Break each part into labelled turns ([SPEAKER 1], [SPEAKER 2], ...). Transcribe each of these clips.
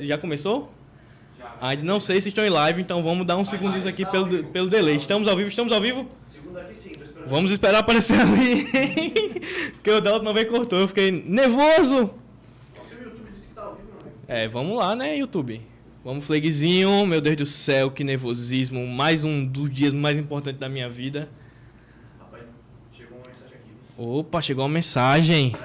[SPEAKER 1] Já começou? Já. Ainda não sei se estão em live, então vamos dar uns segundinhos aqui pelo, pelo delay. Estamos ao vivo? Estamos ao vivo? Segunda sim. Vamos esperar aparecer ali. que o da última vez cortou. Eu fiquei nervoso. É, vamos lá, né, YouTube? Vamos, fleguezinho. Meu Deus do céu, que nervosismo. Mais um dos dias mais importantes da minha vida. Rapaz, chegou uma mensagem aqui. Opa, chegou uma mensagem.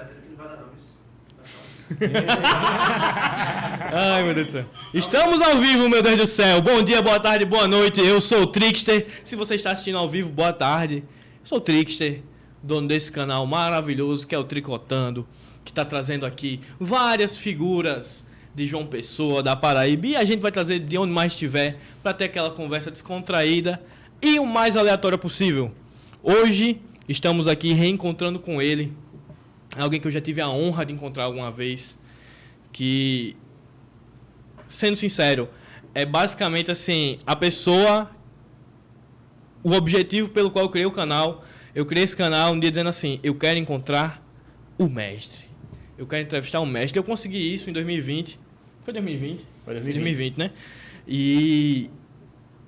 [SPEAKER 1] Ai, meu Deus do céu. Estamos ao vivo, meu Deus do céu. Bom dia, boa tarde, boa noite. Eu sou o Trickster. Se você está assistindo ao vivo, boa tarde. Eu sou o Trickster, dono desse canal maravilhoso que é o Tricotando, que está trazendo aqui várias figuras de João Pessoa, da Paraíba. E a gente vai trazer de onde mais estiver para ter aquela conversa descontraída e o mais aleatória possível. Hoje estamos aqui reencontrando com ele alguém que eu já tive a honra de encontrar alguma vez, que, sendo sincero, é basicamente assim, a pessoa, o objetivo pelo qual eu criei o canal, eu criei esse canal um dia dizendo assim, eu quero encontrar o mestre. Eu quero entrevistar o mestre. Eu consegui isso em 2020. Foi 2020? Foi 2020, 2020 né? E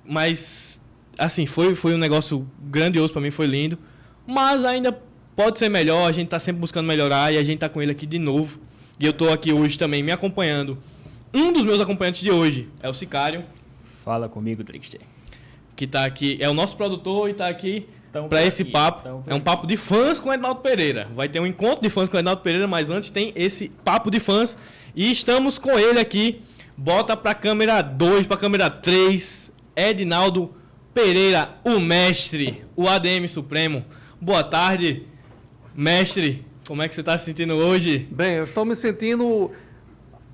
[SPEAKER 1] mas assim, foi foi um negócio grandioso para mim, foi lindo, mas ainda Pode ser melhor, a gente está sempre buscando melhorar e a gente está com ele aqui de novo. E eu estou aqui hoje também me acompanhando. Um dos meus acompanhantes de hoje é o Sicário.
[SPEAKER 2] Fala comigo, Trickster.
[SPEAKER 1] Que está aqui, é o nosso produtor e está aqui para esse aqui. papo. é um papo de fãs com o Ednaldo Pereira. Vai ter um encontro de fãs com o Ednaldo Pereira, mas antes tem esse papo de fãs. E estamos com ele aqui. Bota para a câmera 2, para a câmera 3. Ednaldo Pereira, o mestre, o ADM Supremo. Boa tarde. Mestre, como é que você está se sentindo hoje?
[SPEAKER 3] Bem, eu estou me sentindo,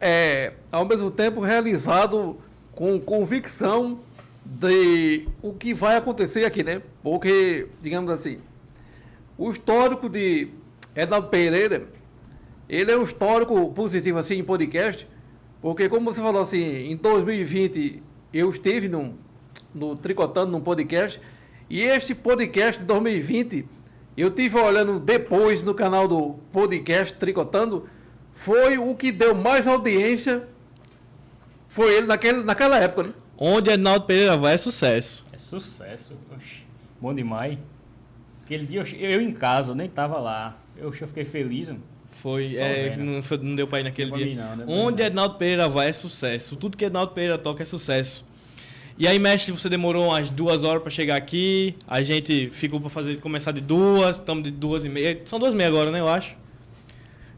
[SPEAKER 3] é, ao mesmo tempo, realizado com convicção de o que vai acontecer aqui, né? Porque, digamos assim, o histórico de Ednaldo Pereira, ele é um histórico positivo, assim, em podcast, porque, como você falou assim, em 2020 eu esteve num, no Tricotando num podcast, e este podcast de 2020 eu tive olhando depois no canal do podcast Tricotando, foi o que deu mais audiência. Foi ele naquele, naquela época, né?
[SPEAKER 1] Onde Ednaldo Pereira vai é sucesso.
[SPEAKER 2] É sucesso. Oxi, bom demais. Aquele dia eu, eu, em casa, eu nem tava lá. Eu, eu fiquei feliz. Mano.
[SPEAKER 1] Foi, é, não, foi, não, deu pra ir naquele dia. Não, né? Onde Ednaldo Pereira vai é sucesso. Tudo que Ednaldo Pereira toca é sucesso. E aí, mestre, você demorou umas duas horas para chegar aqui. A gente ficou para fazer começar de duas, estamos de duas e meia. São duas e meia agora, né? Eu acho.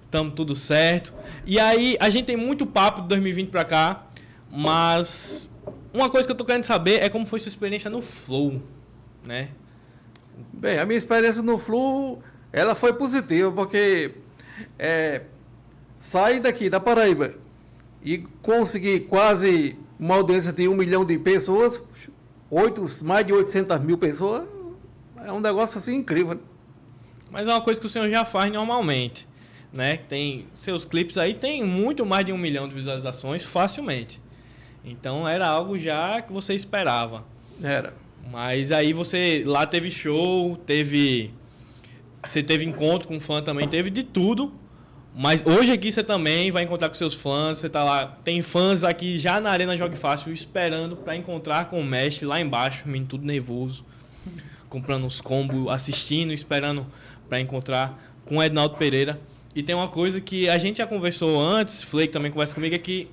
[SPEAKER 1] Estamos tudo certo. E aí, a gente tem muito papo de 2020 para cá, mas uma coisa que eu tô querendo saber é como foi sua experiência no Flow, né?
[SPEAKER 3] Bem, a minha experiência no Flow, ela foi positiva, porque é, sair daqui da Paraíba e conseguir quase uma audiência de um milhão de pessoas, oito, mais de 800 mil pessoas, é um negócio assim incrível. Né?
[SPEAKER 1] Mas é uma coisa que o senhor já faz normalmente, né? Tem seus clipes aí tem muito mais de um milhão de visualizações facilmente. Então era algo já que você esperava.
[SPEAKER 3] Era.
[SPEAKER 1] Mas aí você lá teve show, teve você teve encontro com fã também, teve de tudo mas hoje aqui você também vai encontrar com seus fãs, você tá lá, tem fãs aqui já na Arena Jogue Fácil esperando para encontrar com o mestre lá embaixo, menino tudo nervoso, comprando os combos, assistindo, esperando para encontrar com o Ednaldo Pereira. E tem uma coisa que a gente já conversou antes, Flake também conversa comigo, é que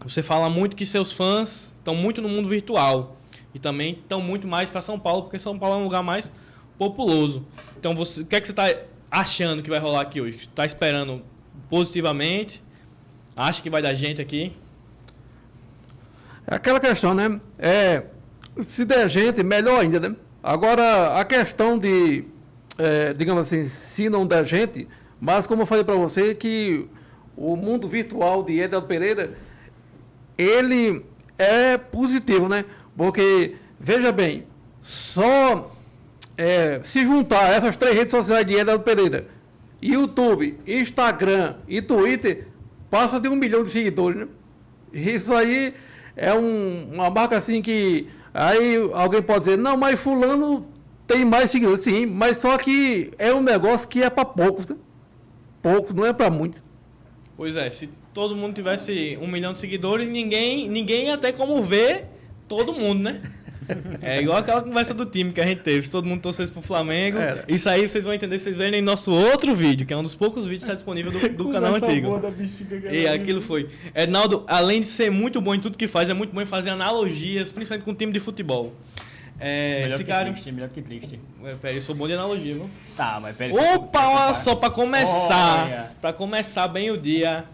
[SPEAKER 1] você fala muito que seus fãs estão muito no mundo virtual e também estão muito mais para São Paulo, porque São Paulo é um lugar mais populoso. Então, você, o que é que você está achando que vai rolar aqui hoje? Está esperando positivamente? Acha que vai dar gente aqui?
[SPEAKER 3] É aquela questão, né? É, se der gente, melhor ainda, né? Agora, a questão de, é, digamos assim, se não der gente, mas como eu falei para você, que o mundo virtual de Edel Pereira, ele é positivo, né? Porque, veja bem, só é, se juntar essas três redes sociais de Edel Pereira, YouTube, Instagram e Twitter, passa de um milhão de seguidores, né? Isso aí é um, uma marca assim que aí alguém pode dizer, não, mas fulano tem mais seguidores, sim, mas só que é um negócio que é para poucos, né? Poucos, não é para muitos.
[SPEAKER 1] Pois é, se todo mundo tivesse um milhão de seguidores, ninguém, ninguém ia ter como ver todo mundo, né? É igual aquela conversa do time que a gente teve. Se todo mundo torcesse pro Flamengo.
[SPEAKER 3] Era.
[SPEAKER 1] Isso aí vocês vão entender se vocês verem em nosso outro vídeo, que é um dos poucos vídeos que está disponível do, do canal antigo. E aquilo foi. Ednaldo, além de ser muito bom em tudo que faz, é muito bom em fazer analogias, principalmente com time de futebol. É,
[SPEAKER 2] melhor que triste, melhor que triste.
[SPEAKER 1] É, Peraí, eu sou bom de analogia, viu?
[SPEAKER 2] Tá, mas pera
[SPEAKER 1] Opa, olha só, pra começar.
[SPEAKER 2] Olha.
[SPEAKER 1] Pra começar bem o dia.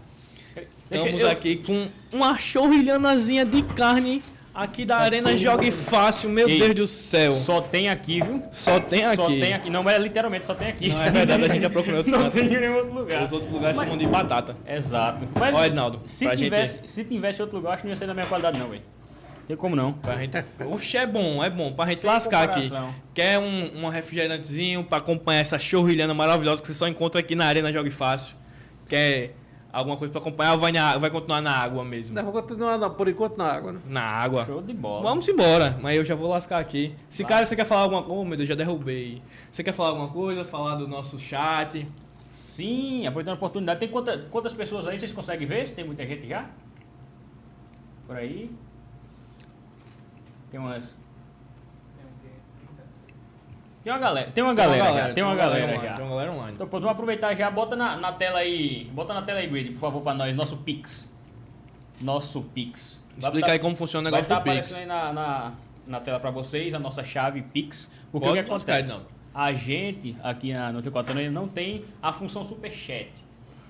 [SPEAKER 1] Estamos
[SPEAKER 2] eu-
[SPEAKER 1] aqui com uma chorrilhanazinha de carne aqui da Arena Jogue Fácil. Meu
[SPEAKER 2] Ei,
[SPEAKER 1] Deus do céu.
[SPEAKER 2] Só tem aqui, viu?
[SPEAKER 1] Só tem aqui.
[SPEAKER 2] Só tem aqui. Não, mas literalmente só tem aqui.
[SPEAKER 1] Não é verdade, a gente já procurou outros
[SPEAKER 2] Não tem em nenhum outro lugar.
[SPEAKER 1] Os outros lugares
[SPEAKER 2] Mas-
[SPEAKER 1] chamam de batata.
[SPEAKER 2] Exato. Mas
[SPEAKER 1] Ó, Ednaldo,
[SPEAKER 2] se
[SPEAKER 1] pra gente-
[SPEAKER 2] tivesse, se tivesse outro lugar, acho que não ia ser da minha qualidade, não, velho. Tem como não.
[SPEAKER 1] Pra gente... Oxe, é bom, é bom. Pra gente
[SPEAKER 2] Sem
[SPEAKER 1] lascar aqui.
[SPEAKER 2] comparação.
[SPEAKER 1] Quer um, um refrigerantezinho pra acompanhar essa chorrilhana maravilhosa que você só encontra aqui na Arena Jogue Fácil. Quer alguma coisa pra acompanhar ou vai, na, vai continuar na água mesmo?
[SPEAKER 3] Não, vou continuar na- por enquanto na água, né?
[SPEAKER 1] Na água.
[SPEAKER 2] Show de bola.
[SPEAKER 1] Vamos embora, mas eu já vou lascar aqui. Se cara, você quer falar alguma coisa? Oh, meu Deus, já derrubei. Você quer falar alguma coisa? Falar do nosso chat?
[SPEAKER 2] Sim, aproveitando a oportunidade. Tem quanta- quantas pessoas aí vocês conseguem ver? Se tem muita gente já? Por aí? Tem umas. Tem uma galera, tem uma galera, já, tem uma galera,
[SPEAKER 1] online,
[SPEAKER 2] já.
[SPEAKER 1] Tem uma galera online.
[SPEAKER 2] Então, pô, vamos aproveitar já, bota na, na tela aí, bota na tela aí, Grid, por favor, pra nós, nosso Pix. Nosso Pix. Vai
[SPEAKER 1] Explica
[SPEAKER 2] tá-
[SPEAKER 1] aí como funciona o
[SPEAKER 2] Vai
[SPEAKER 1] negócio
[SPEAKER 2] estar
[SPEAKER 1] do Pix.
[SPEAKER 2] aparecendo aí na, na, na tela pra vocês a nossa chave Pix. Porque
[SPEAKER 1] Pode
[SPEAKER 2] o que acontece?
[SPEAKER 1] não.
[SPEAKER 2] A gente, aqui na, no Tricotando, ele não tem a função Superchat.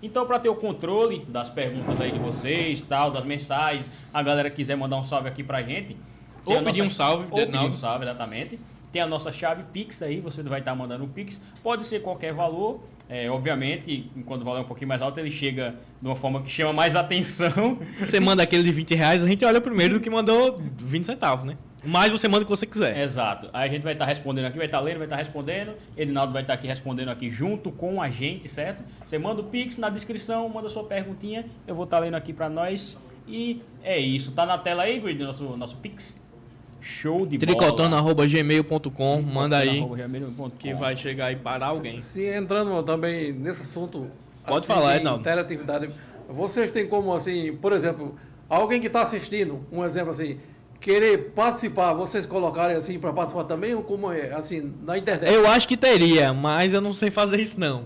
[SPEAKER 2] Então, para ter o controle das perguntas aí de vocês, tal, das mensagens, a galera quiser mandar um salve aqui pra gente. tem
[SPEAKER 1] Ou pedir um salve,
[SPEAKER 2] Ou pedir um salve, exatamente. Tem a nossa chave Pix aí, você vai estar mandando o Pix. Pode ser qualquer valor. É, obviamente, quando o valor é um pouquinho mais alto, ele chega de uma forma que chama mais atenção.
[SPEAKER 1] Você manda aquele de 20 reais, a gente olha primeiro do que mandou 20 centavos, né? Mas você manda o que você quiser.
[SPEAKER 2] Exato. Aí a gente vai estar respondendo aqui, vai estar lendo, vai estar respondendo. Edinaldo vai estar aqui respondendo aqui junto com a gente, certo? Você manda o Pix na descrição, manda sua perguntinha, eu vou estar lendo aqui para nós. E é isso. Tá na tela aí, Grid, nosso, nosso Pix. Show de bola.
[SPEAKER 1] Tricotando.gmail.com, manda aí que vai chegar aí para alguém.
[SPEAKER 3] Se entrando também nesse assunto.
[SPEAKER 1] Pode
[SPEAKER 3] assim,
[SPEAKER 1] falar,
[SPEAKER 3] de
[SPEAKER 1] Ednaldo.
[SPEAKER 3] Interatividade. Vocês têm como, assim, por exemplo, alguém que está assistindo, um exemplo assim, querer participar, vocês colocarem assim para participar também, ou como é, assim, na internet?
[SPEAKER 1] Eu acho que teria, mas eu não sei fazer isso não.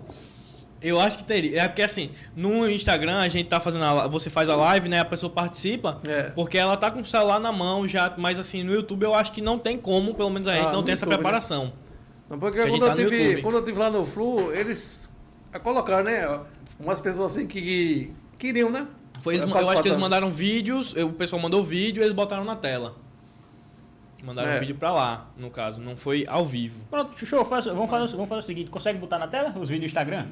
[SPEAKER 1] Eu acho que teria. É porque assim, no Instagram a gente tá fazendo a, você faz a live, né? A pessoa participa,
[SPEAKER 3] É.
[SPEAKER 1] porque ela tá com o celular na mão já, mas assim, no YouTube eu acho que não tem como, pelo menos a gente
[SPEAKER 3] Ah,
[SPEAKER 1] não tem essa
[SPEAKER 3] YouTube, né?
[SPEAKER 1] preparação.
[SPEAKER 3] Não, Porque quando,
[SPEAKER 1] tá
[SPEAKER 3] eu tive, quando eu tive lá no Flu, eles colocaram, né? Umas pessoas assim que, que queriam, né?
[SPEAKER 1] Foi, eles, eu acho que eles mandaram vídeos, o pessoal mandou vídeo e eles botaram na tela. Mandaram
[SPEAKER 3] É.
[SPEAKER 1] o vídeo pra lá, no caso, não foi ao vivo.
[SPEAKER 2] Pronto, show. Faz, vamos, fazer, vamos fazer o seguinte: consegue botar na tela os vídeos do Instagram?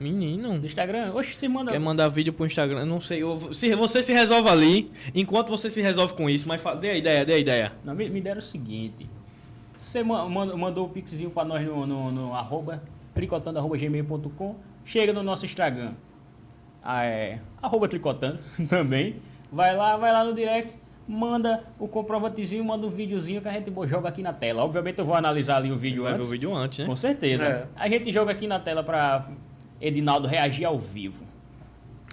[SPEAKER 1] Menino,
[SPEAKER 2] Do Instagram? Oxe, você manda.
[SPEAKER 1] quer mandar vídeo pro Instagram? Não sei, eu- se você se resolve ali, enquanto você se resolve com isso, mas fa- dê a ideia, dê a ideia.
[SPEAKER 2] Não, me, me deram o seguinte. Você ma- manda- mandou o pixzinho pra nós no, no, no arroba, tricotando arroba gmail.com. Chega no nosso Instagram. Ah, é, arroba tricotando também. Vai lá, vai lá no direct. Manda o comprovantezinho, manda o videozinho que a gente joga aqui na tela. Obviamente eu vou analisar ali o vídeo
[SPEAKER 1] Vai ver
[SPEAKER 2] antes.
[SPEAKER 1] o vídeo antes, né?
[SPEAKER 2] Com certeza.
[SPEAKER 3] É.
[SPEAKER 2] A gente joga aqui na tela pra Edinaldo reagir ao vivo.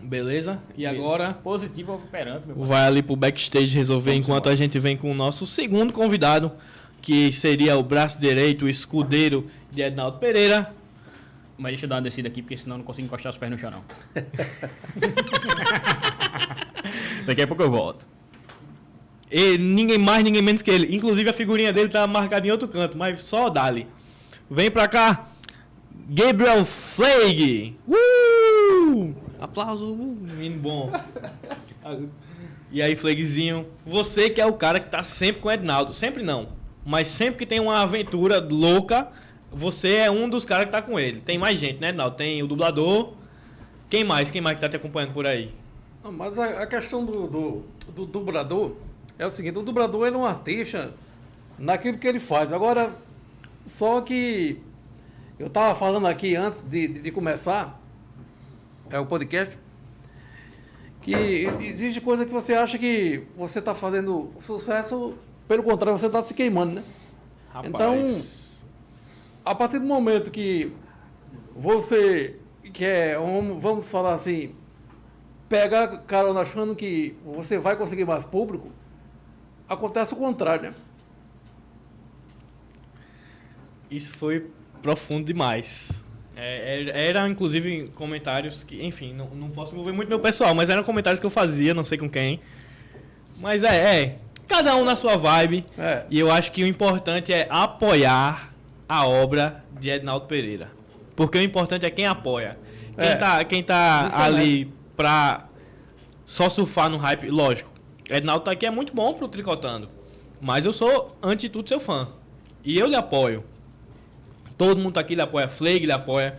[SPEAKER 1] Beleza? E agora
[SPEAKER 2] Positivo ou operante, meu
[SPEAKER 1] vai ali pro backstage resolver
[SPEAKER 2] Vamos
[SPEAKER 1] enquanto
[SPEAKER 2] embora.
[SPEAKER 1] a gente vem com o nosso segundo convidado, que seria o braço direito, o escudeiro de Ednaldo Pereira.
[SPEAKER 2] Mas deixa eu dar uma descida aqui, porque senão eu não consigo encostar os pés no chão, não. Daqui a pouco eu volto.
[SPEAKER 1] E ninguém mais, ninguém menos que ele. Inclusive a figurinha dele tá marcada em outro canto, mas só dali. Vem pra cá, Gabriel Flag. Uh! Aplauso, uh, menino bom. E aí, Flagzinho, você que é o cara que tá sempre com o Ednaldo. Sempre não, mas sempre que tem uma aventura louca, você é um dos caras que tá com ele. Tem mais gente, né, Ednaldo? Tem o dublador. Quem mais? Quem mais que tá te acompanhando por aí?
[SPEAKER 3] Não, Mas a, a questão do, do, do dublador é o seguinte, o dublador ele é um artista naquilo que ele faz. Agora, só que eu estava falando aqui antes de, de, de começar é, o podcast, que existe coisa que você acha que você está fazendo sucesso, pelo contrário, você está se queimando, né? Então, a partir do momento que você quer, vamos vamos falar assim, pega carona achando que você vai conseguir mais público, acontece o contrário, né?
[SPEAKER 1] Isso foi profundo demais. É, era, era, inclusive, comentários que, enfim, não, não posso envolver muito meu pessoal, mas eram comentários que eu fazia, não sei com quem. Mas é, é cada um na sua vibe.
[SPEAKER 3] É.
[SPEAKER 1] E eu acho que o importante é apoiar a obra de Ednaldo Pereira. Porque o importante é quem apoia. Quem
[SPEAKER 3] É.
[SPEAKER 1] tá, quem tá
[SPEAKER 3] Então,
[SPEAKER 1] ali pra só surfar no hype, lógico. Ednaldo tá aqui é muito bom pro Tricotando. Mas eu sou, antes de tudo, seu fã. E eu lhe apoio. Todo mundo aqui lhe apoia. Flag lhe apoia.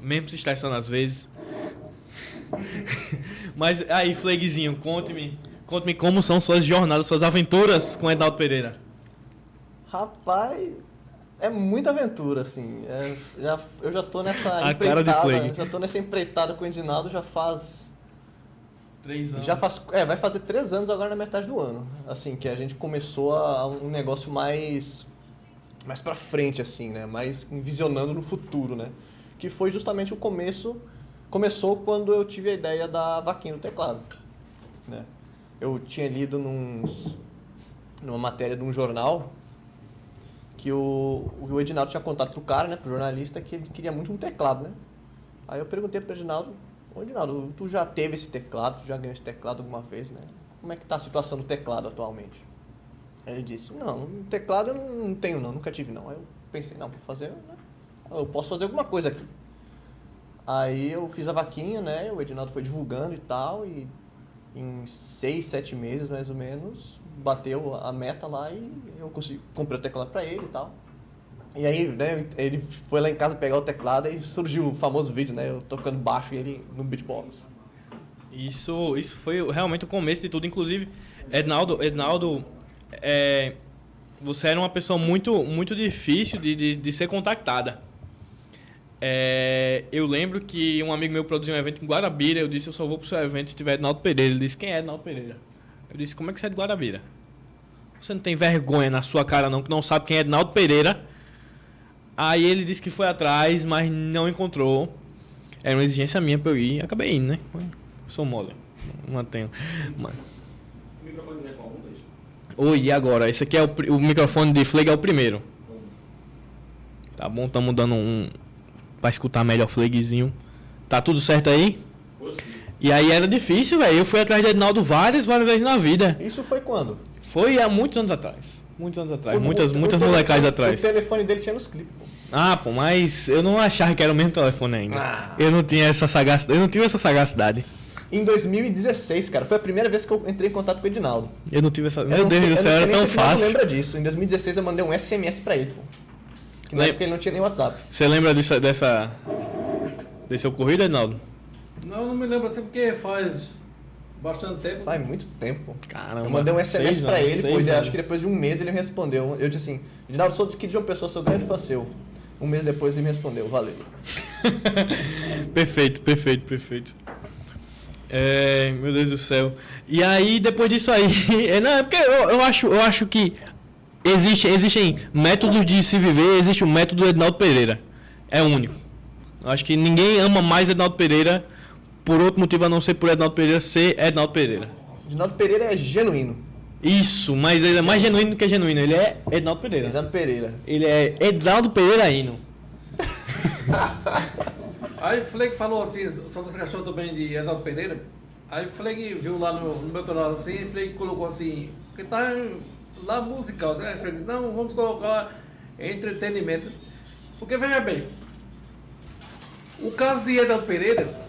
[SPEAKER 1] Mesmo se estressando às vezes. Mas aí, Flagzinho, conte-me. Conte-me como são suas jornadas, suas aventuras com Ednaldo Pereira.
[SPEAKER 4] Rapaz, é muita aventura, assim. É, já, eu já tô nessa
[SPEAKER 1] A cara de Flag.
[SPEAKER 4] já tô nessa empreitada com o Edinaldo já faz.
[SPEAKER 1] Três
[SPEAKER 4] Já faz. É, vai fazer três anos agora na metade do ano. Assim, que a gente começou a, um negócio mais. Mais pra frente, assim, né? Mais visionando no futuro, né? Que foi justamente o começo. Começou quando eu tive a ideia da vaquinha no teclado. Né? Eu tinha lido nos, numa matéria de um jornal que o, o Edinaldo tinha contado pro cara, né, pro jornalista, que ele queria muito um teclado, né? Aí eu perguntei pro Edinaldo, ô Edinaldo, tu já teve esse teclado, tu já ganhou esse teclado alguma vez, né? Como é que tá a situação do teclado atualmente? Ele disse, não, teclado eu não, tenho não, nunca tive não. Aí eu pensei, não, vou fazer, né? Eu posso fazer alguma coisa aqui. Aí eu fiz a vaquinha, né? O Edinaldo foi divulgando e tal, e em seis, sete meses mais ou menos, bateu a meta lá e eu consegui, comprei o teclado pra ele e tal. E aí, né, ele foi lá em casa pegar o teclado e surgiu o famoso vídeo, né? Eu tocando baixo e ele no beatbox.
[SPEAKER 1] Isso, isso foi realmente o começo de tudo. Inclusive, Ednaldo, Ednaldo é, você era uma pessoa muito, muito difícil de, de, de ser contactada. É, eu lembro que um amigo meu produziu um evento em Guarabira. Eu disse: Eu só vou pro seu evento se tiver Ednaldo Pereira. Ele disse: Quem é Ednaldo Pereira? Eu disse: Como é que você é de Guarabira? Você não tem vergonha na sua cara, não, que não sabe quem é Ednaldo Pereira. Aí ele disse que foi atrás, mas não encontrou. Era uma exigência minha pra eu ir. Acabei indo, né? Sou mole. Mantenho. Mas-
[SPEAKER 2] O microfone é qual? Um, dois.
[SPEAKER 1] Oi, e agora? Esse aqui é o, o microfone de Flag, é o primeiro. Tá bom, estamos dando um. Pra escutar melhor o Flagzinho. Tá tudo certo aí? E aí era difícil, velho. Eu fui atrás de Ednaldo várias, várias vezes na vida.
[SPEAKER 4] Isso foi quando?
[SPEAKER 1] Foi há muitos anos atrás. Muitos anos atrás.
[SPEAKER 4] O-
[SPEAKER 1] muitas
[SPEAKER 4] o-
[SPEAKER 1] muitas molecais atrás.
[SPEAKER 4] O telefone dele tinha nos clipes, pô.
[SPEAKER 1] Ah, pô, mas eu não achava que era o mesmo telefone ainda.
[SPEAKER 4] Ah.
[SPEAKER 1] Eu não tinha essa sagacidade. Eu não tive essa sagacidade.
[SPEAKER 4] Em 2016, cara, foi a primeira vez que eu entrei em contato com o Edinaldo.
[SPEAKER 1] Eu não tive essa.
[SPEAKER 4] Eu
[SPEAKER 1] Meu
[SPEAKER 4] não
[SPEAKER 1] Deus do céu,
[SPEAKER 4] não
[SPEAKER 1] era
[SPEAKER 4] nem
[SPEAKER 1] tão
[SPEAKER 4] Edinaldo
[SPEAKER 1] fácil.
[SPEAKER 4] lembra disso. Em 2016 eu mandei um SMS pra ele, pô. Que na
[SPEAKER 1] Lem-
[SPEAKER 4] época ele não tinha nem WhatsApp.
[SPEAKER 1] Você lembra dessa, dessa. desse ocorrido, Ednaldo?
[SPEAKER 3] Não, eu não me lembro assim porque faz bastante tempo.
[SPEAKER 4] Faz muito tempo, pô.
[SPEAKER 1] Caramba.
[SPEAKER 4] Eu mandei um SMS
[SPEAKER 1] seis
[SPEAKER 4] pra
[SPEAKER 1] anos,
[SPEAKER 4] ele,
[SPEAKER 1] seis
[SPEAKER 4] pois é,
[SPEAKER 1] anos.
[SPEAKER 4] acho que depois de um mês ele me respondeu. Eu disse assim, Edinaldo, sou aqui de João Pessoa, sou grande fã seu. Um mês depois ele me respondeu, valeu.
[SPEAKER 1] perfeito, perfeito, perfeito. É, meu Deus do céu. E aí, depois disso aí. é, não, é porque eu, eu, acho, eu acho que existe, existem métodos de se viver, existe o método Ednaldo Pereira. É único. Eu acho que ninguém ama mais Ednaldo Pereira por outro motivo a não ser por Ednaldo Pereira ser Ednaldo Pereira.
[SPEAKER 4] Edinaldo Pereira é genuíno.
[SPEAKER 1] Isso, mas ele é mais genuíno do que genuíno. Ele é Ednaldo Pereira.
[SPEAKER 4] Edinaldo Pereira.
[SPEAKER 1] Ele é Ednaldo Pereira Hino.
[SPEAKER 3] Aí o Fleg falou assim, sobre essa questão também de Edaldo Pereira. Aí o Fleg viu lá no, no meu canal assim, e Fleg colocou assim, porque tá lá musical. Né? Fleg disse, não, vamos colocar entretenimento. Porque veja bem, o caso de Edaldo Pereira,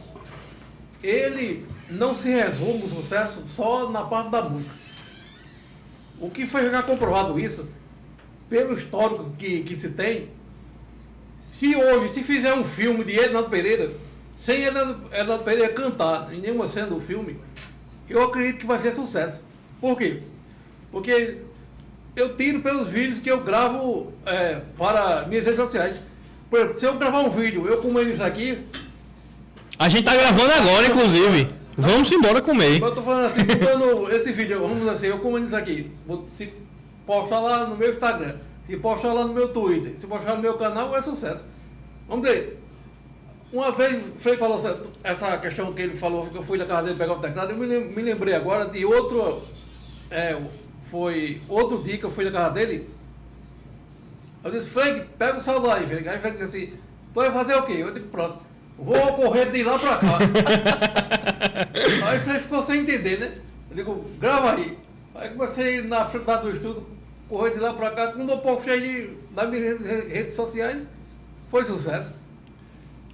[SPEAKER 3] ele não se resume o sucesso só na parte da música. O que foi já comprovado isso, pelo histórico que, que se tem, se hoje, se fizer um filme de Ednaldo Pereira, sem Ednaldo, Ednaldo Pereira cantar em nenhuma cena do filme, eu acredito que vai ser sucesso. Por quê? Porque eu tiro pelos vídeos que eu gravo é, para minhas redes sociais. Por exemplo, se eu gravar um vídeo, eu comendo isso aqui,
[SPEAKER 1] A gente tá gravando agora, inclusive. Vamos embora comer.
[SPEAKER 3] eu tô falando assim, botando esse vídeo, vamos dizer assim, eu comendo isso aqui, vou- se postar lá no meu Instagram, se postar lá no meu Twitter, se postar no meu canal, é sucesso. Vamos ver. Uma vez o Frei falou essa, questão que ele falou, que eu fui na casa dele pegar o teclado, eu me, lem- me lembrei agora de outro. é, foi outro dia que eu fui na casa dele. Eu disse, Frank, pega o celular aí, Frank. Aí o Frank disse assim, tu vai fazer o quê? Eu digo, pronto, vou correr de lá pra cá. aí o Frank ficou sem entender, né? Eu digo, grava aí. Aí comecei na frente do estudo, correr de lá pra cá, quando eu postei de- nas minhas re- redes sociais, foi sucesso.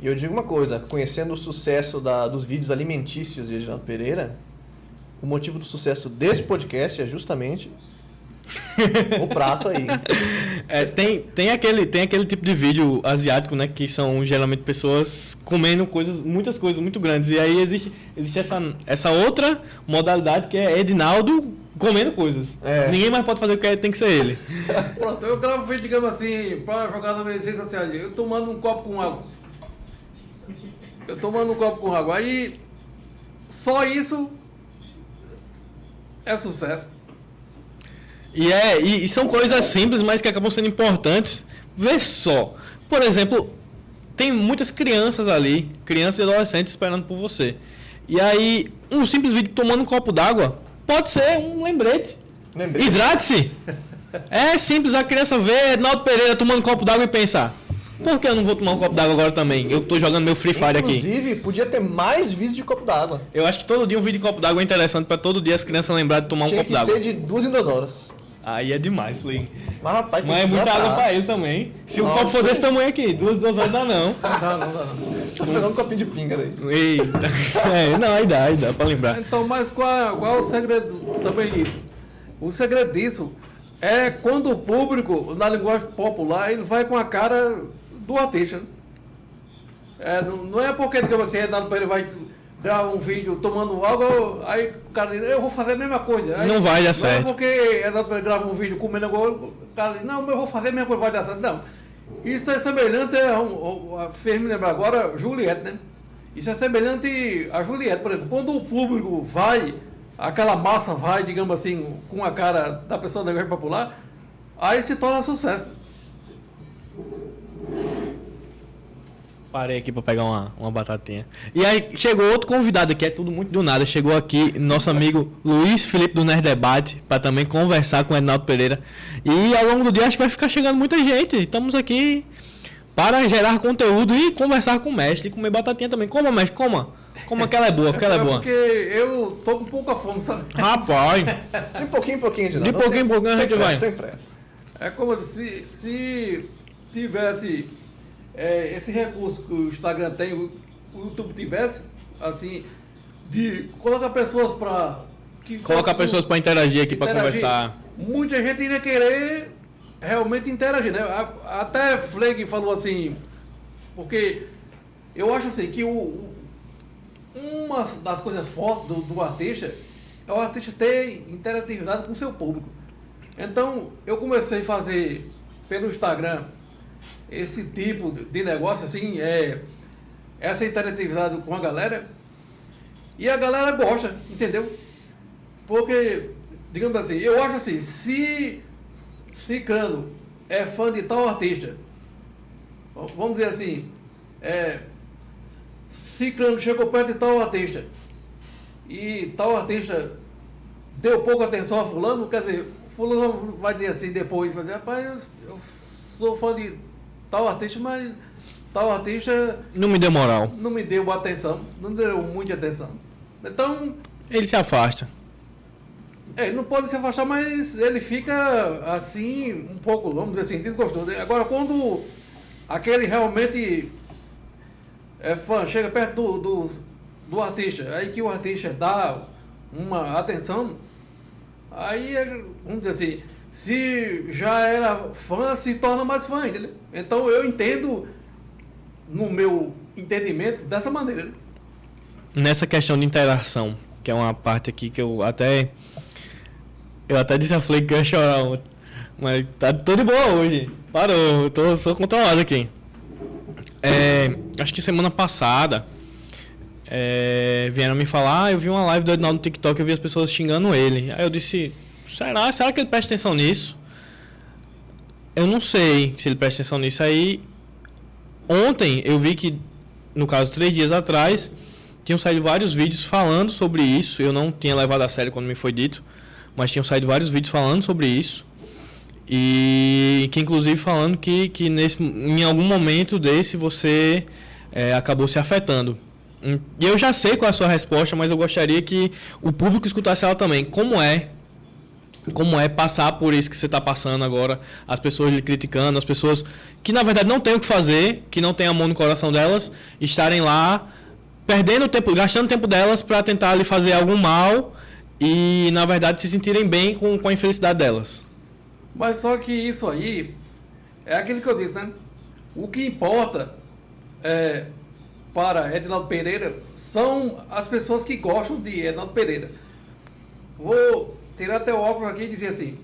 [SPEAKER 4] E eu digo uma coisa, conhecendo o sucesso da- dos vídeos alimentícios de Reginaldo Pereira, o motivo do sucesso desse podcast é justamente o prato aí.
[SPEAKER 1] É, tem, tem, aquele, tem aquele tipo de vídeo asiático, né? Que são geralmente pessoas comendo coisas, muitas coisas muito grandes. E aí existe, existe essa, essa outra modalidade que é Edinaldo comendo coisas.
[SPEAKER 4] É.
[SPEAKER 1] Ninguém mais pode fazer o que é, tem que ser ele.
[SPEAKER 3] Pronto, eu gravo vídeo, digamos assim, pra jogar minhas redes sociais. Eu tomando um copo com água. Eu tomando um copo com água. Aí, só isso é sucesso.
[SPEAKER 1] E, é, e, e são coisas simples, mas que acabam sendo importantes. Vê só. Por exemplo, tem muitas crianças ali, crianças e adolescentes esperando por você. E aí, um simples vídeo tomando um copo d'água pode ser um lembrete.
[SPEAKER 4] Lembrete.
[SPEAKER 1] Hidrate-se! É simples, a criança vê Ednaldo Pereira tomando um copo d'água e pensa: por que eu não vou tomar um copo d'água agora também? Eu tô jogando meu Free Fire aqui.
[SPEAKER 4] Inclusive, podia ter mais vídeos de copo d'água.
[SPEAKER 1] Eu acho que todo dia um vídeo de copo d'água é interessante pra todo dia as crianças lembrarem de tomar um
[SPEAKER 4] Tinha
[SPEAKER 1] copo
[SPEAKER 4] que
[SPEAKER 1] d'água.
[SPEAKER 4] ser de duas em duas horas.
[SPEAKER 1] Aí é demais, Flay.
[SPEAKER 4] Mas, rapaz, tem
[SPEAKER 1] Mas é muita água pra ele também. Se o copo for desse tamanho aqui, duas, duas horas dá não.
[SPEAKER 4] Não dá, não dá. não. Tô pegando um copinho de pinga aí.
[SPEAKER 1] Eita. É, não, aí dá, aí dá pra lembrar.
[SPEAKER 3] Então, mas qual, qual é o segredo também disso? O segredo disso é quando o público, na linguagem popular, ele vai com a cara do artista. né? É, não, não é porque, digamos assim, Renato Pereira vai gravar um vídeo tomando água, aí o cara diz, eu vou fazer a mesma coisa. Aí,
[SPEAKER 1] Não vai dar
[SPEAKER 3] Não
[SPEAKER 1] certo.
[SPEAKER 3] é porque Renato Pereira grava um vídeo comendo água, o cara diz, não, mas eu vou fazer a mesma coisa, vai dar certo. Não. Isso é semelhante a, um, a fez me lembrar agora, Juliette, né? Isso é semelhante a Juliette, por exemplo, quando o público vai, aquela massa vai, digamos assim, com a cara da pessoa da linguagem popular, aí se torna sucesso.
[SPEAKER 1] Parei aqui pra pegar uma, uma batatinha. E aí chegou outro convidado aqui, é tudo muito do nada. Chegou aqui nosso amigo Luiz Felipe do Nerd Debate pra também conversar com o Ednaldo Pereira. E ao longo do dia acho que vai ficar chegando muita gente. Estamos aqui para gerar conteúdo e conversar com o mestre e comer batatinha também. Coma, mestre, coma. Coma que ela é boa, que ela é boa.
[SPEAKER 3] porque eu tô com pouca fome, sabe?
[SPEAKER 1] Rapaz,
[SPEAKER 4] De pouquinho em pouquinho, de
[SPEAKER 1] De pouquinho em pouquinho a gente vai.
[SPEAKER 4] pressa, Sem pressa.
[SPEAKER 3] É como se, se tivesse é, esse recurso que o Instagram tem, o, o YouTube tivesse, assim, de colocar pessoas para.
[SPEAKER 1] coloca pessoas pra interagir aqui, pra conversar.
[SPEAKER 3] Muita gente iria querer realmente interagir, né? Até Fleg falou assim, porque eu acho assim que o, o- uma das coisas fortes do, do artista é o artista ter interatividade com o seu público. Então, eu comecei a fazer pelo Instagram esse tipo de negócio, assim, é, essa interatividade com a galera, e a galera gosta, entendeu? Porque, digamos assim, eu acho assim, se Cicano é fã de tal artista, vamos dizer assim, é, Ciclano chegou perto de tal artista e tal artista deu pouca atenção a fulano, quer dizer, fulano vai dizer assim depois, vai dizer, rapaz, eu sou fã de tal artista, mas tal artista
[SPEAKER 1] Não me deu moral.
[SPEAKER 3] não me deu atenção, não deu muita atenção. Então,
[SPEAKER 1] Ele se afasta.
[SPEAKER 3] é, ele não pode se afastar, mas ele fica assim, um pouco, vamos dizer assim, desgostoso. Agora, quando aquele realmente é fã, chega perto do, do, do artista, aí que o artista dá uma atenção, aí, vamos dizer assim, se já era fã, se torna mais fã, entendeu? Então eu entendo, no meu entendimento, dessa maneira. né?
[SPEAKER 1] nessa questão de interação, que é uma parte aqui que eu até. Eu até disse a Flake que eu ia chorar ontem. Mas tá tudo de boa hoje. Parou, eu tô, sou controlado aqui. É, acho que semana passada é, vieram me falar, ah, eu vi uma live do Ednaldo no TikTok, eu vi as pessoas xingando ele. Aí eu disse, será? Será que ele presta atenção nisso? Eu não sei se ele presta atenção nisso. Aí ontem eu vi que no caso, três dias atrás, tinham saído vários vídeos falando sobre isso. Eu não tinha levado a sério quando me foi dito, mas tinham saído vários vídeos falando sobre isso. E que inclusive falando que, que nesse, em algum momento desse você é, acabou se afetando. E eu já sei qual é a sua resposta, mas eu gostaria que o público escutasse ela também. Como é como é passar por isso que você está passando agora, as pessoas lhe criticando, as pessoas que na verdade não têm o que fazer, que não têm amor no coração delas, estarem lá perdendo tempo, gastando tempo delas para tentar lhe fazer algum mal e na verdade se sentirem bem com, com a infelicidade delas.
[SPEAKER 3] Mas só que isso aí é aquilo que eu disse, né? O que importa é, para Edinaldo Pereira são as pessoas que gostam de Edinaldo Pereira. Vou tirar o óculos aqui e dizer assim: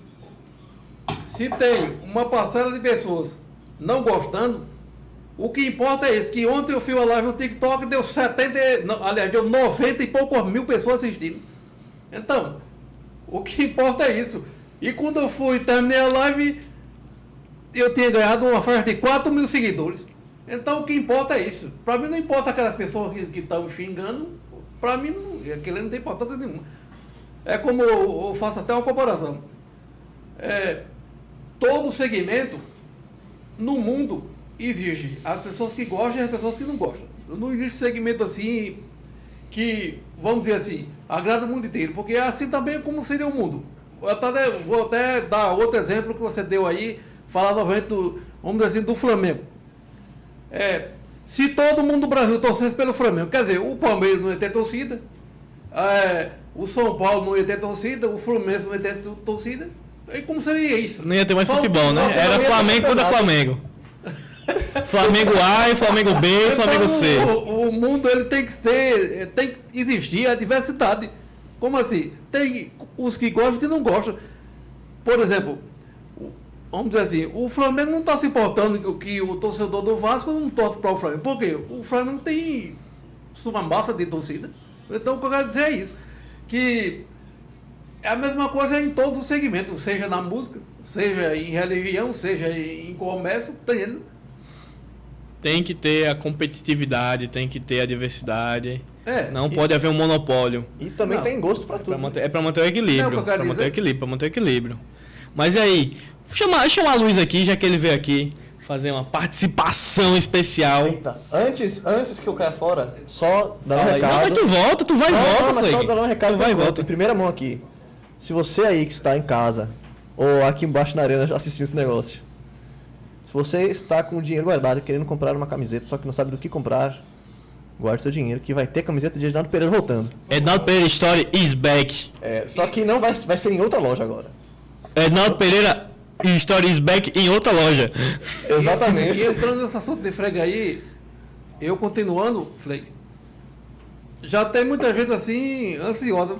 [SPEAKER 3] se tem uma parcela de pessoas não gostando, o que importa é isso, que ontem eu fiz uma live no TikTok deu 70, não, aliás, deu 90 e poucos mil pessoas assistindo. Então, o que importa é isso. E quando eu fui terminei a live, eu tinha ganhado uma festa de 4 mil seguidores. Então o que importa é isso. Para mim não importa aquelas pessoas que estão xingando, para mim não, aquilo não tem importância nenhuma. É como eu, faço até uma comparação. É, todo segmento no mundo existe as pessoas que gostam e as pessoas que não gostam. Não existe segmento assim que, vamos dizer assim, agrada o mundo inteiro, porque é assim também como seria o mundo. Eu até, vou até dar outro exemplo que você deu aí, falar novamente, do, vamos dizer assim, do Flamengo. É, se todo mundo do Brasil torcesse pelo Flamengo, quer dizer, o Palmeiras não ia ter torcida, é, o São Paulo não ia ter torcida, o Fluminense não ia ter torcida, e como seria isso?
[SPEAKER 1] Não ia ter mais
[SPEAKER 3] Só-
[SPEAKER 1] futebol, né? Era Flamengo contra. Flamengo. Flamengo A e Flamengo B e Flamengo
[SPEAKER 3] Então,
[SPEAKER 1] C.
[SPEAKER 3] O, o mundo ele tem que ser, tem que existir a diversidade. Como assim? Tem os que gostam e os que não gostam. Por exemplo, vamos dizer assim, o Flamengo não está se importando que, que o torcedor do Vasco não torce para o Flamengo. Por quê? O Flamengo tem uma massa de torcida. Então o que eu quero dizer é isso. Que é a mesma coisa em todos os segmentos, seja na música, seja em religião, seja em comércio, tá entendendo?
[SPEAKER 1] Tem que ter a competitividade, tem que ter a diversidade.
[SPEAKER 3] É.
[SPEAKER 1] Não pode haver um monopólio.
[SPEAKER 4] E também
[SPEAKER 3] Não.
[SPEAKER 4] tem gosto pra
[SPEAKER 1] Pra
[SPEAKER 4] tudo.
[SPEAKER 1] manter- é para manter o equilíbrio.
[SPEAKER 3] Quero
[SPEAKER 1] Pra manter o equilíbrio, para manter o equilíbrio. Mas e aí, chama, chama a Luiz aqui, já que ele veio aqui fazer uma participação especial.
[SPEAKER 4] Eita, antes, antes que eu caia fora, só dar um.
[SPEAKER 1] Não,
[SPEAKER 4] recado.
[SPEAKER 1] mas tu volta, tu vai e
[SPEAKER 4] Não,
[SPEAKER 1] volta,
[SPEAKER 4] não, mas só dar um recado
[SPEAKER 1] Tu vai e volta.
[SPEAKER 4] em primeira mão aqui. Se você aí que está em casa, ou aqui embaixo na arena assistindo esse negócio, se você está com o dinheiro guardado querendo comprar uma camiseta, só que não sabe do que comprar, guarde seu dinheiro, que vai ter camiseta de Edinaldo Pereira voltando.
[SPEAKER 1] Ednaldo Pereira Story is back.
[SPEAKER 4] É, só que não vai, vai ser em outra loja agora.
[SPEAKER 1] Ednaldo Pereira Story is back em outra loja.
[SPEAKER 4] Exatamente.
[SPEAKER 3] E entrando nesse assunto de frega aí, eu continuando, Freg, já tem muita gente assim, ansiosa.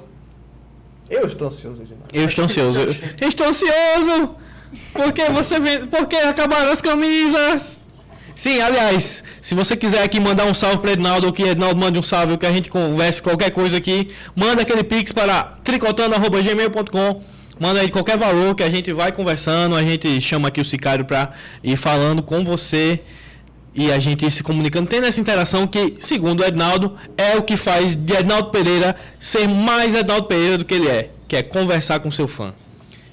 [SPEAKER 4] Eu estou ansioso, Edinaldo.
[SPEAKER 1] Eu estou ansioso. Eu, eu estou ansioso! Porque você vem. Porque acabaram as camisas! Sim, aliás, se você quiser aqui mandar um salve para Ednaldo, ou que Ednaldo mande um salve, ou que a gente converse qualquer coisa aqui, manda aquele pix para tricotando.gmail.com. Manda aí qualquer valor que a gente vai conversando, a gente chama aqui o Sicário para ir falando com você e a gente se comunicando, tendo essa interação que, segundo o Ednaldo, é o que faz de Ednaldo Pereira ser mais Ednaldo Pereira do que ele é, que é conversar com seu fã.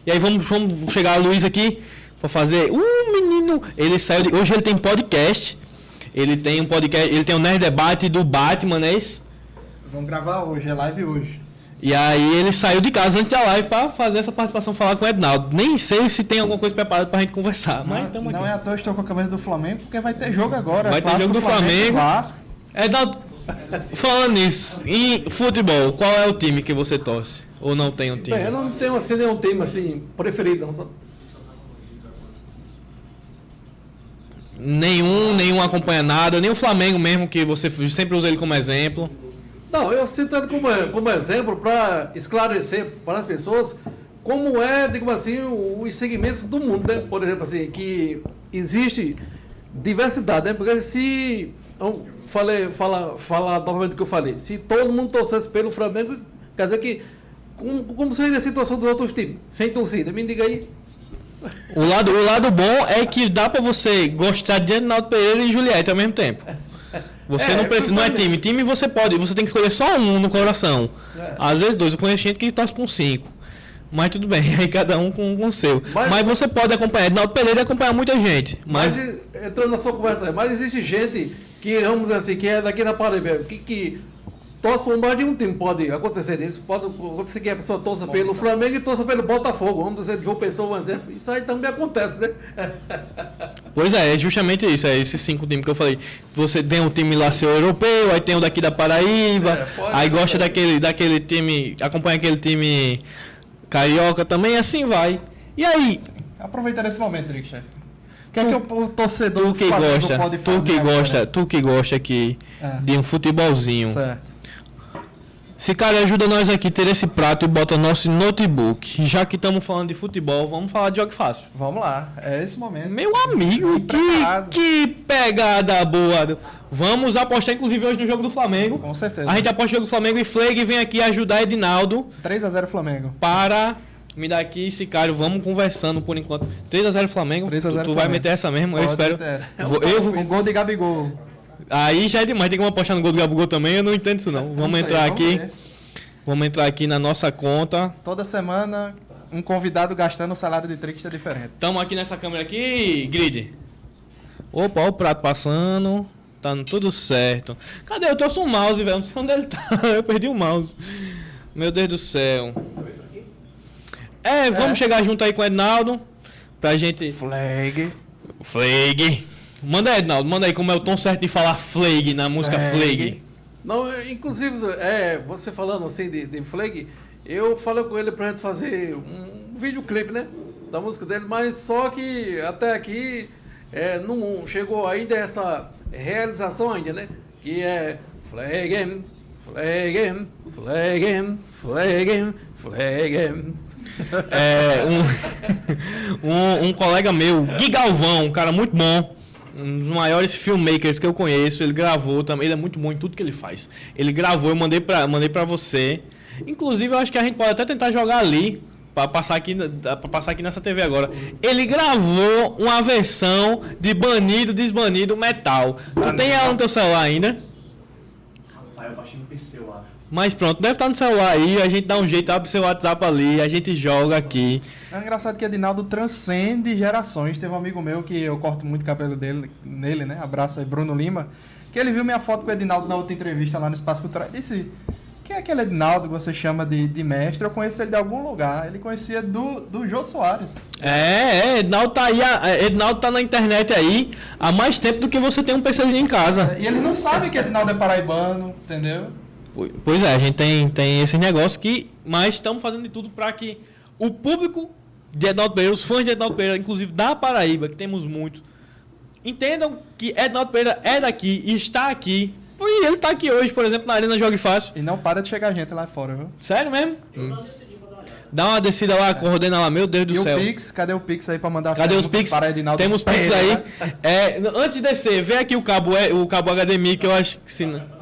[SPEAKER 1] E aí vamos, vamos chegar a Luiz aqui para fazer. Uh, menino! Ele saiu de, Hoje ele tem podcast. Ele tem um podcast. Ele tem um Nerd Debate do Batman, não é isso?
[SPEAKER 5] Vamos gravar hoje, é live hoje.
[SPEAKER 1] E aí ele saiu de casa antes da live para fazer essa participação, falar com o Ednaldo. Nem sei se tem alguma coisa preparada pra gente conversar, mas
[SPEAKER 5] não, não
[SPEAKER 1] aqui.
[SPEAKER 5] é à toa estou com a camisa do Flamengo, porque vai ter jogo agora.
[SPEAKER 1] Vai ter
[SPEAKER 5] clássico
[SPEAKER 1] jogo do Flamengo.
[SPEAKER 5] Vasco.
[SPEAKER 1] Ednaldo, falando nisso, em futebol, qual é o time que você torce? Ou não tem um time?
[SPEAKER 3] Bem, eu não tenho assim nenhum tema assim preferido, não?
[SPEAKER 1] Nenhum, nenhum acompanha nada, nem o Flamengo mesmo, que você sempre usa ele como exemplo.
[SPEAKER 3] Não, eu cito ele como, como exemplo para esclarecer para as pessoas como é, digamos assim, os segmentos do mundo, né? Por exemplo, assim, que existe diversidade, né? Porque se. Então, falei, fala, falar novamente o que eu falei. Se todo mundo torcesse pelo Flamengo, quer dizer que. Como, como seria a situação dos outros times? Sem torcida? Me diga aí.
[SPEAKER 1] O lado, o lado bom é que dá pra você gostar de Ednaldo Pereira e Juliette ao mesmo tempo. Você
[SPEAKER 3] É,
[SPEAKER 1] não precisa, não é time. Time você pode, você tem que escolher só um no coração.
[SPEAKER 3] É.
[SPEAKER 1] Às vezes dois. Eu conheço gente que torce com cinco. Mas tudo bem, aí cada um com, com o seu.
[SPEAKER 3] Mas-
[SPEAKER 1] Mas, você pode acompanhar. Ednaldo Pereira acompanha muita gente.
[SPEAKER 3] Mas,
[SPEAKER 1] Mas,
[SPEAKER 3] entrando na sua conversa, mas existe gente que, vamos dizer assim, que é daqui da Paraíba, que, que torce por mais de um time. Pode acontecer isso. Pode acontecer que a pessoa torça pelo Flamengo e torça pelo Botafogo. Vamos dizer, João Pessoa, um exemplo. Isso aí também acontece, né?
[SPEAKER 1] pois é, é justamente isso. É esses cinco times que eu falei. Você tem um time lá seu europeu, aí tem o daqui da Paraíba,
[SPEAKER 3] É, pode
[SPEAKER 1] aí gosta daquele, daquele time, acompanha aquele time carioca também, assim vai. E aí,
[SPEAKER 5] Aproveitando esse momento, Trickster. O que é que o, torcedor
[SPEAKER 1] tu que gosta,
[SPEAKER 5] pode
[SPEAKER 1] tu
[SPEAKER 5] fazer
[SPEAKER 1] que
[SPEAKER 5] agora?
[SPEAKER 1] gosta, tu que gosta aqui
[SPEAKER 5] É.
[SPEAKER 1] de um futebolzinho.
[SPEAKER 5] Certo.
[SPEAKER 1] Se cara ajuda nós aqui a ter esse prato e bota nosso notebook. Já que estamos falando de futebol, vamos falar de jogo fácil.
[SPEAKER 5] Vamos lá. É esse momento.
[SPEAKER 1] Meu amigo, que, que pegada boa. Vamos apostar, inclusive, hoje no jogo do Flamengo.
[SPEAKER 5] Com certeza.
[SPEAKER 1] A gente aposta no jogo do Flamengo e Fleg vem aqui ajudar Edinaldo
[SPEAKER 5] 3x0 Flamengo.
[SPEAKER 1] para me dar aqui cara. Vamos conversando por enquanto. 3x0 Flamengo.
[SPEAKER 5] 3 a 0
[SPEAKER 1] tu, tu vai
[SPEAKER 5] Flamengo.
[SPEAKER 1] meter essa mesmo, eu
[SPEAKER 5] Pode
[SPEAKER 1] espero.
[SPEAKER 5] meter essa.
[SPEAKER 1] Vou- eu vou-
[SPEAKER 5] Um gol de Gabigol.
[SPEAKER 1] Aí já é demais, tem como apostar no gol do Gabigol também, eu não entendo isso não. Vamos
[SPEAKER 5] Isso aí,
[SPEAKER 1] entrar
[SPEAKER 5] vamos
[SPEAKER 1] aqui.
[SPEAKER 5] ver.
[SPEAKER 1] Vamos entrar aqui na nossa conta.
[SPEAKER 5] Toda semana, um convidado gastando o salário de Trickster diferente.
[SPEAKER 1] Tamo aqui nessa câmera aqui, grid. Opa, o prato passando. Tá tudo certo. Cadê? Eu trouxe um mouse, velho. Não sei onde ele tá. Eu perdi o mouse. Meu Deus do céu. É, vamos chegar junto aí com o Ednaldo. Pra gente.
[SPEAKER 5] Flag.
[SPEAKER 1] Flag. Manda aí, Ednaldo. Manda aí como é o tom certo de falar flag na música
[SPEAKER 5] Flag.
[SPEAKER 1] flag.
[SPEAKER 3] Não, é, inclusive, é, você falando assim de, de Flag, eu falei com ele pra gente fazer um videoclipe, né? Da música dele, mas só que até aqui é, não chegou ainda essa realização ainda, né? Que é Flag, Flag, Flag, Flag, Flag.
[SPEAKER 1] É, um, um, um colega meu, Gui Galvão, um cara muito bom, um dos maiores filmmakers que eu conheço, ele gravou também, ele é muito bom em tudo que ele faz. Ele gravou, eu mandei pra, mandei pra você. Inclusive, eu acho que a gente pode até tentar jogar ali, pra passar aqui, pra passar aqui nessa TV agora. Ele gravou uma versão de Banido, Desbanido, Metal. Tu tem ela no teu celular ainda?
[SPEAKER 4] Rapaz, eu baixei no PC, eu acho.
[SPEAKER 1] Mas pronto, deve estar no celular aí, a gente dá um jeito, abre seu WhatsApp ali, a gente joga aqui.
[SPEAKER 5] É engraçado que Edinaldo transcende gerações. Teve um amigo meu que eu corto muito cabelo dele, nele, né? Abraço aí, Bruno Lima. Que ele viu minha foto com o Edinaldo na outra entrevista lá no Espaço Cultural disse: Quem é aquele Edinaldo que você chama de, de mestre? Eu conheço ele de algum lugar. Ele conhecia do, do Jô Soares.
[SPEAKER 1] É, é, Ednaldo tá aí, é, Ednaldo tá na internet aí há mais tempo do que você tem um PCzinho em casa.
[SPEAKER 5] E ele não sabe que Edinaldo é paraibano, entendeu?
[SPEAKER 1] Po- Pois é, a gente tem, tem esse negócio que. Mas estamos fazendo de tudo para que o público de Ednaldo Pereira, os fãs de Ednaldo Pereira, inclusive da Paraíba, que temos muitos, entendam que Ednaldo Pereira é daqui e está aqui. E ele tá aqui hoje, por exemplo, na Arena Jogue Fácil.
[SPEAKER 5] E não para de chegar gente lá fora, viu?
[SPEAKER 1] Sério mesmo? Dá uma descida lá, coordena lá, meu Deus do
[SPEAKER 5] E
[SPEAKER 1] céu.
[SPEAKER 5] o Pix, cadê o Pix aí pra mandar
[SPEAKER 1] Cadê os Pix?
[SPEAKER 5] para Edinaldo
[SPEAKER 1] Temos Pix aí. É, antes de descer, vê aqui o cabo, é, o cabo HDMI que eu acho que se. não-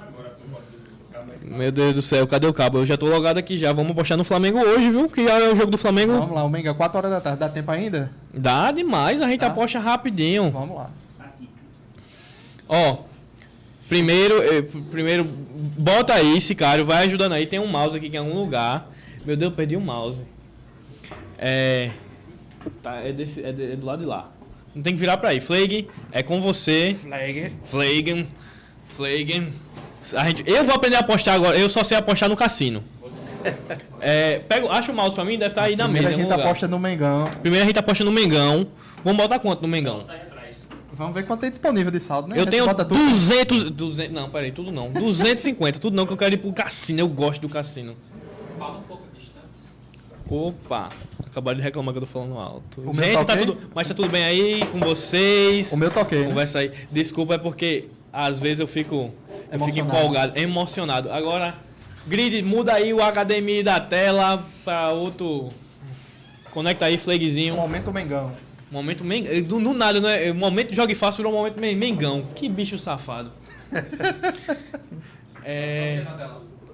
[SPEAKER 1] Meu Deus do céu, cadê o cabo? Eu já tô logado aqui já. Vamos apostar no Flamengo hoje, viu? Que é o jogo do Flamengo.
[SPEAKER 5] Vamos lá, o Menga, 4 horas da tarde. Dá tempo ainda?
[SPEAKER 1] Dá demais, a gente
[SPEAKER 5] Tá.
[SPEAKER 1] aposta rapidinho.
[SPEAKER 5] Vamos lá.
[SPEAKER 1] Ó, primeiro, eh, pr- primeiro, bota aí, Sicário, vai ajudando aí. Tem um mouse aqui que é em algum lugar. Meu Deus, eu perdi o mouse. É. Tá, é, desse, é, de- é do lado de lá. Não tem que virar pra aí. Flag, é com você.
[SPEAKER 5] Flag.
[SPEAKER 1] Flagen. Flagen. A gente, eu vou aprender a apostar agora. Eu só sei apostar no cassino. É, pega, acha o mouse pra mim, deve estar aí na
[SPEAKER 5] Primeiro
[SPEAKER 1] mesa.
[SPEAKER 5] a
[SPEAKER 1] em
[SPEAKER 5] gente aposta no Mengão.
[SPEAKER 1] Primeiro a gente aposta no Mengão. Vamos botar quanto no Mengão?
[SPEAKER 5] Vamos ver quanto tem disponível de saldo, né? A
[SPEAKER 1] Eu tenho
[SPEAKER 5] bota tudo.
[SPEAKER 1] 200, 200. Não, peraí, tudo não. 250, tudo não, que eu quero ir pro cassino. Eu gosto do cassino. Opa, acabaram de reclamar que eu tô falando alto.
[SPEAKER 5] O meu
[SPEAKER 1] Gente,
[SPEAKER 5] tá
[SPEAKER 1] tá tudo. Mas tá tudo bem aí com vocês?
[SPEAKER 5] O meu toquei, né?
[SPEAKER 1] Conversa aí. Desculpa, é porque às vezes eu fico, eu fico empolgado, emocionado. Agora, grid, muda aí o HDMI da tela para outro. Conecta aí, flagzinho.
[SPEAKER 5] momento Mengão.
[SPEAKER 1] Momento men... eh, do, do nada, né? Momento jogue fácil virou um momento men- mengão. Que bicho safado. é...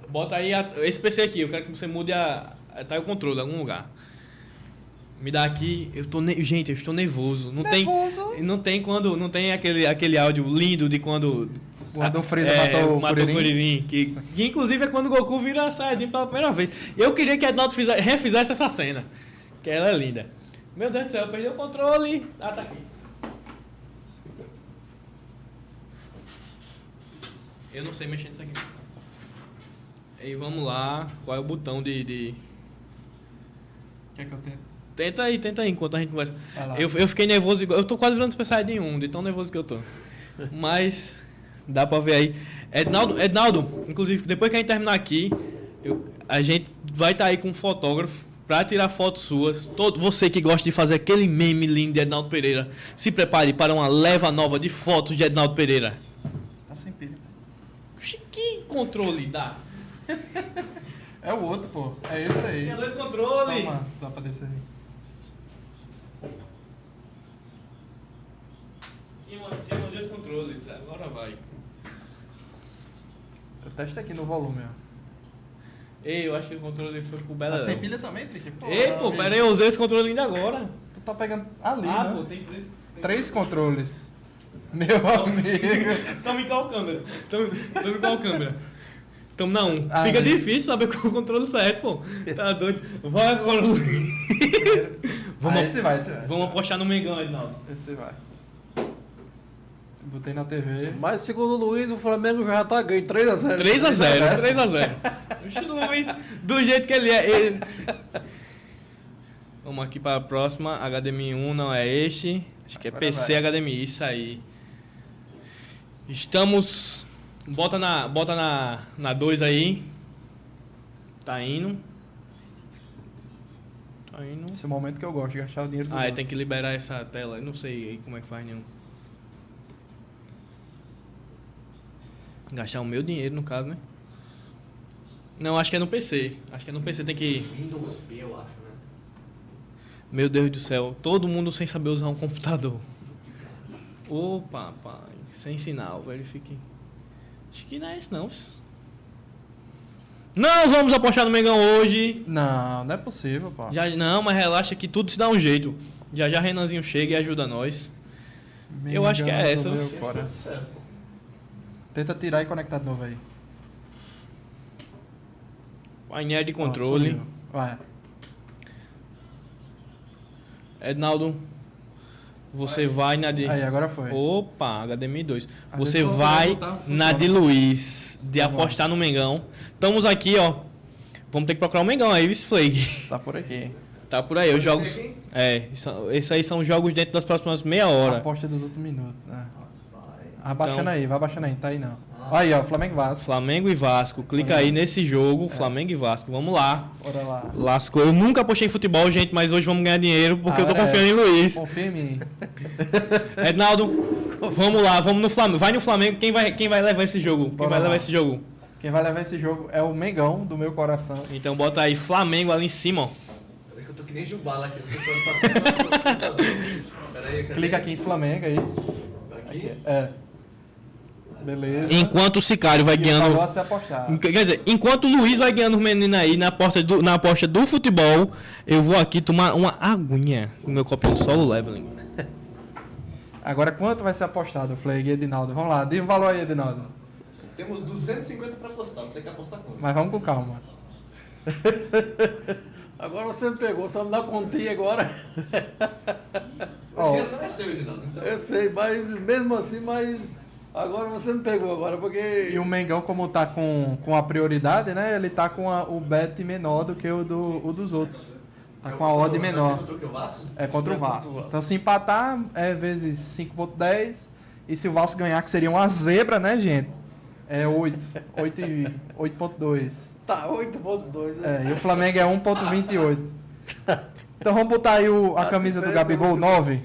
[SPEAKER 1] Bota aí a- esse PC aqui. Eu quero que você mude a. a- Tá aí o controle em algum lugar. Me dá aqui. Eu tô ne... Gente, eu estou nervoso. Não
[SPEAKER 5] Nervoso?
[SPEAKER 1] tem. Não tem quando. Não tem aquele, aquele áudio lindo de quando
[SPEAKER 5] Quando o Freeza
[SPEAKER 1] É,
[SPEAKER 5] matou o
[SPEAKER 1] matou
[SPEAKER 5] Kuririn.
[SPEAKER 1] Kuririn. Que, que inclusive é quando o Goku vira a Saiyajin pela primeira vez. Eu queria que a Ednaldo fize- refizesse essa cena. Que ela é linda. Meu Deus do céu, eu perdi o controle. Ah, tá aqui. Eu não sei mexer nisso aqui. E vamos lá. Qual é o botão de. de...
[SPEAKER 5] Quer que eu tente?
[SPEAKER 1] Tenta aí, tenta aí enquanto a gente conversa. Eu, eu fiquei nervoso. Eu tô quase virando Super Saiyajin 1, de tão nervoso que eu tô. Mas dá pra ver aí. Ednaldo, Ednaldo, inclusive, depois que a gente terminar aqui, eu- a gente vai estar aí com um fotógrafo pra tirar fotos suas. Todo, você que gosta de fazer aquele meme lindo de Ednaldo Pereira, se prepare para uma leva nova de fotos de Ednaldo Pereira.
[SPEAKER 5] Tá sem pilha.
[SPEAKER 1] Que controle dá?
[SPEAKER 5] É o outro, pô. É esse aí.
[SPEAKER 1] Tem dois controles.
[SPEAKER 5] Toma, dá pra descer aí.
[SPEAKER 1] Tinha dois controles, agora vai.
[SPEAKER 5] Eu testo aqui no volume, ó.
[SPEAKER 1] Ei, eu acho que o controle foi pro Bela.
[SPEAKER 5] Tá sem pilha também, Trick? Pô,
[SPEAKER 1] Ei, pô,
[SPEAKER 5] bicho.
[SPEAKER 1] pera aí, eu usei esse controle ainda agora.
[SPEAKER 5] Tu tá pegando ali,
[SPEAKER 1] ah,
[SPEAKER 5] né?
[SPEAKER 1] pô, tem três.
[SPEAKER 5] Três controles. Meu amigo.
[SPEAKER 1] Tamo em qual câmera? Tamo, em qual câmera? Tamo na 1.
[SPEAKER 5] Ah,
[SPEAKER 1] Fica difícil saber qual o controle certo, pô. Tá doido. Vai agora, Luiz. Vamos,
[SPEAKER 5] Ah, esse vai, esse vai.
[SPEAKER 1] vamos apostar no Mengão, Ednaldo.
[SPEAKER 5] Esse vai. Botei na TV.
[SPEAKER 3] Mas segundo o Luiz, o Flamengo já tá ganho 3x0.
[SPEAKER 1] 3x0, 3x0. Oxi, Luiz, do jeito que ele é. ele- Vamos aqui para a próxima. HDMI 1 não é este. Acho que é
[SPEAKER 5] Agora
[SPEAKER 1] PC
[SPEAKER 5] vai.
[SPEAKER 1] HDMI, isso aí. Estamos. Bota na, bota na, na 2 aí. Tá indo. Tá indo.
[SPEAKER 5] Esse é o momento que eu gosto de gastar o dinheiro do
[SPEAKER 1] Ah, tem que liberar essa tela. Eu não sei aí como é que faz nenhum. Gastar o meu dinheiro, no caso, né? Não, acho que é no PC. Acho que é no PC, tem que.
[SPEAKER 4] Windows P, eu acho, né?
[SPEAKER 1] Meu Deus do céu, todo mundo sem saber usar um computador. Ô, papai, sem sinal, verifique. Acho que não é isso, não. Nós vamos apostar no Mengão hoje.
[SPEAKER 5] Não, não é possível, pô.
[SPEAKER 1] Já, não, mas relaxa que tudo se dá um jeito. Já já Renanzinho chega e ajuda nós. eu acho que é
[SPEAKER 5] Mengão
[SPEAKER 1] essa,
[SPEAKER 5] meu
[SPEAKER 1] você-
[SPEAKER 5] cora.
[SPEAKER 4] Certo, pô.
[SPEAKER 5] Tenta tirar e conectar de novo aí.
[SPEAKER 1] Painel de
[SPEAKER 5] Ó,
[SPEAKER 1] controle.
[SPEAKER 5] Vai.
[SPEAKER 1] Ednaldo, você vai na de.
[SPEAKER 5] Aí, agora foi.
[SPEAKER 1] Opa, HDMI 2.
[SPEAKER 5] Ah,
[SPEAKER 1] Você vai na de Luiz, de
[SPEAKER 5] Tá bom.
[SPEAKER 1] apostar no Mengão. Estamos aqui, ó. Vamos ter que procurar o Mengão aí, Vice Flake.
[SPEAKER 5] Tá por aqui.
[SPEAKER 1] Tá por aí, os jogos. É, esses aí são jogos dentro das próximas meia hora.
[SPEAKER 5] Aposta dos últimos minutos. né? Vai
[SPEAKER 1] Então-
[SPEAKER 5] aí, vai baixando aí, tá aí não. Aí, ó, Flamengo e Vasco.
[SPEAKER 1] Flamengo e Vasco. Clica aí nesse jogo, Flamengo e Vasco. Vamos lá.
[SPEAKER 5] Bora lá.
[SPEAKER 1] Lascou. Eu nunca apostei em futebol, gente, mas hoje vamos ganhar dinheiro porque eu tô
[SPEAKER 5] Agora é.
[SPEAKER 1] confiando em Luiz.
[SPEAKER 5] Confia em mim.
[SPEAKER 1] Ednaldo, vamos lá, vamos no Flamengo. Vai no Flamengo, quem vai, quem vai levar esse jogo? Quem
[SPEAKER 5] Bora
[SPEAKER 1] vai
[SPEAKER 5] lá.
[SPEAKER 1] levar esse jogo?
[SPEAKER 5] Quem vai levar esse jogo é o Mengão do meu coração.
[SPEAKER 1] Então bota aí Flamengo ali em cima, ó.
[SPEAKER 4] Peraí que eu tô que nem Jubala aqui. Cadê?
[SPEAKER 5] Clica aqui em Flamengo, é isso?
[SPEAKER 4] Aqui?
[SPEAKER 5] É. Beleza.
[SPEAKER 1] Enquanto o Sicário vai
[SPEAKER 5] E
[SPEAKER 1] ganhando.
[SPEAKER 5] apostar.
[SPEAKER 1] Quer dizer, enquanto o Luiz vai ganhando os meninos aí na, porta do, na aposta do futebol, eu vou aqui tomar uma aguinha com meu copinho solo leveling.
[SPEAKER 5] Agora, quanto vai ser apostado, Fleg e Edinaldo? Vamos lá, dê um valor aí, Edinaldo.
[SPEAKER 4] Temos 250 pra apostar. Você quer apostar quanto?
[SPEAKER 5] Mas vamos com calma.
[SPEAKER 3] Agora você me pegou, só me dá continha agora.
[SPEAKER 4] O dinheiro não é seu, Ginaldo. Então,
[SPEAKER 3] Eu sei, mas mesmo assim, mas agora você me pegou agora, porque.
[SPEAKER 5] E o Mengão, como tá com, com a prioridade, né? Ele tá com a- o bet menor do que o, do, o dos outros. Tá com a odd
[SPEAKER 4] ser
[SPEAKER 5] menor.
[SPEAKER 4] contra o que, o Vasco?
[SPEAKER 5] É contra o
[SPEAKER 3] É o
[SPEAKER 5] Vasco. Então se empatar é vezes 5.10. E se o Vasco ganhar, que seria uma zebra, né, gente? É 8. 8 e 8.2.
[SPEAKER 3] Tá, 8.2.
[SPEAKER 5] É, e o Flamengo é 1.28. Então vamos botar aí o- a
[SPEAKER 3] A
[SPEAKER 5] camisa do
[SPEAKER 3] é
[SPEAKER 5] Gabigol,
[SPEAKER 3] muito
[SPEAKER 5] 9.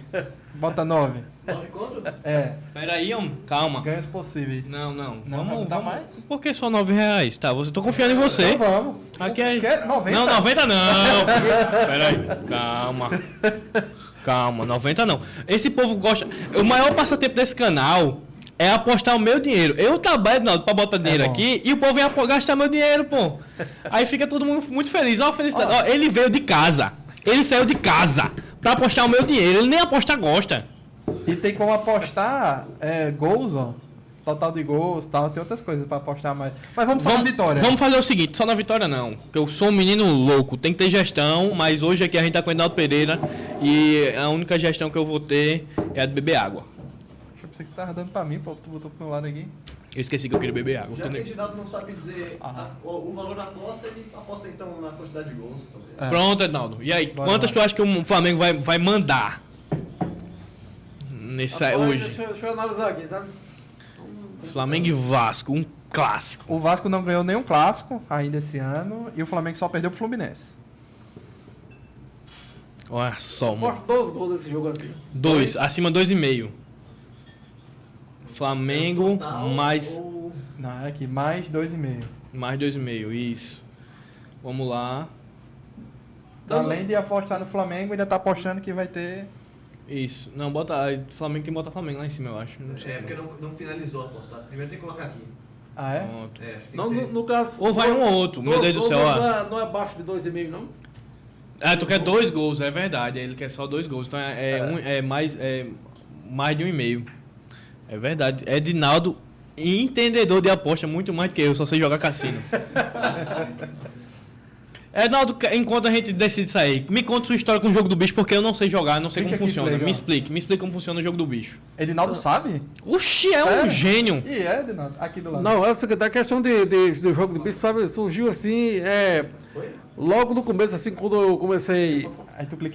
[SPEAKER 5] Bota 9.
[SPEAKER 4] Nove quanto?
[SPEAKER 5] É,
[SPEAKER 1] Pera aí, homem. Calma.
[SPEAKER 5] ganhos possíveis.
[SPEAKER 1] Não, não.
[SPEAKER 5] Não,
[SPEAKER 1] vamos,
[SPEAKER 5] dá
[SPEAKER 1] vamos.
[SPEAKER 5] mais?
[SPEAKER 1] Por que só 9 reais? Tá, você tô confiando em você.
[SPEAKER 5] Então vamos.
[SPEAKER 1] Aqui é.
[SPEAKER 5] Quer 90?
[SPEAKER 1] Não, 90 não. Pera aí. Calma. Calma, 90 não. Esse povo gosta. O maior passatempo desse canal é apostar o meu dinheiro. Eu trabalho, não, pra botar dinheiro
[SPEAKER 5] É
[SPEAKER 1] aqui e o povo vem gastar meu dinheiro, pô. Aí fica todo mundo muito feliz. Ó, a felicidade. Ó, ele veio de casa. Ele saiu de casa pra apostar o meu dinheiro. Ele nem apostar gosta.
[SPEAKER 5] E tem como apostar é, gols, ó. total de gols tal, tem outras coisas pra apostar mais. Mas vamos só na
[SPEAKER 1] Vamos,
[SPEAKER 5] vitória.
[SPEAKER 1] vamos fazer o seguinte, só na vitória não. Porque eu sou um menino louco, tem que ter gestão, mas hoje aqui a gente tá com o Reinaldo Pereira e a única gestão que eu vou ter é a de beber água.
[SPEAKER 5] Eu pensei que você tava dando pra mim, pô, tu botou pro meu lado aqui.
[SPEAKER 1] Eu esqueci que eu queria beber água.
[SPEAKER 4] Já que o Edinaldo não sabe dizer
[SPEAKER 5] Ah.
[SPEAKER 4] a- o, o valor da aposta, ele aposta então na quantidade de gols.
[SPEAKER 5] É.
[SPEAKER 1] Pronto, Ednaldo. E aí,
[SPEAKER 5] Bora
[SPEAKER 1] quantas
[SPEAKER 5] lá.
[SPEAKER 1] tu acha que o Flamengo vai, vai mandar nesse
[SPEAKER 3] Rapaz,
[SPEAKER 1] hoje?
[SPEAKER 3] Deixa, deixa eu analisar aqui, sabe?
[SPEAKER 1] Flamengo e Vasco, um clássico.
[SPEAKER 5] O Vasco não ganhou nenhum clássico ainda esse ano e o Flamengo só perdeu pro Fluminense.
[SPEAKER 1] Olha só, mano.
[SPEAKER 3] Dois gols desse jogo assim.
[SPEAKER 1] Dois, acima dois e meio. Flamengo
[SPEAKER 4] Total,
[SPEAKER 1] mais
[SPEAKER 4] ou-
[SPEAKER 5] Não, é aqui, mais 2,5.
[SPEAKER 1] mais dois e meio, isso. Vamos lá.
[SPEAKER 5] Além de apostar no Flamengo, ainda tá apostando que vai ter.
[SPEAKER 1] Isso. Não, bota. Flamengo tem que botar Flamengo lá em cima, eu acho. Não sei.
[SPEAKER 4] É, porque não, não finalizou a aposta. Primeiro tem que colocar aqui.
[SPEAKER 5] Ah, é?
[SPEAKER 4] É, acho que tem
[SPEAKER 3] Não,
[SPEAKER 4] que
[SPEAKER 3] no,
[SPEAKER 4] ser.
[SPEAKER 3] no caso.
[SPEAKER 1] Ou vai um ou outro, meu Deus do céu,
[SPEAKER 3] Não é, não é abaixo de 2,5, não?
[SPEAKER 1] Ah, tu quer dois gols, é verdade. Ele quer só dois gols. Então é, é, um- é mais, é mais de um e meio. É verdade. É Dinaldo, entendedor de aposta muito mais do que eu, só sei jogar cassino. Ednaldo, enquanto a gente decide sair, me conta sua história com o jogo do bicho, porque eu não sei jogar, não sei como funciona. Me explique, me explique como funciona o jogo do bicho.
[SPEAKER 5] Edinaldo sabe?
[SPEAKER 1] Oxi, é um
[SPEAKER 5] Sério?
[SPEAKER 1] gênio.
[SPEAKER 5] E é, Edinaldo? Aqui do lado.
[SPEAKER 3] Não, essa que da questão de, de- do jogo de bicho, sabe, surgiu assim, é, logo no começo, assim, quando eu comecei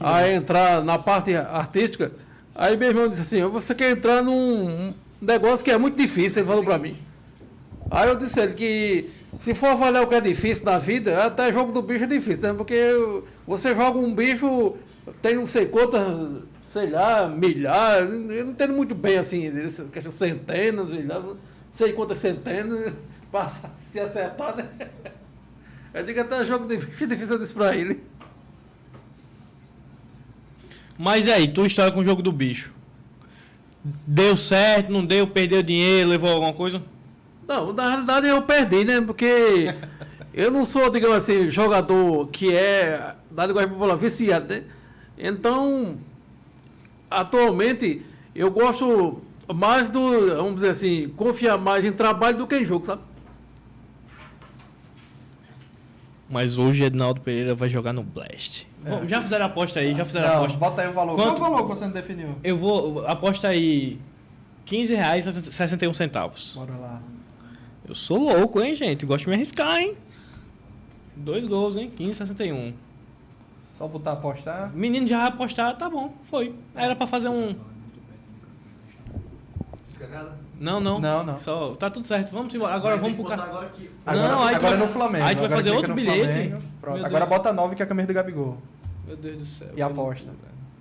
[SPEAKER 3] a entrar na parte artística, aí meu irmão disse assim, você quer entrar num um negócio que é muito difícil, ele falou pra mim. Aí eu disse a ele que se for avaliar o que é difícil na vida, até jogo do bicho é difícil, né? Porque você joga um bicho, tem não sei quantas, sei lá, milhares, eu não entendo muito bem assim, questão centenas, milhares, não sei quantas centenas, passa se acertar, né? Eu digo até jogo de bicho é difícil, eu disse pra ele.
[SPEAKER 1] Mas aí, tua história com o jogo do bicho? Deu certo, não deu, perdeu dinheiro, levou alguma coisa?
[SPEAKER 3] Não, na realidade eu perdi, né? Porque eu não sou, digamos assim, jogador que é, da linguagem popular, viciado, né? Então, atualmente, eu gosto mais do, vamos dizer assim, confiar mais em trabalho do que em jogo, sabe?
[SPEAKER 1] Mas hoje Ednaldo Pereira vai jogar no Blast. Bom, Já fizeram a aposta aí, já fizeram a
[SPEAKER 5] Não,
[SPEAKER 1] aposta.
[SPEAKER 5] bota aí o valor.
[SPEAKER 1] Quanto?
[SPEAKER 5] Qual o valor que você não definiu?
[SPEAKER 1] Eu vou. Aposta aí. 15 reais e 61 centavos.
[SPEAKER 5] Bora lá.
[SPEAKER 1] Eu sou louco, hein, gente? Gosto de me arriscar, hein? Dois gols, hein? 15 61.
[SPEAKER 5] Só botar apostar.
[SPEAKER 1] Menino já apostar, tá bom, foi. Era pra fazer um. Não, não.
[SPEAKER 5] Não, não.
[SPEAKER 1] Só, tá tudo certo. Vamos embora. Agora
[SPEAKER 4] Mas
[SPEAKER 1] vamos pro
[SPEAKER 4] agora aqui.
[SPEAKER 5] Agora,
[SPEAKER 1] Não, aí tu
[SPEAKER 5] agora
[SPEAKER 1] vai-
[SPEAKER 5] é no Flamengo.
[SPEAKER 1] aí tu vai fazer outro bilhete.
[SPEAKER 5] Agora bota 9 que é a camisa do Gabigol.
[SPEAKER 1] Meu Deus do céu.
[SPEAKER 5] E aposta.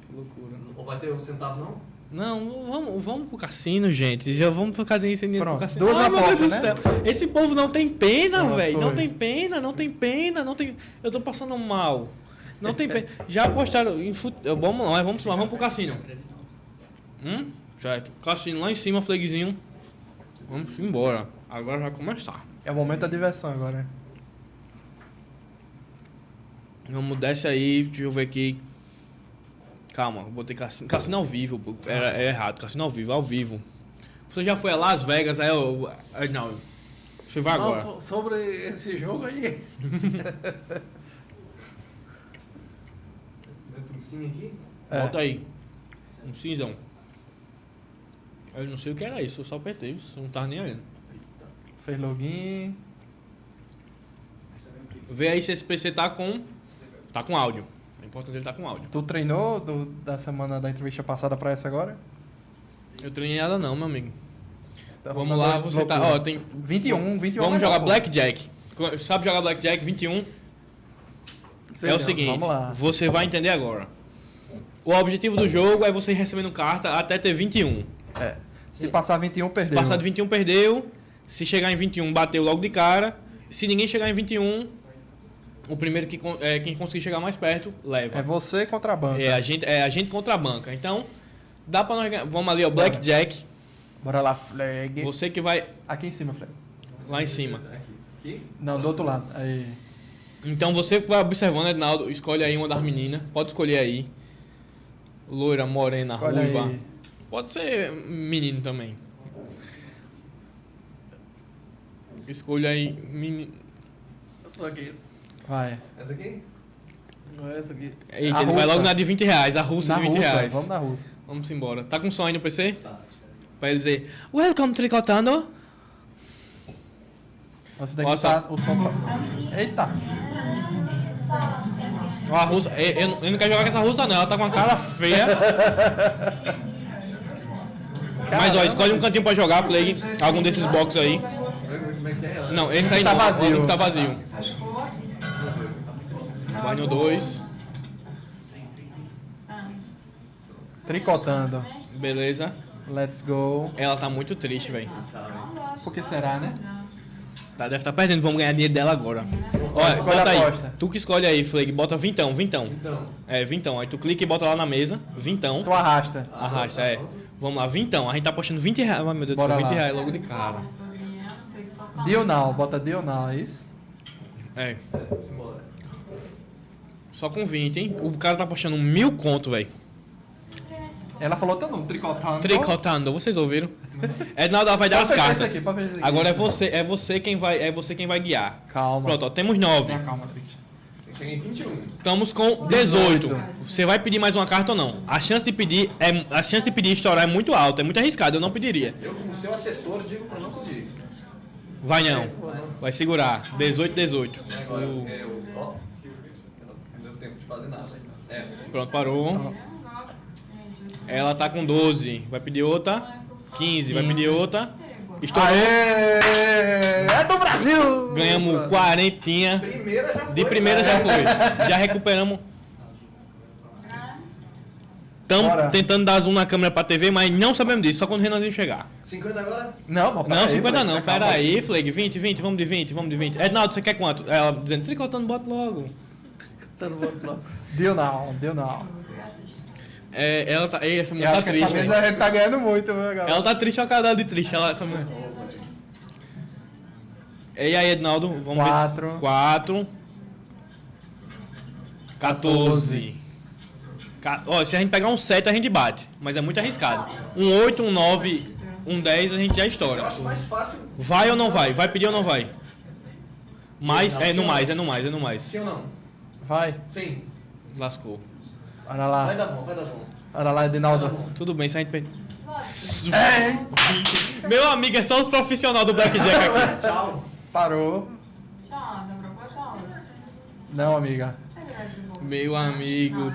[SPEAKER 1] Que loucura.
[SPEAKER 4] Ou vai ter um centavo, não?
[SPEAKER 1] Não, vamos, vamos pro cassino, gente. Já vamos ficar nisso indo pro
[SPEAKER 5] Pronto,
[SPEAKER 1] cassino.
[SPEAKER 5] duas
[SPEAKER 1] Ah,
[SPEAKER 5] apostas, né?
[SPEAKER 1] Esse povo não tem pena, velho. Não tem pena, não tem pena, não tem. Eu tô passando mal. Não tem pena. Já apostaram em fut... Vamos lá, vamos lá, vamos pro cassino. Hum? Certo. Cassino lá em cima, fleguezinho. Vamos embora. Agora vai começar.
[SPEAKER 5] É o momento da diversão agora.
[SPEAKER 1] Vamos desce aí, deixa eu ver aqui. Calma, eu botei cassino. Cassino ao vivo, era, é errado. Cassino ao vivo, ao vivo. Você já foi a Las Vegas, aí eu. aí Não. Você vai agora.
[SPEAKER 3] Não, so- sobre esse jogo aí,
[SPEAKER 4] Entra sim aqui.
[SPEAKER 5] É.
[SPEAKER 1] Bota aí. Um cinzão. Eu não sei o que era isso, eu só apertei isso. Eu não tava nem olhando.
[SPEAKER 5] Fez login.
[SPEAKER 1] Vê aí se esse PC tá com. Tá com áudio. Importante ele tá com áudio.
[SPEAKER 5] Tu treinou do- da semana da entrevista passada pra essa agora?
[SPEAKER 1] Eu treinei nada não, meu amigo.
[SPEAKER 5] Tá
[SPEAKER 1] Vamos lá, você tá.
[SPEAKER 5] loucura.
[SPEAKER 1] Ó, tem.
[SPEAKER 5] 21, 21.
[SPEAKER 1] Vamos
[SPEAKER 5] é
[SPEAKER 1] jogar. Blackjack. Sabe jogar Blackjack 21? É o seguinte,
[SPEAKER 5] vamos lá.
[SPEAKER 1] você vai entender agora. O objetivo do jogo é você ir recebendo carta até ter 21.
[SPEAKER 5] É. Se passar 21,
[SPEAKER 1] Se
[SPEAKER 5] perdeu.
[SPEAKER 1] passar de 21, perdeu. Se chegar em 21, bateu logo de cara. Se ninguém chegar em 21, o primeiro que é, quem conseguir chegar mais perto, leva.
[SPEAKER 5] É você contra a banca.
[SPEAKER 1] É a gente, é a gente contra a banca. Então, dá pra nós ganhar. Vamos ali, ó. Blackjack.
[SPEAKER 5] Bora lá, flag.
[SPEAKER 1] Você que vai
[SPEAKER 5] Aqui em cima, flag.
[SPEAKER 1] lá em cima.
[SPEAKER 4] Aqui.
[SPEAKER 5] Não, do outro lado. Aí.
[SPEAKER 1] Então, você que vai observando, Ednaldo, escolhe aí uma das meninas. Pode escolher aí. Loira, morena,
[SPEAKER 5] Escolhe
[SPEAKER 1] ruiva.
[SPEAKER 5] aí.
[SPEAKER 1] Pode ser menino também. Escolha aí. Mini...
[SPEAKER 3] Essa aqui.
[SPEAKER 5] Vai.
[SPEAKER 4] Essa aqui?
[SPEAKER 3] Não é essa aqui.
[SPEAKER 1] Eita,
[SPEAKER 5] A
[SPEAKER 1] ele vai logo na de 20 reais. A russa
[SPEAKER 5] Na
[SPEAKER 1] de 20
[SPEAKER 5] russa,
[SPEAKER 1] reais.
[SPEAKER 5] vamos na russa.
[SPEAKER 1] Vamos embora. Tá com som aí no PC? Tá. Pra ele dizer, Welcome tricotando.
[SPEAKER 5] Esse daqui
[SPEAKER 1] Nossa.
[SPEAKER 5] tá o som tá... Eita.
[SPEAKER 1] A russa. Eu, eu não- eu não quero jogar com essa russa, não. Ela tá com uma cara feia. Mas ó, escolhe um cantinho pra jogar, Flag. Algum desses box aí.
[SPEAKER 4] É que é?
[SPEAKER 1] Não, esse aí
[SPEAKER 5] Tá
[SPEAKER 1] não.
[SPEAKER 5] vazio.
[SPEAKER 1] Algum que tá vazio. Vai no 2.
[SPEAKER 5] Tricotando.
[SPEAKER 1] Beleza.
[SPEAKER 5] Let's go.
[SPEAKER 1] Ela tá muito triste, velho.
[SPEAKER 5] Por que será, né?
[SPEAKER 1] Tá, deve estar perdendo. Vamos ganhar dinheiro dela agora. Olha,
[SPEAKER 5] Escolhe
[SPEAKER 1] bota
[SPEAKER 5] a
[SPEAKER 1] aí.
[SPEAKER 5] aposta.
[SPEAKER 1] Tu que escolhe aí, Flag. Bota vintão, vintão.
[SPEAKER 4] Então,
[SPEAKER 1] É, vintão. Aí tu clica e bota lá na mesa. Vintão.
[SPEAKER 5] Tu arrasta.
[SPEAKER 1] Arrasta, é. Vamos lá, vintão. A gente tá apostando 20 reais. Ai, meu Deus do
[SPEAKER 5] Bora
[SPEAKER 1] céu, 20
[SPEAKER 5] lá.
[SPEAKER 1] reais logo de cara.
[SPEAKER 5] Deal now. Bota deal now, é isso?
[SPEAKER 1] É. Só com 20, hein? O cara tá apostando mil conto, velho.
[SPEAKER 5] Ela falou teu nome, tricotando.
[SPEAKER 1] Tricotando, vocês ouviram? Ednaldo ela vai dar
[SPEAKER 5] Pode
[SPEAKER 1] as cartas.
[SPEAKER 5] aqui.
[SPEAKER 1] Agora é você, é você quem vai, é você quem vai guiar.
[SPEAKER 5] Calma.
[SPEAKER 1] Pronto, ó, temos 9.
[SPEAKER 5] Tenha calma.
[SPEAKER 4] Cheguei em 21.
[SPEAKER 1] Estamos com 18.
[SPEAKER 5] 18.
[SPEAKER 1] Você vai pedir mais uma carta ou não? A chance de pedir é a chance de pedir estourar é muito alta, é muito arriscado, eu não pediria.
[SPEAKER 4] Eu, como seu assessor, digo pra não pedir.
[SPEAKER 1] Vai não. Vai segurar. 18, 18.
[SPEAKER 4] Agora,
[SPEAKER 1] O-
[SPEAKER 4] é, o, ó, não deu tempo de fazer nada. É,
[SPEAKER 1] Pronto, parou. Ela tá com 12. Vai pedir outra. 15. Vai pedir outra. Estourou.
[SPEAKER 5] Aê! É do Brasil!
[SPEAKER 1] Ganhamos 40.
[SPEAKER 4] primeira já foi.
[SPEAKER 1] De primeira já foi. Já recuperamos. Estamos tentando dar zoom na câmera pra TV, mas não sabemos disso, só quando o Renanzinho chegar.
[SPEAKER 4] 50 agora?
[SPEAKER 5] Não, pô, pera
[SPEAKER 1] Não,
[SPEAKER 5] aí,
[SPEAKER 1] 50
[SPEAKER 5] Flex,
[SPEAKER 1] não, pera aí, Fleg, 20, 20, vamos de 20, vamos de 20. Ednaldo, você quer quanto? Ela dizendo, tricotando, bota logo.
[SPEAKER 3] Tá no outro lado.
[SPEAKER 5] Deal now, deal now.
[SPEAKER 1] É, ela tá. Ei, essa mulher tá
[SPEAKER 5] que essa
[SPEAKER 1] triste.
[SPEAKER 5] vez
[SPEAKER 1] velho.
[SPEAKER 5] a gente tá ganhando muito, viu, galera?
[SPEAKER 1] Ela tá triste, olha a cara de triste. Ela, essa mulher. E aí, Ednaldo, vamos
[SPEAKER 5] Quatro.
[SPEAKER 1] ver. 4. 14. Ca- Ó, se a gente pegar um 7, a gente bate. Mas é muito arriscado. Um 8, um 9, um 10, a gente já estoura. Vai ou não vai? Vai pedir ou não vai? Mais, é no mais, é no mais, é no mais.
[SPEAKER 4] Sim ou não?
[SPEAKER 5] Vai,
[SPEAKER 4] Sim.
[SPEAKER 1] Lascou.
[SPEAKER 5] olha
[SPEAKER 4] Vai
[SPEAKER 5] lá.
[SPEAKER 4] dar bom, vai dar bom.
[SPEAKER 5] Olha lá, Edinaldo.
[SPEAKER 1] Tudo bem, gente perder.
[SPEAKER 5] Ei!
[SPEAKER 1] Meu amigo, é só os profissionais do Blackjack aqui.
[SPEAKER 4] Tchau.
[SPEAKER 5] Parou.
[SPEAKER 6] Qualcosa.
[SPEAKER 5] Não, amiga.
[SPEAKER 1] Meu amigo.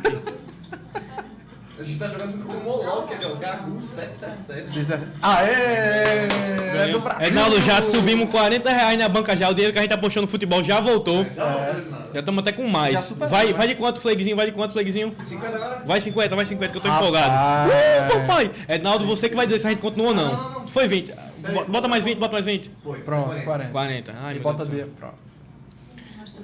[SPEAKER 4] A gente tá jogando com o Molol, que é o Gagu 777.
[SPEAKER 5] Diz a- Aê! É do Brasil!
[SPEAKER 1] Ednaldo, já subimos 40 reais na banca já. O dinheiro que a gente apostou no futebol já voltou.
[SPEAKER 4] Já nada.
[SPEAKER 1] Já estamos até com mais. Vai,
[SPEAKER 5] né?
[SPEAKER 1] vai de quanto, Flagzinho? Vai de quanto, Flagzinho?
[SPEAKER 4] 50 agora?
[SPEAKER 1] Vai 50, vai 50, que eu tô empolgado. Uh, papai! Ednaldo, você que vai dizer se a gente continua ou não. Foi 20. Bo- Bota mais 20, bota mais 20.
[SPEAKER 4] Foi.
[SPEAKER 5] Pronto,
[SPEAKER 4] 40.
[SPEAKER 5] 40.
[SPEAKER 1] 40. Ai,
[SPEAKER 5] E
[SPEAKER 1] meu
[SPEAKER 5] bota. D. Pronto.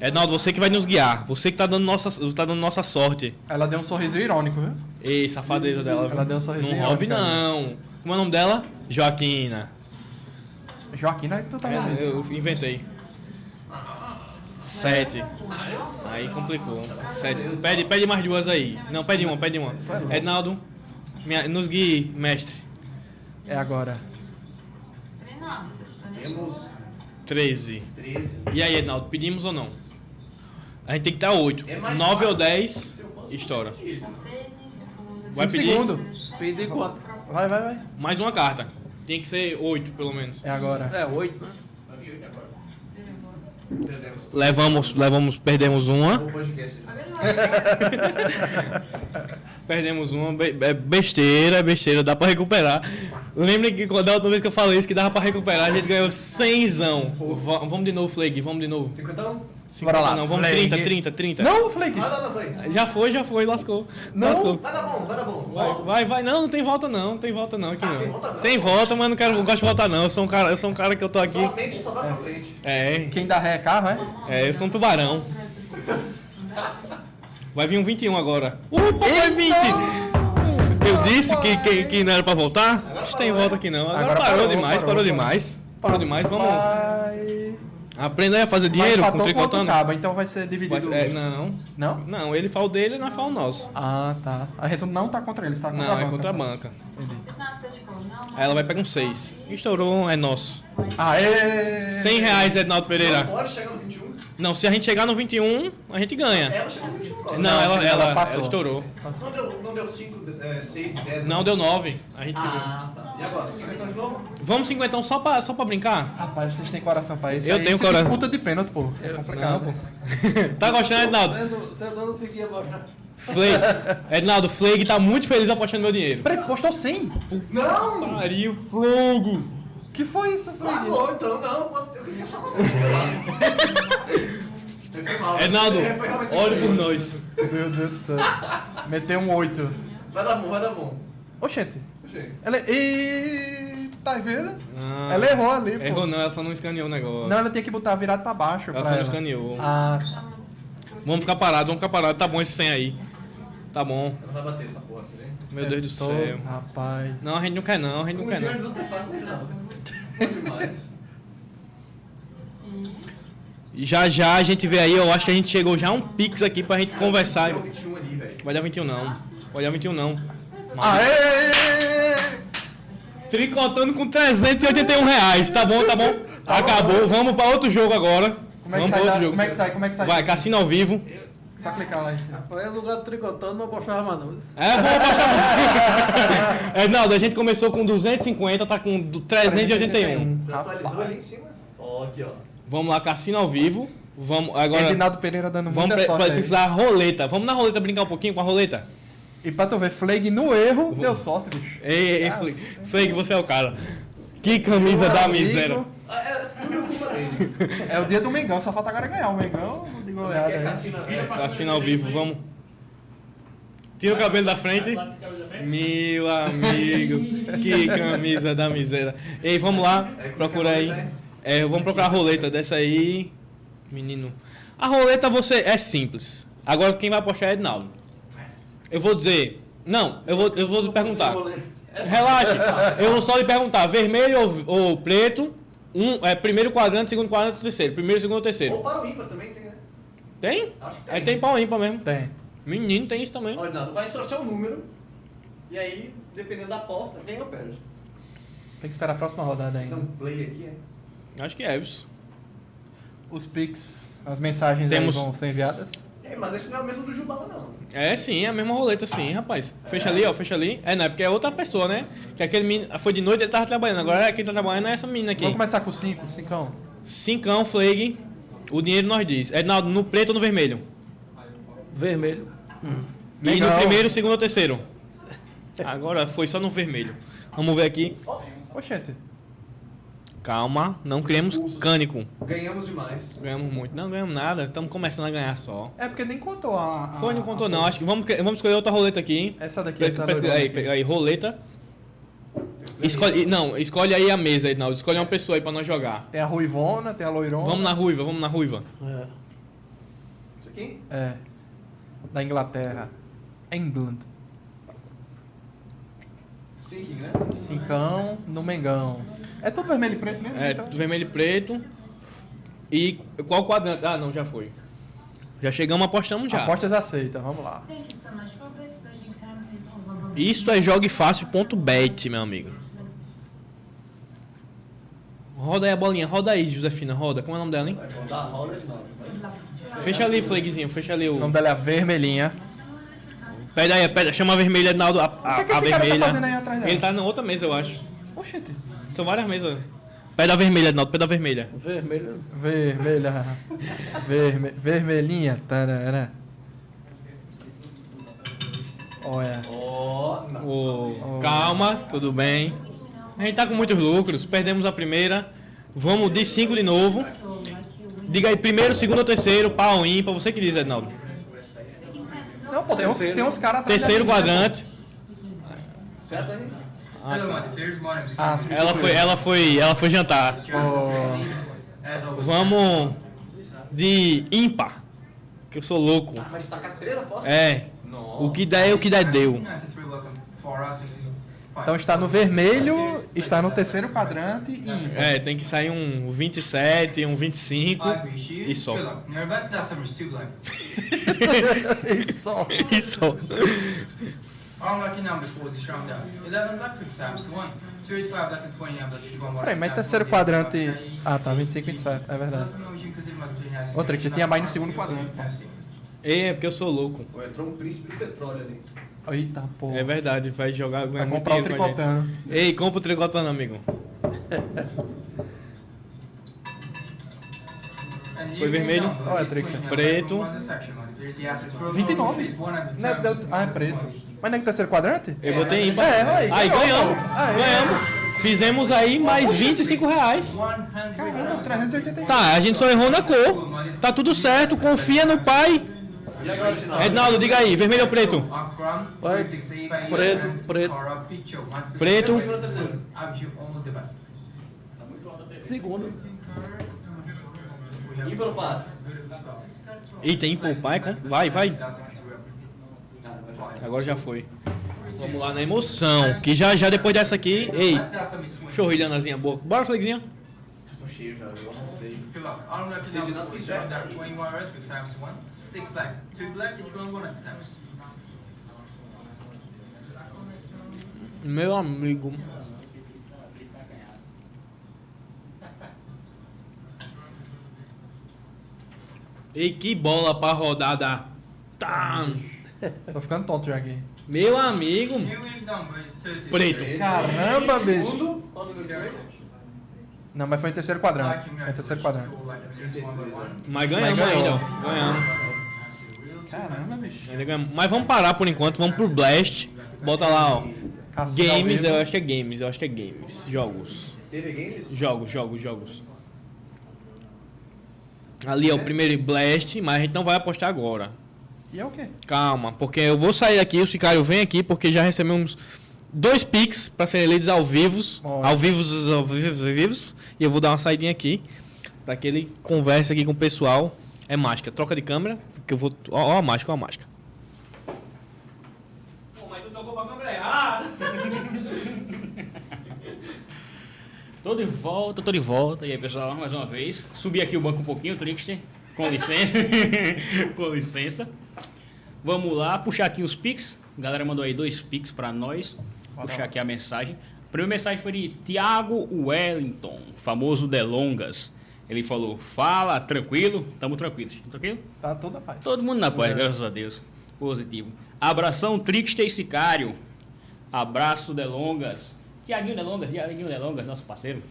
[SPEAKER 1] Ednaldo, você que vai nos guiar. Você que tá dando nossa, tá dando nossa sorte.
[SPEAKER 5] Ela deu um sorriso irônico, viu?
[SPEAKER 1] Ei, safadeza dela. viu?
[SPEAKER 5] Ela deu um sorrisinho
[SPEAKER 1] Não
[SPEAKER 5] irônico,
[SPEAKER 1] não. Como é o nome dela? Joaquina.
[SPEAKER 5] Joaquim, não é que tu tá vendo
[SPEAKER 1] É,
[SPEAKER 5] isso.
[SPEAKER 1] eu inventei. Sete. Aí complicou. Sete. Pede, pede mais duas aí. Não, pede uma, pede uma. Ednaldo, minha- nos guie, mestre.
[SPEAKER 5] É agora.
[SPEAKER 4] Temos
[SPEAKER 1] 13.
[SPEAKER 4] 13.
[SPEAKER 1] E aí, Ednaldo, pedimos ou não? A gente tem que dar 8.
[SPEAKER 4] É mais
[SPEAKER 1] 9 ou
[SPEAKER 4] fácil.
[SPEAKER 1] 10, estoura. Vai pedir?
[SPEAKER 5] segundos.
[SPEAKER 3] Pedi quanto?
[SPEAKER 5] Vai, vai, vai.
[SPEAKER 1] Mais uma carta. Tem que ser 8, pelo menos.
[SPEAKER 5] É agora.
[SPEAKER 3] É, oito, né?
[SPEAKER 4] Perdemos.
[SPEAKER 1] Levamos, levamos, perdemos uma. Perdemos uma. é besteira, é besteira, dá pra recuperar. Lembre que quando a última vez que eu falei isso, que dava pra recuperar, a gente ganhou 100. Va- Vamos de novo, Flag, vamos de novo.
[SPEAKER 4] 50
[SPEAKER 1] 50
[SPEAKER 5] lá,
[SPEAKER 1] não, vamos
[SPEAKER 5] Flag.
[SPEAKER 1] 30, 30, 30.
[SPEAKER 5] Não, Flake!
[SPEAKER 4] Ah, não, não, vai.
[SPEAKER 1] Já foi, já foi, lascou.
[SPEAKER 5] Não.
[SPEAKER 1] Lascou.
[SPEAKER 4] Vai dar bom, vai dar bom.
[SPEAKER 1] Vai, vai, vai. Não, não tem volta não, não tem volta não aqui
[SPEAKER 4] Ah, tem
[SPEAKER 1] não.
[SPEAKER 4] volta não?
[SPEAKER 1] Tem volta, mas não quero, não gosto de voltar não. Eu sou um cara, eu sou um cara que eu tô aqui.
[SPEAKER 4] Somente só vai pra frente.
[SPEAKER 1] É,
[SPEAKER 5] Quem dá ré é carro, é?
[SPEAKER 1] é, eu sou um tubarão. Vai vir um 21 agora. Uh, papai 20! Eu disse que, que, que não era pra voltar? Acho que tem volta aqui não. Agora,
[SPEAKER 5] Agora
[SPEAKER 1] parou,
[SPEAKER 5] parou,
[SPEAKER 1] demais,
[SPEAKER 5] parou,
[SPEAKER 1] parou,
[SPEAKER 5] parou.
[SPEAKER 1] demais. Parou demais, vamos. Aprenda aí a fazer
[SPEAKER 5] Mas
[SPEAKER 1] dinheiro com
[SPEAKER 5] empatou com
[SPEAKER 1] tricotando.
[SPEAKER 5] cabo, então vai ser dividido.
[SPEAKER 1] Vai- é, não,
[SPEAKER 5] Não?
[SPEAKER 1] não, ele fala o dele e nós fala o nosso.
[SPEAKER 5] Ah, tá. A gente não tá contra ele, você tá contra
[SPEAKER 1] Não,
[SPEAKER 5] a
[SPEAKER 1] é
[SPEAKER 5] banca.
[SPEAKER 1] contra a banca.
[SPEAKER 6] Não, você tá de cor, não.
[SPEAKER 1] Aí ela vai pegar um 6. Estourou, é nosso.
[SPEAKER 5] Aê!
[SPEAKER 1] 100 reais, Ednaldo Pereira.
[SPEAKER 4] Pode chegar no 21?
[SPEAKER 1] Não, se a gente chegar no 21, a gente ganha.
[SPEAKER 4] Ela chegou no 21 agora.
[SPEAKER 1] Não, ela,
[SPEAKER 5] ela
[SPEAKER 1] ela, ela,
[SPEAKER 5] passou.
[SPEAKER 1] estourou.
[SPEAKER 4] Não deu, não deu 5, 6 e 10.
[SPEAKER 1] Não, deu 9. A gente ganhou.
[SPEAKER 4] Ah, tá. E agora? 50 de novo?
[SPEAKER 1] Vamos 50 só pra, só pra brincar?
[SPEAKER 5] Rapaz, vocês têm coração pra isso.
[SPEAKER 1] Eu
[SPEAKER 5] Aí
[SPEAKER 1] tenho
[SPEAKER 5] se
[SPEAKER 1] coração.
[SPEAKER 5] disputa de pênalti, pô. É complicado.
[SPEAKER 1] Não, pô. tá gostando, Ednaldo?
[SPEAKER 3] Você não seguia baixar.
[SPEAKER 1] Flag. Ednaldo, Flag tá muito feliz apostando meu dinheiro.
[SPEAKER 5] Peraí, postou 100?
[SPEAKER 4] Não!
[SPEAKER 1] Pariu, Flag.
[SPEAKER 5] Que foi isso, Flag?
[SPEAKER 4] Pagou, então não. Eu queria só É,
[SPEAKER 1] olhe
[SPEAKER 4] querer.
[SPEAKER 1] por nós.
[SPEAKER 5] Meu Deus do céu. Meteu um 8.
[SPEAKER 4] Vai dar bom, vai dar bom.
[SPEAKER 5] Oxente.
[SPEAKER 4] Gente.
[SPEAKER 5] Ela... Ih, tá vendo?
[SPEAKER 1] Ah,
[SPEAKER 5] Ela errou ali, pô.
[SPEAKER 1] Errou não, ela só não escaneou o negócio.
[SPEAKER 5] Não, ela tinha que botar virado pra baixo.
[SPEAKER 1] Ela
[SPEAKER 5] pra
[SPEAKER 1] só não
[SPEAKER 5] ela.
[SPEAKER 1] escaneou.
[SPEAKER 5] Ah,
[SPEAKER 1] Vamos ficar parados, vamos ficar parados. Tá bom esse 100 aí. Tá bom.
[SPEAKER 4] Ela vai bater essa porra, né?
[SPEAKER 1] Meu Deus do
[SPEAKER 5] tô-
[SPEAKER 1] céu.
[SPEAKER 5] Rapaz.
[SPEAKER 1] Não, a gente não quer não, a gente não quer não.
[SPEAKER 4] Bom demais.
[SPEAKER 1] Já já a gente vê aí, eu acho que a gente chegou já um pix aqui pra gente conversar.
[SPEAKER 4] Deu 21 ali, velho.
[SPEAKER 1] Vai dar 21 não. Vai dar 21 não.
[SPEAKER 5] Aê!
[SPEAKER 1] Tricotando com 381 reais. Tá bom, tá bom. Acabou. Vamos pra outro jogo agora.
[SPEAKER 5] Como é que
[SPEAKER 1] Vamos
[SPEAKER 5] sai? da-. Como é que sai? Como é que sai?
[SPEAKER 1] Vai, cassino ao vivo.
[SPEAKER 5] Só clicar lá.
[SPEAKER 3] Rapaz, no lugar de tricotando, não apostava mais não.
[SPEAKER 1] É, vamos apostar. É, Naldo, a gente começou com 250, tá com do 381.
[SPEAKER 4] Já atualizou ali em cima? Ó, aqui, ó.
[SPEAKER 1] Vamos lá, cassino ao vivo. Vamos agora.
[SPEAKER 5] Edinaldo Pereira dando
[SPEAKER 1] Vamos
[SPEAKER 5] muita aí.
[SPEAKER 1] precisar roleta. Vamos na roleta brincar um pouquinho com a roleta?
[SPEAKER 5] E pra tu ver, Flag no erro, deu sorte, bicho.
[SPEAKER 1] Ei, ei, Fleg, você é o cara. Que camisa
[SPEAKER 5] Meu
[SPEAKER 1] da
[SPEAKER 5] amigo,
[SPEAKER 1] miséria.
[SPEAKER 4] É.
[SPEAKER 5] É o dia do Mengão, só falta agora ganhar. O Mengão de goleada
[SPEAKER 4] Aqui é cassino. É,
[SPEAKER 1] Cassino ao vivo, vamos. Tira o cabelo da frente. Meu amigo, que camisa da miséria. Ei, vamos lá, procura aí. É, vamos procurar a roleta dessa aí. Menino. A roleta você é simples. Agora quem vai apostar é Ednaldo. Eu vou dizer. Não, eu vou, eu vou lhe perguntar. Relaxe. Eu vou só lhe perguntar: vermelho ou, ou preto? Um, é, primeiro quadrante, segundo quadrante, terceiro. Primeiro, segundo, terceiro.
[SPEAKER 4] Ou para o ímpar também tem, né?
[SPEAKER 1] Tem?
[SPEAKER 4] Acho que tem.
[SPEAKER 1] Aí tem pau ímpar mesmo.
[SPEAKER 5] Tem.
[SPEAKER 1] Menino tem isso também.
[SPEAKER 4] Olha, Nando, vai sortear um número. E aí, dependendo da aposta, ganha ou perde.
[SPEAKER 5] Tem que esperar a próxima rodada ainda.
[SPEAKER 4] Então, play aqui, é.
[SPEAKER 1] Acho que é, Eves.
[SPEAKER 5] Os pics, as mensagens
[SPEAKER 1] Temos-
[SPEAKER 5] aí vão ser enviadas.
[SPEAKER 4] É, mas esse não é o mesmo do Jubala, não.
[SPEAKER 1] É sim, é a mesma roleta sim, rapaz. Fecha ali, ó, fecha ali. É, não, é porque é outra pessoa, né? Que aquele menino. Foi de noite ele tava trabalhando. Agora quem tá trabalhando é essa menina aqui.
[SPEAKER 5] Vamos começar com 5, 5.
[SPEAKER 1] Cincão, flag. O dinheiro nós diz. Ednaldo, no preto ou no vermelho?
[SPEAKER 3] Vermelho.
[SPEAKER 1] E no primeiro, segundo ou terceiro? Agora foi só no vermelho. Vamos ver aqui.
[SPEAKER 5] Oxente.
[SPEAKER 1] Calma, não criemos cânico.
[SPEAKER 4] Ganhamos demais.
[SPEAKER 1] Ganhamos muito. Não ganhamos nada, estamos começando a ganhar só.
[SPEAKER 5] É porque nem contou a. a
[SPEAKER 1] Foi, não contou
[SPEAKER 5] a-
[SPEAKER 1] não. Acho que vamos, vamos escolher outra roleta aqui.
[SPEAKER 5] Essa daqui,
[SPEAKER 1] Pe-
[SPEAKER 5] essa loirona
[SPEAKER 1] aí,
[SPEAKER 5] aqui.
[SPEAKER 1] aí, roleta. Escolhe, não, escolhe aí a mesa, Ednaldo. Escolhe uma pessoa aí pra nós jogar.
[SPEAKER 5] Tem a Ruivona, tem a Loirona.
[SPEAKER 1] Vamos na ruiva, vamos na ruiva.
[SPEAKER 3] É.
[SPEAKER 4] Isso aqui?
[SPEAKER 5] É. Da Inglaterra. England.
[SPEAKER 4] Sinking, né?
[SPEAKER 5] Cincão no Mengão. É tudo vermelho e preto mesmo?
[SPEAKER 1] É,
[SPEAKER 5] então?
[SPEAKER 1] vermelho e preto. E qual quadrante? Ah, não, já foi. Já chegamos, apostamos já.
[SPEAKER 5] Apostas aceitas, vamos lá.
[SPEAKER 1] Isso é joguefácil.bet, meu amigo. Roda aí a bolinha, roda aí, Josefina, roda. Como é o nome dela, hein? Fecha ali, Flagzinho, fecha ali
[SPEAKER 5] O
[SPEAKER 1] o.
[SPEAKER 5] nome dela é a Vermelhinha.
[SPEAKER 1] Pede aí, pede, chama a vermelha, Ednaldo, a, a,
[SPEAKER 5] que
[SPEAKER 1] a
[SPEAKER 5] tá
[SPEAKER 1] vermelha.
[SPEAKER 5] fazendo aí atrás dela?
[SPEAKER 1] Ele tá na outra mesa, eu acho.
[SPEAKER 5] Oxente.
[SPEAKER 1] São várias mesas. Pede a vermelha, Ednaldo, pede a vermelha.
[SPEAKER 3] Vermelho.
[SPEAKER 5] Vermelha. Verme... Vermelhinha. Tarará. Olha.
[SPEAKER 4] Não.
[SPEAKER 1] Ô, Calma, tudo bem. A gente tá com muitos lucros, perdemos a primeira. Vamos de 5 de novo. Diga aí, primeiro, segundo ou terceiro, pau ímpar, você que diz, Ednaldo.
[SPEAKER 5] Não, pô, tem uns, tem uns caras
[SPEAKER 1] Terceiro
[SPEAKER 5] da né,
[SPEAKER 1] quadrante.
[SPEAKER 4] Certo aí?
[SPEAKER 1] Ah, tá.
[SPEAKER 5] Ah,
[SPEAKER 1] Ela foi, ela foi, ela foi jantar.
[SPEAKER 5] Pô,
[SPEAKER 1] Vamos de ímpar, que eu sou louco.
[SPEAKER 4] Apostas?
[SPEAKER 1] É, o que der é o que der deu.
[SPEAKER 5] então está no vermelho está no terceiro quadrante e
[SPEAKER 1] É, tem que sair um 27, um 25 e só.
[SPEAKER 5] e só.
[SPEAKER 1] E só.
[SPEAKER 7] All lucky numbers for this round out. 11 black 50 times 1. 35 black and 20 numbers that one more.
[SPEAKER 5] Peraí, mas terceiro quadrante. Ah, tá, 25 e 27, é verdade. Outra que já tinha mais no segundo quadrante.
[SPEAKER 1] É, porque eu sou louco.
[SPEAKER 4] Pô, Entrou um príncipe do petróleo ali.
[SPEAKER 5] Eita, pô.
[SPEAKER 1] É verdade, vai jogar
[SPEAKER 5] Vai comprar o tricotando.
[SPEAKER 1] Ei, compra o tricotando, amigo. Foi vermelho?
[SPEAKER 5] Olha, Trix.
[SPEAKER 1] Preto.
[SPEAKER 5] 29? Não é, deu- ah, é preto. Mas não é que terceiro quadrante?
[SPEAKER 1] Eu botei ímpar.
[SPEAKER 5] É, aí,
[SPEAKER 1] Aí ganhamos.
[SPEAKER 5] Aí.
[SPEAKER 1] Ganhamos. Fizemos aí mais 25 reais.
[SPEAKER 5] Caramba, 385.
[SPEAKER 1] Tá, a gente só errou na cor. Tá tudo certo, confia no pai. Ednaldo, diga aí, vermelho ou preto?
[SPEAKER 4] Vai. Preto, preto.
[SPEAKER 1] Preto.
[SPEAKER 4] Segundo ou. Ímpar ou par?
[SPEAKER 1] Tem ímpar o pai? com- Vai, vai. Agora já foi. Vamos lá na emoção. Que já já depois dessa aqui. Ei, chorrilhanazinha boa. Bora, Flexinha.
[SPEAKER 4] Tô cheio já, eu não sei.
[SPEAKER 7] Good luck. All lucky
[SPEAKER 4] Seja
[SPEAKER 7] numbers
[SPEAKER 4] nada
[SPEAKER 7] for
[SPEAKER 4] que
[SPEAKER 7] this
[SPEAKER 4] seja.
[SPEAKER 7] round out. 21 red with times 1. 6 black. 2 black each one 1 at times.
[SPEAKER 1] Meu amigo. Ei, que bola pra rodada. Tá.
[SPEAKER 5] Tô ficando tonto já aqui.
[SPEAKER 1] Meu amigo.
[SPEAKER 7] New win number is 30.
[SPEAKER 1] Preto.
[SPEAKER 5] Caramba, bicho. Não, mas foi em terceiro quadrante. Foi em terceiro quadrante.
[SPEAKER 1] Mas ganhamos
[SPEAKER 5] Mas ganhou.
[SPEAKER 1] ainda. Ganhamos.
[SPEAKER 5] Caramba, bicho.
[SPEAKER 1] Mas vamos parar por enquanto. Vamos pro Blast. Bota lá, ó. Games, eu acho que é games. Eu acho que é games. Jogos.
[SPEAKER 4] TV Games?
[SPEAKER 1] Jogos, jogos, jogos. Ali é o primeiro Blast, mas a gente não vai apostar agora.
[SPEAKER 5] E é o quê?
[SPEAKER 1] Calma, porque eu vou sair aqui, o Sicário vem aqui, porque já recebemos dois Pix para serem lidos ao vivo,
[SPEAKER 5] Ótimo.
[SPEAKER 1] ao vivo, ao vivo, ao vivos, e eu vou dar uma saidinha aqui, para que ele converse aqui com o pessoal. É mágica, troca de câmera, porque eu vou... Ó, ó a mágica, ó a mágica. Pô, mas tu tocou pra câmera errada.
[SPEAKER 2] Tô de volta, tô de volta. E aí, pessoal, mais uma vez. Subi aqui o banco um pouquinho, Trickster. Com licença. com licença. Vamos lá, puxar aqui os Pix. A galera mandou aí dois Pix pra nós. Puxar aqui a mensagem. A primeira mensagem foi de Tiago Wellington, famoso Delongas. Ele falou: Fala, tranquilo? Tamo tranquilos. Tranquilo?
[SPEAKER 5] Tá toda a paz.
[SPEAKER 2] Todo mundo na paz,
[SPEAKER 5] É.
[SPEAKER 2] graças a Deus. Positivo. Abração, Trickster e Sicário. Abraço, Delongas. Tiaguinho Delongas, Tiaguinho Delongas, nosso parceiro.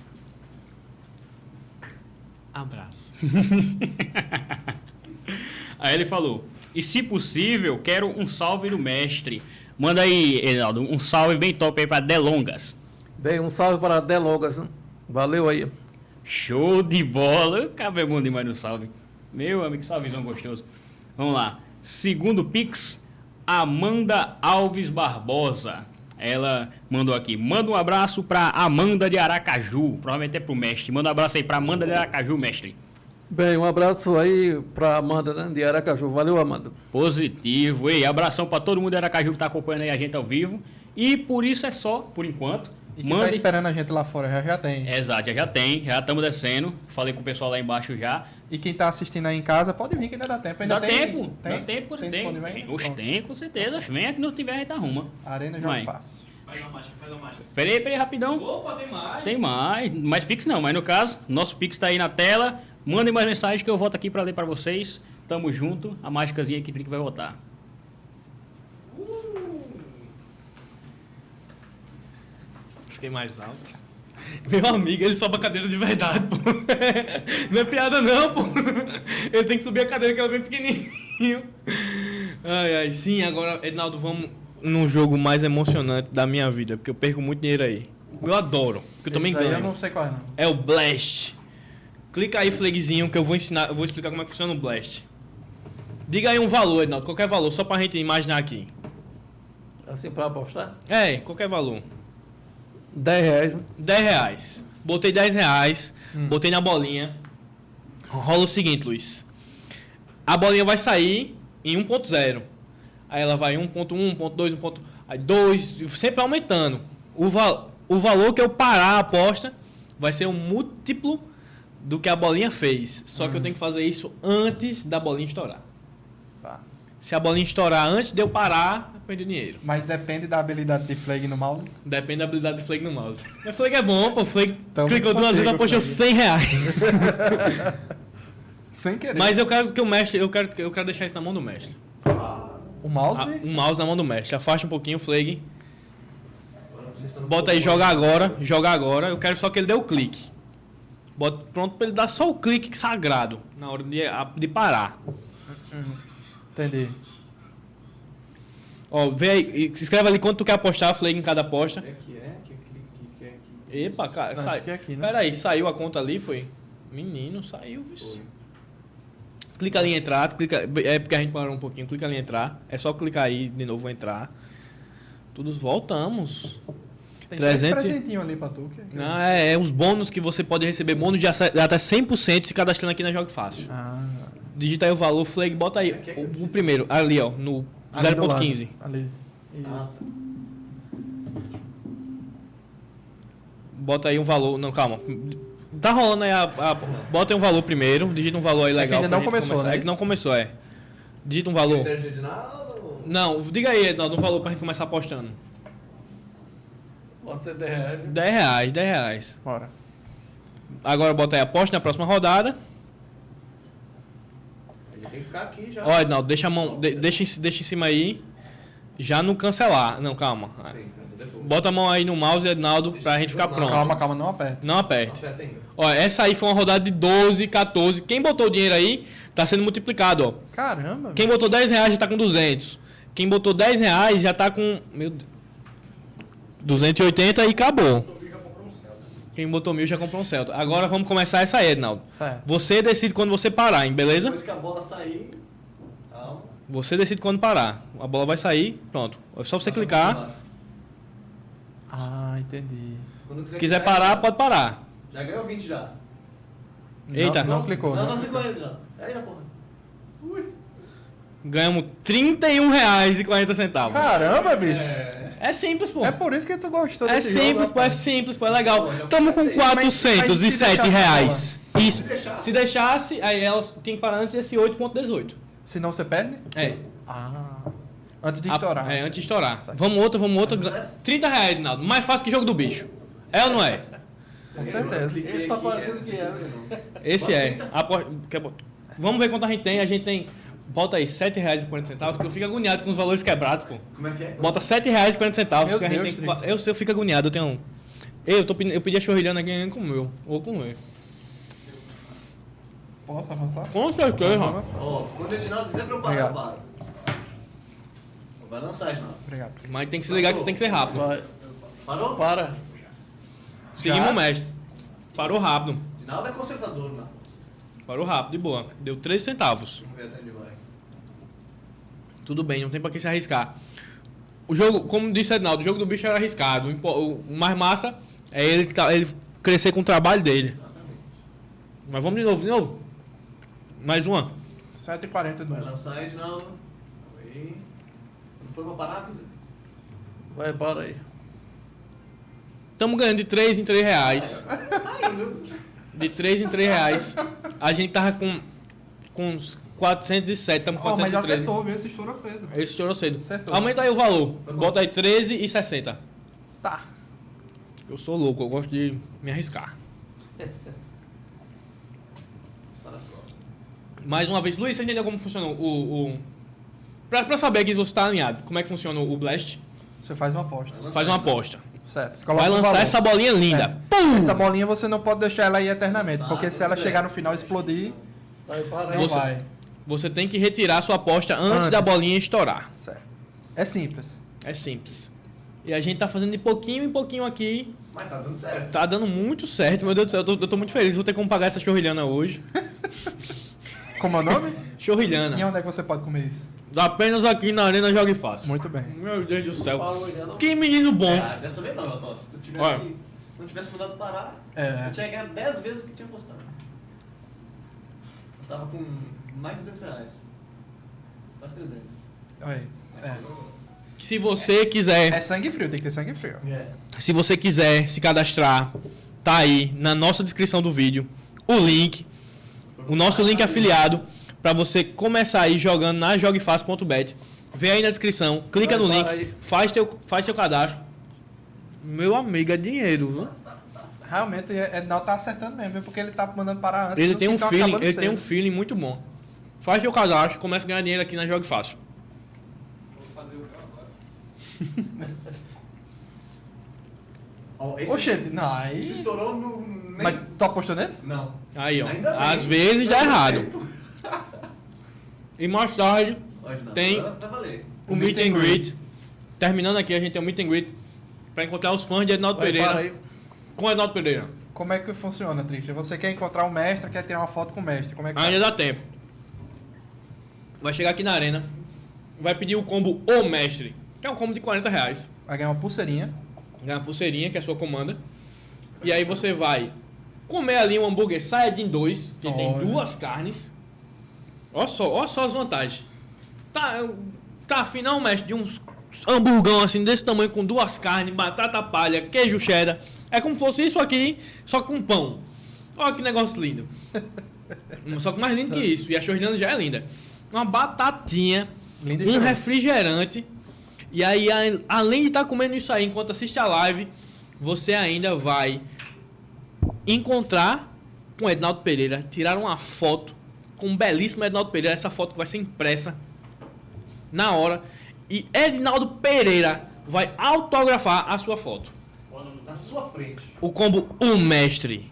[SPEAKER 1] Abraço.
[SPEAKER 2] Aí ele falou: E se possível, quero um salve do mestre. Manda aí, Reinaldo, um salve bem top aí pra Delongas.
[SPEAKER 3] Bem, um salve para Delogas. hein? Valeu aí.
[SPEAKER 2] Show de bola. Cabe bom demais no salve. Meu amigo, salvezão gostoso. Vamos lá. Segundo Pix, Amanda Alves Barbosa. Ela mandou aqui. Manda um abraço pra Amanda de Aracaju. Provavelmente é pro mestre. Manda um abraço aí pra Amanda de Aracaju, mestre.
[SPEAKER 3] Bem, um abraço aí para Amanda né, de Aracaju. Valeu, Amanda.
[SPEAKER 2] Positivo. Ei, abração pra todo mundo de Aracaju que tá acompanhando aí a gente ao vivo. E por isso é só, por enquanto.
[SPEAKER 5] E quem tá
[SPEAKER 2] Mande
[SPEAKER 5] esperando a gente lá fora já, já tem.
[SPEAKER 2] Exato, já, já tem, já estamos descendo. Falei com o pessoal lá embaixo já.
[SPEAKER 5] E quem tá assistindo aí em casa, pode vir que ainda dá tempo. Ainda
[SPEAKER 2] dá
[SPEAKER 5] tem,
[SPEAKER 2] tempo,
[SPEAKER 5] tem?
[SPEAKER 2] dá tempo quando tem. tem.
[SPEAKER 5] ainda?
[SPEAKER 2] Oxe,
[SPEAKER 5] Pronto.
[SPEAKER 2] tem, com certeza. Vem aqui, não tiver, a gente arruma.
[SPEAKER 5] Arena já
[SPEAKER 2] Vai.
[SPEAKER 5] é fácil.
[SPEAKER 1] Faz uma mágica, faz uma mágica.
[SPEAKER 2] Peraí, peraí, rapidão.
[SPEAKER 1] Opa, tem mais.
[SPEAKER 2] Tem mais, mais Pix não, mas no caso, nosso Pix tá aí na tela. Mandem mais mensagens que eu volto aqui para ler para vocês. Tamo junto, a mágicazinha que Trick vai votar.
[SPEAKER 1] Fiquei mais alto. Meu amigo, ele sobe a cadeira de verdade, pô. Não é piada não, pô. Ele tem que subir a cadeira que ela é bem pequenininho. Ai, ai, sim, agora, Ednaldo, vamos num jogo mais emocionante da minha vida, porque eu perco muito dinheiro aí. Eu adoro, porque eu também ganho.
[SPEAKER 5] eu não sei qual é, não.
[SPEAKER 1] É o Blast. Clica aí, flagzinho, que eu vou ensinar, eu vou explicar como é que funciona o Blast. Diga aí um valor, Ednaldo, qualquer valor, só pra gente imaginar aqui.
[SPEAKER 3] Assim, para apostar?
[SPEAKER 1] É, qualquer valor.
[SPEAKER 3] 10 reais. né?
[SPEAKER 1] 10 reais. Botei 10 reais, botei na bolinha. Rola o seguinte, Luiz. A bolinha vai sair em 1.0. Aí ela vai 1.1, 1.2, 1. Aí 2, sempre aumentando. O val... o valor que eu parar a aposta vai ser um múltiplo do que a bolinha fez. Só que eu tenho que fazer isso antes da bolinha estourar.
[SPEAKER 5] Tá.
[SPEAKER 1] Se a bolinha estourar antes de eu parar, eu perdi o dinheiro.
[SPEAKER 5] Mas depende da habilidade de flag no mouse.
[SPEAKER 1] Depende da habilidade do Flake no mouse. Mas Flake é bom, pô. Flake
[SPEAKER 5] Então,
[SPEAKER 1] clicou duas vezes,
[SPEAKER 5] contigo,
[SPEAKER 1] apostou
[SPEAKER 5] Flake.
[SPEAKER 1] 100 reais.
[SPEAKER 5] Sem querer.
[SPEAKER 1] Mas eu quero que o mestre, eu quero, eu quero deixar isso na mão do mestre.
[SPEAKER 5] o mouse.
[SPEAKER 1] Ah, um mouse na mão do mestre. Afasta um pouquinho o Flake. Bota aí, joga agora, joga agora. Eu quero só que ele dê o clique. Bota pronto pra ele dar só o clique sagrado na hora de, de parar.
[SPEAKER 5] Entendi.
[SPEAKER 1] Ó, vê aí, se escreve ali quanto tu quer apostar, Flake em cada aposta.
[SPEAKER 4] que é que é? Que, que, que, é que...
[SPEAKER 1] Epa, cara,
[SPEAKER 5] Acho
[SPEAKER 1] sai.
[SPEAKER 5] é aqui, né?
[SPEAKER 1] Pera aí, saiu a conta ali, foi? Menino, saiu, viu? Clica ali em entrar, clica, é porque a gente parou um pouquinho, clica ali em entrar. É só clicar aí de novo entrar. Todos voltamos.
[SPEAKER 5] Tem
[SPEAKER 1] 300
[SPEAKER 5] 300... presentinho ali pra tu. Que...
[SPEAKER 1] Não, é, é os bônus que você pode receber, bônus de até 100% se cadastrando aqui na Jogo Fácil.
[SPEAKER 5] Ah,
[SPEAKER 1] Digita aí o valor, flag, bota aí o, o primeiro, ali ó, no
[SPEAKER 5] ali do lado,
[SPEAKER 1] 0.15.
[SPEAKER 5] Ali.
[SPEAKER 4] Ah,
[SPEAKER 5] Isso.
[SPEAKER 1] Bota aí um valor, não, calma. Tá rolando aí a, a- bota aí um valor primeiro, digita um valor aí
[SPEAKER 5] É que
[SPEAKER 1] legal.
[SPEAKER 5] ainda
[SPEAKER 1] pra
[SPEAKER 5] não
[SPEAKER 1] gente
[SPEAKER 5] começou,
[SPEAKER 1] começar.
[SPEAKER 5] né?
[SPEAKER 1] É que não começou, é. Digita um valor.
[SPEAKER 4] Critério de Edinaldo?
[SPEAKER 1] Não, diga aí, Ednaldo, um valor pra gente começar apostando.
[SPEAKER 3] Pode ser 10 reais.
[SPEAKER 1] 10 reais, 10 reais.
[SPEAKER 5] Bora.
[SPEAKER 1] Agora bota aí aposta na próxima rodada.
[SPEAKER 4] Ele tem que ficar aqui já.
[SPEAKER 1] Ó, Ednaldo, deixa a mão, de- deixa, em- deixa em cima aí. Já no cancelar. Não, calma.
[SPEAKER 4] Sim.
[SPEAKER 1] Bota a mão aí no mouse, Ednaldo, pra gente ficar pronto.
[SPEAKER 5] Calma, calma, não aperte.
[SPEAKER 1] Não aperte.
[SPEAKER 4] Aperta ainda.
[SPEAKER 1] Ó, essa aí foi uma rodada de 12, 14. Quem botou o dinheiro aí, tá sendo multiplicado, ó.
[SPEAKER 5] Caramba.
[SPEAKER 1] Quem botou 10 reais já tá com 200. Quem botou 10 reais já tá com. Meu Deus. 280 e acabou. Quem botou mil já comprou um Celta. Agora vamos começar essa aí, Ednaldo.
[SPEAKER 5] Certo.
[SPEAKER 1] Você decide quando você parar, hein? Beleza?
[SPEAKER 4] Depois que a bola sair. Calma.
[SPEAKER 1] Você decide quando parar. A bola vai sair, pronto. É só você clicar.
[SPEAKER 5] Ah, entendi.
[SPEAKER 4] Quando quiser
[SPEAKER 1] Se quiser parar, pode parar.
[SPEAKER 4] Já ganhou 20 já.
[SPEAKER 1] Eita.
[SPEAKER 5] Não, não clicou.
[SPEAKER 4] Não,
[SPEAKER 5] Não,
[SPEAKER 4] não
[SPEAKER 5] clicou.
[SPEAKER 4] ainda já. Eita porra.
[SPEAKER 1] Ganhamos R$ 31,40.
[SPEAKER 5] Caramba, bicho.
[SPEAKER 1] É simples, pô.
[SPEAKER 5] É por isso que tu gostou
[SPEAKER 1] É
[SPEAKER 5] desse
[SPEAKER 1] simples,
[SPEAKER 5] jogo,
[SPEAKER 1] pô, é simples, pô, é legal. Tamo com
[SPEAKER 5] Mas- mas- mas se
[SPEAKER 1] 407
[SPEAKER 5] deixasse
[SPEAKER 1] reais. Isso. Se deixasse, aí elas tem que parar antes desse 8.18.
[SPEAKER 5] Senão você perde?
[SPEAKER 1] É.
[SPEAKER 5] Ah. Antes de
[SPEAKER 1] A-
[SPEAKER 5] estourar.
[SPEAKER 1] É, antes de estourar. Vamos outra, vamos outra. 30 reais, Edinaldo. Mais fácil que jogo do bicho. É ou não é?
[SPEAKER 5] Com certeza.
[SPEAKER 4] Esse
[SPEAKER 3] tá parecendo que é,
[SPEAKER 1] Esse é. Apo- quer bo- Vamos ver quanto a gente tem. A gente tem. Bota aí, R$ 7,40, que eu fico agoniado com os valores quebrados, pô.
[SPEAKER 4] Como é que é?
[SPEAKER 1] Bota R$ 7,40,
[SPEAKER 5] Meu
[SPEAKER 1] que a gente
[SPEAKER 5] Deus,
[SPEAKER 1] tem.
[SPEAKER 5] Trix.
[SPEAKER 1] Eu, eu fico agoniado, eu tenho um. Eu, tô, pedi- eu pedi a chorrilhana aqui ninguém comeu. Ou comeu.
[SPEAKER 5] Posso avançar?
[SPEAKER 1] Com certeza.
[SPEAKER 4] Ó, quando o Edinaldo dizer pra eu parar, eu paro. Vai lançar, Edinaldo.
[SPEAKER 5] Obrigado.
[SPEAKER 1] Mas tem que se ligar que você tem que ser rápido.
[SPEAKER 3] Vai.
[SPEAKER 4] Parou?
[SPEAKER 3] Para.
[SPEAKER 1] Seguimos o mestre. Parou rápido.
[SPEAKER 4] Edinaldo é conservador, né?
[SPEAKER 1] Parou rápido, de boa. Deu 3 centavos.
[SPEAKER 4] Vamos ver até vai.
[SPEAKER 1] Tudo bem, não tem pra que se arriscar. O jogo, como disse Ednaldo, o jogo do bicho era arriscado. O mais massa é ele, tá- ele crescer com o trabalho dele. Mas vamos de novo, de novo. Mais uma.
[SPEAKER 5] 7h40 do
[SPEAKER 4] Vai lançar. Calma aí. Não foi pra parar?
[SPEAKER 3] Vai, para aí.
[SPEAKER 1] Estamos ganhando de 3 em 3 reais. De 3 em 3 reais. A gente tava com, com uns 407, estamos com
[SPEAKER 5] Oh, mas
[SPEAKER 1] 413.
[SPEAKER 5] acertou, viu? Esse estourou cedo.
[SPEAKER 1] Esse estourou cedo.
[SPEAKER 5] Acertou.
[SPEAKER 1] Aumenta aí o valor. Bota aí 13 e 60.
[SPEAKER 5] Tá.
[SPEAKER 1] Eu sou louco, eu gosto de me arriscar. Mais uma vez, Luiz, você entendeu como funciona o. o... Pra, pra saber que você tá alinhado, como é que funciona o Blast?
[SPEAKER 5] Você faz uma aposta.
[SPEAKER 1] Faz uma aposta.
[SPEAKER 5] Certo. Você coloca
[SPEAKER 1] Vai lançar
[SPEAKER 5] valor.
[SPEAKER 1] essa bolinha linda. Pum!
[SPEAKER 5] Essa bolinha você não pode deixar ela aí eternamente,
[SPEAKER 4] Sabe,
[SPEAKER 5] porque se ela
[SPEAKER 4] é.
[SPEAKER 5] chegar no final e explodir,
[SPEAKER 3] Vai, para aí.
[SPEAKER 5] não
[SPEAKER 1] Você-
[SPEAKER 5] vai.
[SPEAKER 1] Você tem que retirar sua aposta antes,
[SPEAKER 5] Antes.
[SPEAKER 1] da bolinha estourar.
[SPEAKER 5] Certo. É simples.
[SPEAKER 1] É simples. E a gente tá fazendo de pouquinho em pouquinho aqui.
[SPEAKER 4] Mas tá dando certo.
[SPEAKER 1] Tá dando muito certo, meu Deus do céu. Eu tô, eu tô muito feliz. Vou ter como pagar essa chorrilhana hoje.
[SPEAKER 5] Como é o nome? e
[SPEAKER 1] Chorrilhana.
[SPEAKER 5] onde é que você pode comer isso?
[SPEAKER 1] Apenas aqui na Arena Jogue Fácil.
[SPEAKER 5] Muito bem.
[SPEAKER 1] Meu Deus do céu. Que menino bom.
[SPEAKER 4] Ah, dessa vez não, Aposto. Se tu tivesse, não tivesse mudado parar,
[SPEAKER 5] É.
[SPEAKER 4] eu tinha ganhado 10 vezes o que tinha apostado. Tava com mais de 200 reais. Quase 300.
[SPEAKER 5] Olha aí. É.
[SPEAKER 1] Se você quiser,
[SPEAKER 5] É sangue frio, tem que ter sangue frio.
[SPEAKER 1] se você quiser se cadastrar, tá aí na nossa descrição do vídeo o link, o nosso link afiliado para você começar aí jogando na jogfácil.bet. Vem aí na descrição, clica no link, faz teu, faz teu cadastro. Meu amigo, é dinheiro, viu?
[SPEAKER 5] Realmente, Ednal tá acertando mesmo, viu? porque ele tá mandando parar antes.
[SPEAKER 1] Ele tem um
[SPEAKER 5] tão
[SPEAKER 1] feeling, ele tem um feeling muito bom. Faz teu cadastro, começa a ganhar dinheiro aqui na Jogue Fácil.
[SPEAKER 4] Ó, esse
[SPEAKER 5] Oxente, não, aí...
[SPEAKER 4] se estourou no. nem-
[SPEAKER 5] Mas tu apostou nesse?
[SPEAKER 4] Não.
[SPEAKER 1] Aí, ó.
[SPEAKER 4] Ainda bem.
[SPEAKER 1] Às vezes dá errado. E mais tarde. Tem.
[SPEAKER 4] Agora
[SPEAKER 1] o meet and greet. Terminando aqui, a gente tem um meet and greet pra encontrar os fãs de Ednaldo
[SPEAKER 3] Vai, para
[SPEAKER 1] Pereira.
[SPEAKER 3] aí.
[SPEAKER 1] Com Ednaldo Pereira.
[SPEAKER 5] Como é que funciona, Triste? Você quer encontrar o mestre, quer tirar uma foto com o mestre. Como é que
[SPEAKER 1] Ainda dá tempo. Vai chegar aqui na arena. Vai pedir o combo O Mestre. Que é um combo de 40 reais.
[SPEAKER 5] Vai ganhar uma pulseirinha.
[SPEAKER 1] Ganha uma pulseirinha, que é a sua comanda. E aí você vai comer ali um hambúrguer Saiyajin 2, que tem
[SPEAKER 5] Olha.
[SPEAKER 1] duas carnes. Olha só, olha só as vantagens. Tá, tá afinal, mestre, de uns hamburgão assim desse tamanho com duas carnes, batata palha, queijo cheddar. É como se fosse isso aqui, só com pão. Olha que negócio lindo. Só que mais lindo que isso. E a chorrilhando já é linda. Uma batatinha,
[SPEAKER 5] Linda
[SPEAKER 1] um refrigerante. E aí, além de estar comendo isso aí enquanto assiste a live, você ainda vai encontrar com o Ednaldo Pereira, tirar uma foto com o belíssimo Ednaldo Pereira. Essa foto vai ser impressa na hora. E Ednaldo Pereira vai autografar a sua foto.
[SPEAKER 4] Na sua frente.
[SPEAKER 1] O combo O Mestre.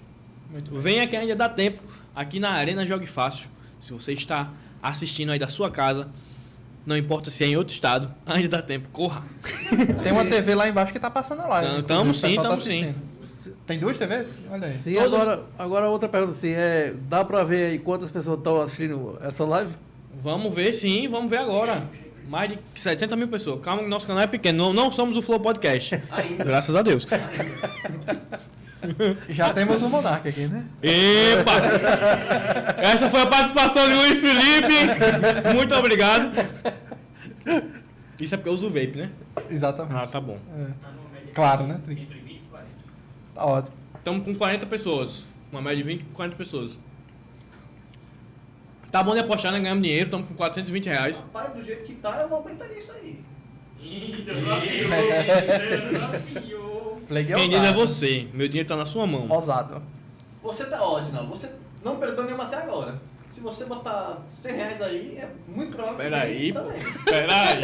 [SPEAKER 1] Venha que ainda dá tempo aqui na Arena Jogue Fácil. Se você está assistindo aí da sua casa, não importa se é em outro estado, ainda dá tempo. Corra.
[SPEAKER 5] Tem uma TV lá embaixo que tá passando a live.
[SPEAKER 1] Tamo- tamo
[SPEAKER 5] pessoal
[SPEAKER 1] sim,
[SPEAKER 5] tá
[SPEAKER 1] tamo
[SPEAKER 5] assistindo. Tem duas TVs? Olha aí.
[SPEAKER 3] Sim,
[SPEAKER 1] Todas-
[SPEAKER 3] agora, agora outra pergunta assim, é, dá pra ver aí quantas pessoas estão assistindo essa live?
[SPEAKER 1] Vamos ver sim, vamos ver agora. Mais de 700 mil pessoas. Calma que nosso canal é pequeno. Não, não somos o Flow Podcast.
[SPEAKER 4] Ainda.
[SPEAKER 1] Graças a Deus.
[SPEAKER 5] Já temos o Monark aqui, né?
[SPEAKER 1] Epa! Essa foi a participação de Luiz Felipe. Muito obrigado. Isso é porque eu uso o vape, né?
[SPEAKER 5] Exatamente.
[SPEAKER 1] Ah, tá bom.
[SPEAKER 5] É. Claro, né?
[SPEAKER 2] Entre 20 e 40.
[SPEAKER 5] Tá ótimo.
[SPEAKER 1] Estamos com 40 pessoas. Uma média de 20 com 40 pessoas. Tá bom de apostar, né? Ganhamos dinheiro. Estamos com 420 reais.
[SPEAKER 4] Rapaz, do jeito que tá, eu vou aumentar isso aí.
[SPEAKER 5] Flag é
[SPEAKER 1] Quem diz é você. Meu dinheiro tá na sua mão.
[SPEAKER 5] Ousado.
[SPEAKER 4] Você tá ótimo, não. Você não perdeu nenhuma até agora. Se você botar 100 reais aí, é muito provável que
[SPEAKER 1] Peraí, pô.
[SPEAKER 4] também.
[SPEAKER 1] Peraí.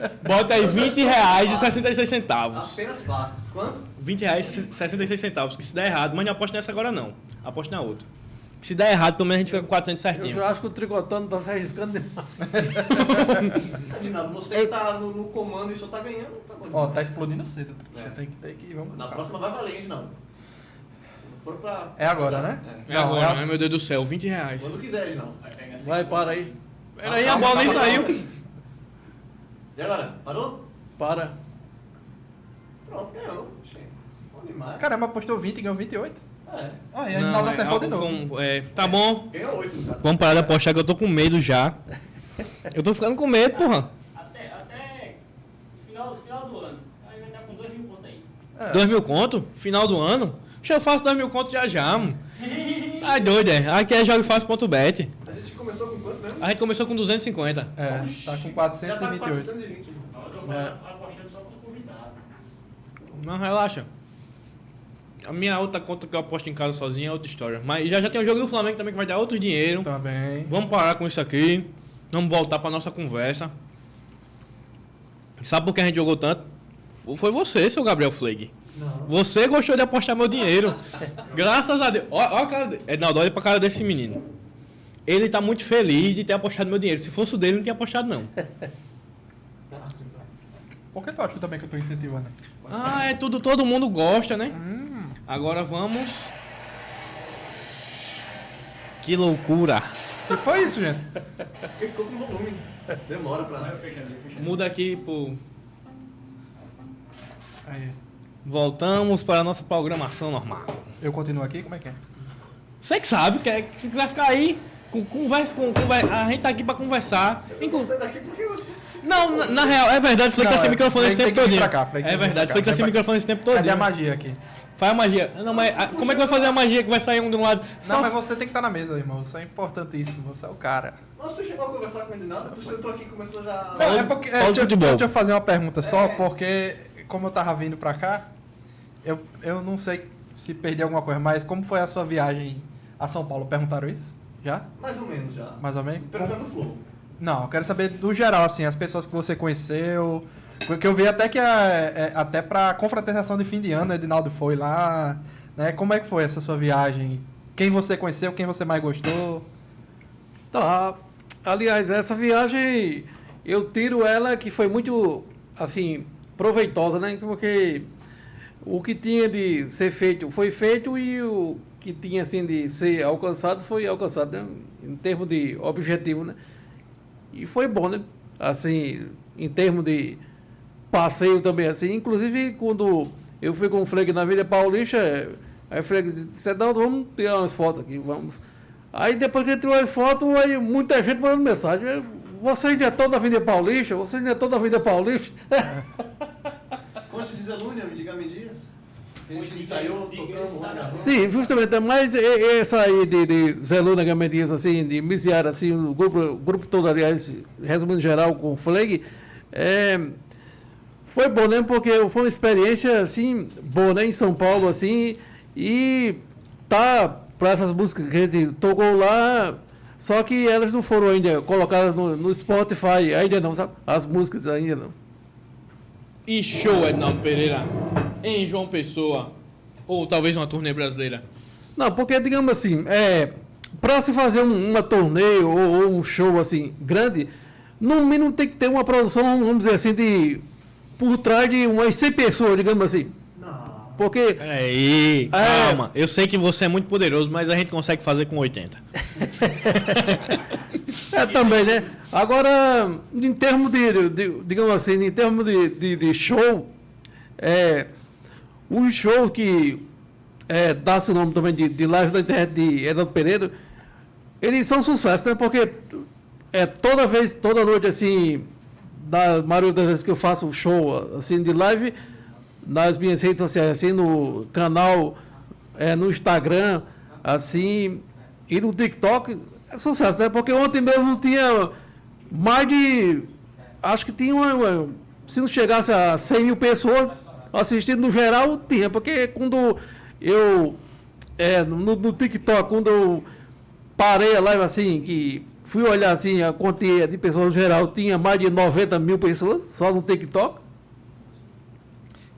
[SPEAKER 1] Bota aí 20 reais e 66 centavos.
[SPEAKER 4] Apenas fatos. Quanto?
[SPEAKER 1] 20 reais e 66 centavos. Que se der errado, mas não aposta nessa agora não. Aposta na outra. Se der errado, pelo menos a gente fica com 400
[SPEAKER 3] Eu
[SPEAKER 1] certinho.
[SPEAKER 3] já acho que o tricotando tá se arriscando demais.
[SPEAKER 4] Imagina, você que tá no, no comando e só tá ganhando, tá bom.
[SPEAKER 5] Ó, tá explodindo cedo.
[SPEAKER 4] É.
[SPEAKER 5] Você tem que ter que. Vamos.
[SPEAKER 4] Na próxima vai valer, hein, não. For pra...
[SPEAKER 5] É agora, né?
[SPEAKER 1] É
[SPEAKER 5] Não,
[SPEAKER 1] agora,
[SPEAKER 5] é-
[SPEAKER 1] né? Meu Deus do céu, 20 reais.
[SPEAKER 4] Quando quiseres, não.
[SPEAKER 3] Vai, para aí.
[SPEAKER 1] Peraí, a bola nem saiu.
[SPEAKER 4] E agora? Parou?
[SPEAKER 3] Para.
[SPEAKER 4] Pronto, ganhou. Bom demais.
[SPEAKER 5] Caramba, apostou 20 e ganhou 28.
[SPEAKER 4] É.
[SPEAKER 5] Ó, e a
[SPEAKER 1] Não,
[SPEAKER 5] Rinaldo
[SPEAKER 1] é,
[SPEAKER 5] acertou de novo.
[SPEAKER 1] um- é, tá bom.
[SPEAKER 4] 8, no caso.
[SPEAKER 1] Vamos parar de apostar que eu tô com medo já. Eu tô ficando com medo, porra.
[SPEAKER 2] Até, até final, final do ano. Aí vai estar com 2 mil pontos aí.
[SPEAKER 5] É.
[SPEAKER 1] Dois mil conto? Final do ano? Deixa eu faço dois mil conto já já, mano. Tá doido, é? Aqui é jogofácil.bet.
[SPEAKER 4] A gente começou com quanto mesmo?
[SPEAKER 1] A gente começou com 250.
[SPEAKER 5] É, tá com
[SPEAKER 4] Já tá com
[SPEAKER 5] 428.
[SPEAKER 4] 420.
[SPEAKER 2] Não, eu tô falando, apostando só com os convidados.
[SPEAKER 1] Não, relaxa. A minha outra conta que eu aposto em casa sozinho é outra história. Mas já já tem o jogo do Flamengo também que vai dar outro dinheiro.
[SPEAKER 5] Também.
[SPEAKER 1] Vamos parar com isso aqui. Vamos voltar pra nossa conversa. Sabe por que a gente jogou tanto? Foi você, seu Gabriel Fleig.
[SPEAKER 4] Não.
[SPEAKER 1] Você gostou de apostar meu dinheiro. Graças a Deus. Olha, olha a cara. de- Ednaldo, olha pra cara desse menino. Ele tá muito feliz de ter apostado meu dinheiro. Se fosse o dele, não tinha apostado, não.
[SPEAKER 4] Ah, sim, tá.
[SPEAKER 5] Por que tu acha também que eu tô incentivando?
[SPEAKER 1] Ah, é tudo, todo mundo gosta, né? Agora vamos. Que loucura.
[SPEAKER 5] O que foi isso, gente?
[SPEAKER 4] Ficou com volume. Demora pra...
[SPEAKER 1] Muda aqui pro.
[SPEAKER 5] Aí.
[SPEAKER 1] Voltamos para a nossa programação normal.
[SPEAKER 5] Eu continuo aqui? Como é que é?
[SPEAKER 1] Você que sabe, que é- se quiser ficar aí, com, conversa com. conver- a gente tá aqui pra conversar. Inclu-
[SPEAKER 4] daqui porque eu
[SPEAKER 1] Não, na, na real, é verdade, Flake tá
[SPEAKER 5] Não,
[SPEAKER 1] sem microfone esse tempo
[SPEAKER 5] que
[SPEAKER 1] todo.
[SPEAKER 5] pra cá, Flake
[SPEAKER 1] É
[SPEAKER 5] que
[SPEAKER 1] verdade, Flake
[SPEAKER 5] cá.
[SPEAKER 1] tá sem microfone esse tempo todo.
[SPEAKER 5] Cadê a magia aqui?
[SPEAKER 1] Faz a magia. Não, mas como é que vai fazer a magia que vai sair um de um lado? Só
[SPEAKER 5] Não, mas você tem que estar na mesa, irmão. Isso é importantíssimo. Você é o cara.
[SPEAKER 4] Nossa, você chegou a conversar com ele nada? Tu sentou aqui e começou já...
[SPEAKER 5] Não, é porque, é,
[SPEAKER 1] de
[SPEAKER 5] deixa,
[SPEAKER 1] futebol.
[SPEAKER 5] deixa eu fazer uma pergunta só, porque como eu tava vindo pra cá, eu, eu não sei se perdi alguma coisa, mas como foi a sua viagem a São Paulo? Perguntaram isso? Já?
[SPEAKER 4] Mais ou menos já.
[SPEAKER 5] Mais ou menos?
[SPEAKER 4] Perguntando do Flow.
[SPEAKER 5] Não, eu quero saber do geral, assim, as pessoas que você conheceu. Porque eu vi até que é, é, até pra confraternização de fim de ano, Edinaldo foi lá. Né? Como é que foi essa sua viagem? Quem você conheceu, quem você mais gostou?
[SPEAKER 3] Tá. Aliás, essa viagem eu tiro ela que foi muito assim proveitosa, né? Porque o que tinha de ser feito foi feito e o que tinha assim de ser alcançado foi alcançado, né? Em termos de objetivo, né? E foi bom, né? Assim, em termos de passeio também assim, inclusive quando eu fui com o Fleg na Vila Paulista, aí o Fleg disse, Edaldo, vamos tirar umas fotos aqui, vamos. Aí depois que ele tirou as fotos, aí muita gente mandando mensagem. Você ainda é todo da Avenida Paulista? Você ainda é todo da Avenida Paulista?
[SPEAKER 4] Conte de Zelúnia, me diga me dias. A gente ensaiou tocando.
[SPEAKER 3] Sim, justamente. Mas e- e- essa aí de, de Zeluna Gamedias, assim, de Misiara, assim, o grupo, o grupo todo, aliás, resumindo em geral, com o Fleg, é, foi bom, né? Porque foi uma experiência, assim, boa, né? Em São Paulo, assim, e tá para essas músicas que a gente tocou lá, só que elas não foram ainda colocadas no, no Spotify, ainda não, sabe? As músicas ainda não.
[SPEAKER 1] E show, Ednaldo Pereira. Em João Pessoa. Ou talvez uma turnê brasileira.
[SPEAKER 3] Não, porque, digamos assim, é, para se fazer um, uma torneio ou, ou um show assim grande, no mínimo tem que ter uma produção, vamos dizer assim, de por trás de umas 100 pessoas, digamos assim.
[SPEAKER 4] Não.
[SPEAKER 3] Porque
[SPEAKER 1] Peraí,
[SPEAKER 3] É.
[SPEAKER 1] calma. Eu sei que você é muito poderoso, mas a gente consegue fazer com 80.
[SPEAKER 3] é também, né? Agora, em termos de, de- digamos assim, em termos de, de, de show, é, os shows que é, dá-se o nome também de, de live da internet de Edaldo Pereira, eles são sucesso, né? Porque é toda vez, toda noite, assim, da maioria das vezes que eu faço show assim de live, nas minhas redes sociais, assim, no canal, é, no Instagram, assim, e no TikTok, é sucesso, né? Porque ontem mesmo tinha mais de. Acho que tinha uma. uma- se não chegasse a 100 mil pessoas assistindo no geral, tinha. Porque quando eu. É, no, no TikTok, quando eu parei a live assim, que fui olhar assim, a quantia de pessoas no geral, tinha mais de 90 mil pessoas só no TikTok.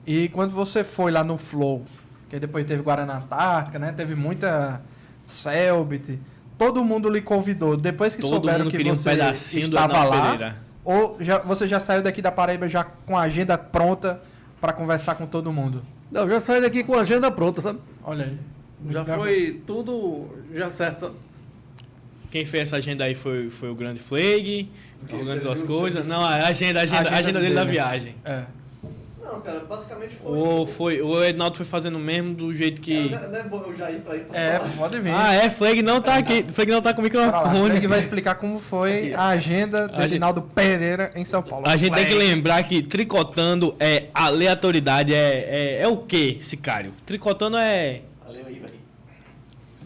[SPEAKER 5] E quando você foi lá no Flow, que depois teve Guaraná Antártica, né? Teve muita Selbit. Todo mundo lhe convidou. Depois que
[SPEAKER 1] Todo
[SPEAKER 5] souberam
[SPEAKER 1] mundo
[SPEAKER 5] que
[SPEAKER 1] queria um
[SPEAKER 5] você
[SPEAKER 1] pedacinho do
[SPEAKER 5] estava lá,
[SPEAKER 1] Pereira.
[SPEAKER 5] ou já, você já saiu daqui da Paraíba já com a agenda pronta para conversar com todo mundo?
[SPEAKER 3] Não, já saí daqui com a agenda pronta, sabe?
[SPEAKER 5] Olha aí.
[SPEAKER 3] Já foi tudo já certo, sabe?
[SPEAKER 1] Quem fez essa agenda aí foi, foi o Grande Flag, que organizou as coisas. Não, a agenda, a agenda, a
[SPEAKER 5] A agenda
[SPEAKER 1] agenda dele da
[SPEAKER 5] dele.
[SPEAKER 1] viagem.
[SPEAKER 5] É.
[SPEAKER 4] Não, cara, basicamente foi...
[SPEAKER 1] Ou foi, o Ednaldo foi fazendo mesmo do jeito que.
[SPEAKER 4] É, não é bom eu já ir pra ir pra
[SPEAKER 5] É,
[SPEAKER 4] falar.
[SPEAKER 5] pode vir.
[SPEAKER 1] Ah, é, Flag não tá aqui. Flag não tá com o microfone.
[SPEAKER 5] Fleg vai explicar como foi a agenda do
[SPEAKER 1] gente-
[SPEAKER 5] Edinaldo Pereira em São Paulo.
[SPEAKER 1] A gente tem que lembrar que tricotando é aleatoriedade, é, é, é o que, Sicário? Tricotando é.
[SPEAKER 4] Valeu aí, velho.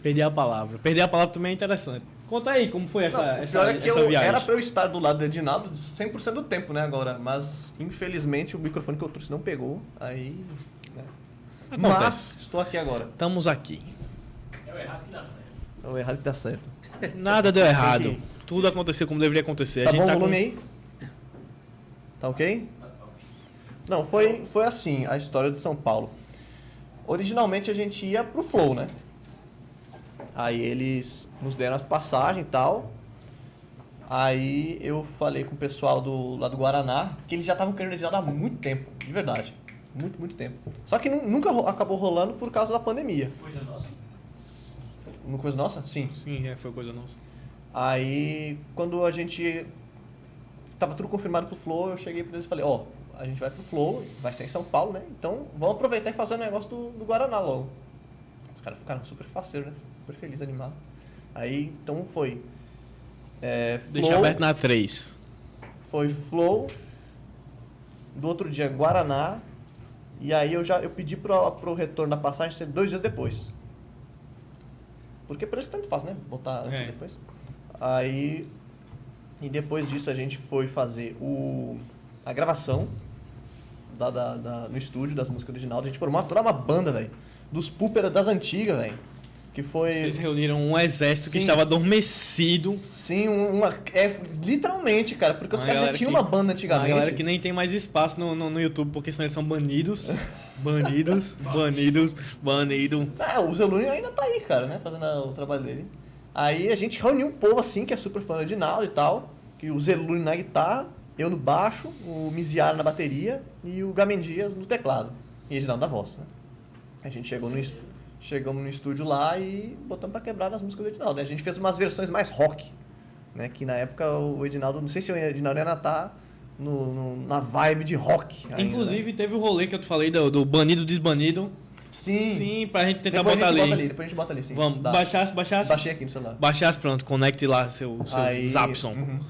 [SPEAKER 1] Perder a palavra. Perder a palavra também é interessante. Conta aí como foi essa,
[SPEAKER 4] Não, o
[SPEAKER 1] essa,
[SPEAKER 4] pior é que
[SPEAKER 1] essa
[SPEAKER 4] eu,
[SPEAKER 1] viagem.
[SPEAKER 4] era pra eu estar do lado do Edinaldo 100% do tempo, né, agora. Mas, infelizmente, o microfone que eu trouxe não pegou. Aí, né. Mas, estou aqui agora.
[SPEAKER 1] Estamos aqui.
[SPEAKER 4] É o errado que dá certo.
[SPEAKER 1] Nada deu errado. Tudo aconteceu como deveria acontecer.
[SPEAKER 4] Tá
[SPEAKER 1] a gente
[SPEAKER 4] bom o
[SPEAKER 1] tá
[SPEAKER 4] volume
[SPEAKER 1] com...
[SPEAKER 4] aí? Tá ok? Não, foi, foi assim a história de São Paulo. Originalmente a gente ia pro Flow, né? Aí eles nos deram as passagens e tal. Aí eu falei com o pessoal do lá do Guaraná, que eles já estavam querendo editar há muito tempo, de verdade. Muito, muito tempo. Só que nu- nunca ro- acabou rolando por causa da pandemia. Coisa nossa? Uma coisa nossa? Sim.
[SPEAKER 1] Sim, é, foi coisa nossa.
[SPEAKER 4] Aí, quando a gente tava tudo confirmado pro Flow, eu cheguei pra eles e falei, ó, a gente vai pro Flow, vai ser em São Paulo, né? Então, vamos aproveitar e fazer o negócio do, do Guaraná logo. Os caras ficaram super faceiros, né? Super felizes, animados. Aí, então foi. É,
[SPEAKER 1] Deixa
[SPEAKER 4] Flow,
[SPEAKER 1] aberto na 3.
[SPEAKER 4] foi Flow, do outro dia Guaraná, e aí eu já eu pedi pro, pro retorno da passagem ser dois dias depois. Porque por isso tanto faz, né? Botar antes
[SPEAKER 1] É.
[SPEAKER 4] e depois. Aí. E depois disso a gente foi fazer o, a gravação da, da- da- no estúdio das músicas originais. A gente formou toda uma banda, velho. Dos Púpera das antigas, velho. Que foi.
[SPEAKER 1] Vocês reuniram um exército que
[SPEAKER 4] Sim.
[SPEAKER 1] estava adormecido.
[SPEAKER 4] Sim, um- uma. É, literalmente, cara, porque os caras já tinham
[SPEAKER 1] que-
[SPEAKER 4] uma banda antigamente.
[SPEAKER 1] galera que nem tem mais espaço no, no, no YouTube, porque senão eles são banidos. Banidos, banidos, banido.
[SPEAKER 4] Ah, o Zelune ainda tá aí, cara, né? Fazendo o trabalho dele. Aí a gente reuniu um povo assim, que é super fã de Naldo e tal. Que o Zelune na guitarra, eu no baixo, o Miziara na bateria e o Gamen Dias no teclado. E Edinaldo na voz, né? A gente chegou no, est- chegamos no estúdio lá e botamos pra quebrar nas músicas do Edinaldo. né? A gente fez umas versões mais rock, né? Que na época o Edinaldo, não sei se o Edinaldo ainda tá no, no- na vibe de rock. ainda, né?
[SPEAKER 1] Inclusive, teve o rolê que eu te falei do, do banido desbanido.
[SPEAKER 4] Sim.
[SPEAKER 1] Sim, pra gente tentar
[SPEAKER 4] Depois
[SPEAKER 1] botar
[SPEAKER 4] a gente
[SPEAKER 1] ali.
[SPEAKER 4] bota ali. Depois a gente bota ali, sim.
[SPEAKER 1] Vamos,
[SPEAKER 4] Dá.
[SPEAKER 1] baixasse, baixasse.
[SPEAKER 4] Baixei aqui no celular.
[SPEAKER 1] Baixasse, pronto, conecte lá seu, seu
[SPEAKER 4] Aí,
[SPEAKER 1] Zapson.
[SPEAKER 4] uhum.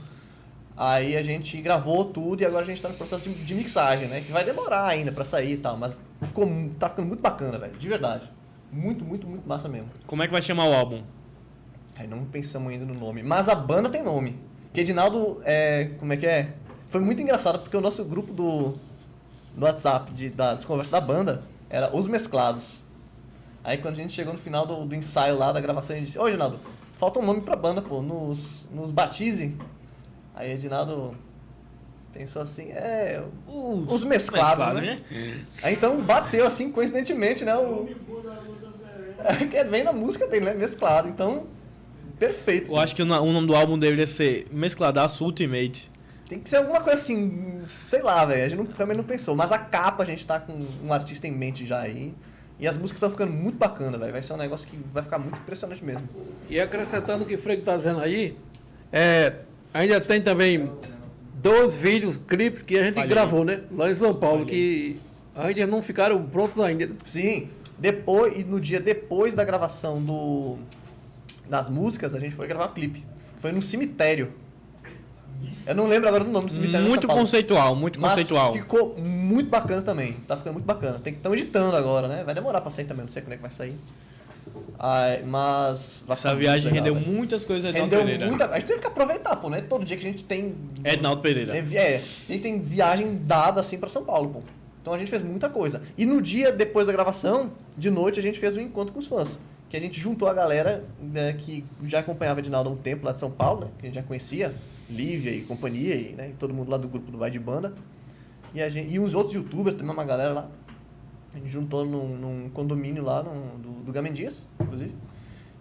[SPEAKER 4] Aí a gente gravou tudo e agora a gente tá no processo de, de mixagem, né? Que vai demorar ainda pra sair e tal, mas ficou, tá ficando muito bacana, velho. De verdade. Muito, muito, muito massa mesmo.
[SPEAKER 1] Como é que vai chamar o álbum?
[SPEAKER 4] Aí não pensamos ainda no nome. Mas a banda tem nome. Que Edinaldo, é, como é que é? Foi muito engraçado porque o nosso grupo do, do WhatsApp de, das conversas da banda era Os Mesclados. Aí quando a gente chegou no final do, do ensaio lá da gravação, a gente disse, ô Edinaldo, falta um nome pra banda, pô, nos, nos batize. Aí Edinaldo pensou assim, é, os mesclados, né? Aí então bateu assim, coincidentemente, né? O... que é bem na música dele, né? Mesclado. Então, perfeito.
[SPEAKER 1] Eu acho que o, nome do álbum deveria ser Mescladaço Ultimate.
[SPEAKER 4] Tem que ser alguma coisa assim, sei lá, velho. A gente não, também não pensou. Mas a capa a gente tá com um artista em mente já aí. E as músicas estão ficando muito bacana, velho. Vai ser um negócio que vai ficar muito impressionante mesmo.
[SPEAKER 3] E acrescentando o que o Frego está dizendo aí, é, ainda tem também dois vídeos, clipes que a gente
[SPEAKER 1] Falhei.
[SPEAKER 3] gravou, né? Lá em São Paulo, que ainda não ficaram prontos ainda. né?
[SPEAKER 4] Sim, depois, e no dia depois da gravação do, das músicas, a gente foi gravar clipe. Foi num cemitério. Eu não lembro agora do nome do cemitério. em
[SPEAKER 1] Muito conceitual, muito
[SPEAKER 4] Mas
[SPEAKER 1] conceitual.
[SPEAKER 4] ficou muito bacana também. Tá ficando muito bacana. Tem que estar editando agora, né? Vai demorar pra sair também, não sei quando é que vai sair. Ai, mas.
[SPEAKER 1] Essa viagem
[SPEAKER 4] legal,
[SPEAKER 1] rendeu
[SPEAKER 4] velho.
[SPEAKER 1] muitas coisas Ednaldo
[SPEAKER 4] Rendeu
[SPEAKER 1] Pereira.
[SPEAKER 4] muita. A gente teve que aproveitar, pô, né? Todo dia que a gente tem.
[SPEAKER 1] Ednaldo Pereira.
[SPEAKER 4] É, é, a gente tem viagem dada assim pra São Paulo, pô. Então a gente fez muita coisa. E no dia depois da gravação, de noite, a gente fez um encontro com os fãs. Que a gente juntou a galera né, que já acompanhava Edinaldo há um tempo lá de São Paulo, né, que a gente já conhecia, Lívia e companhia, e, né, e todo mundo lá do grupo do Vai de Banda. E, gente, e uns outros youtubers, também uma galera lá. A gente juntou num, num condomínio lá num- do, do Gamen Dias, inclusive.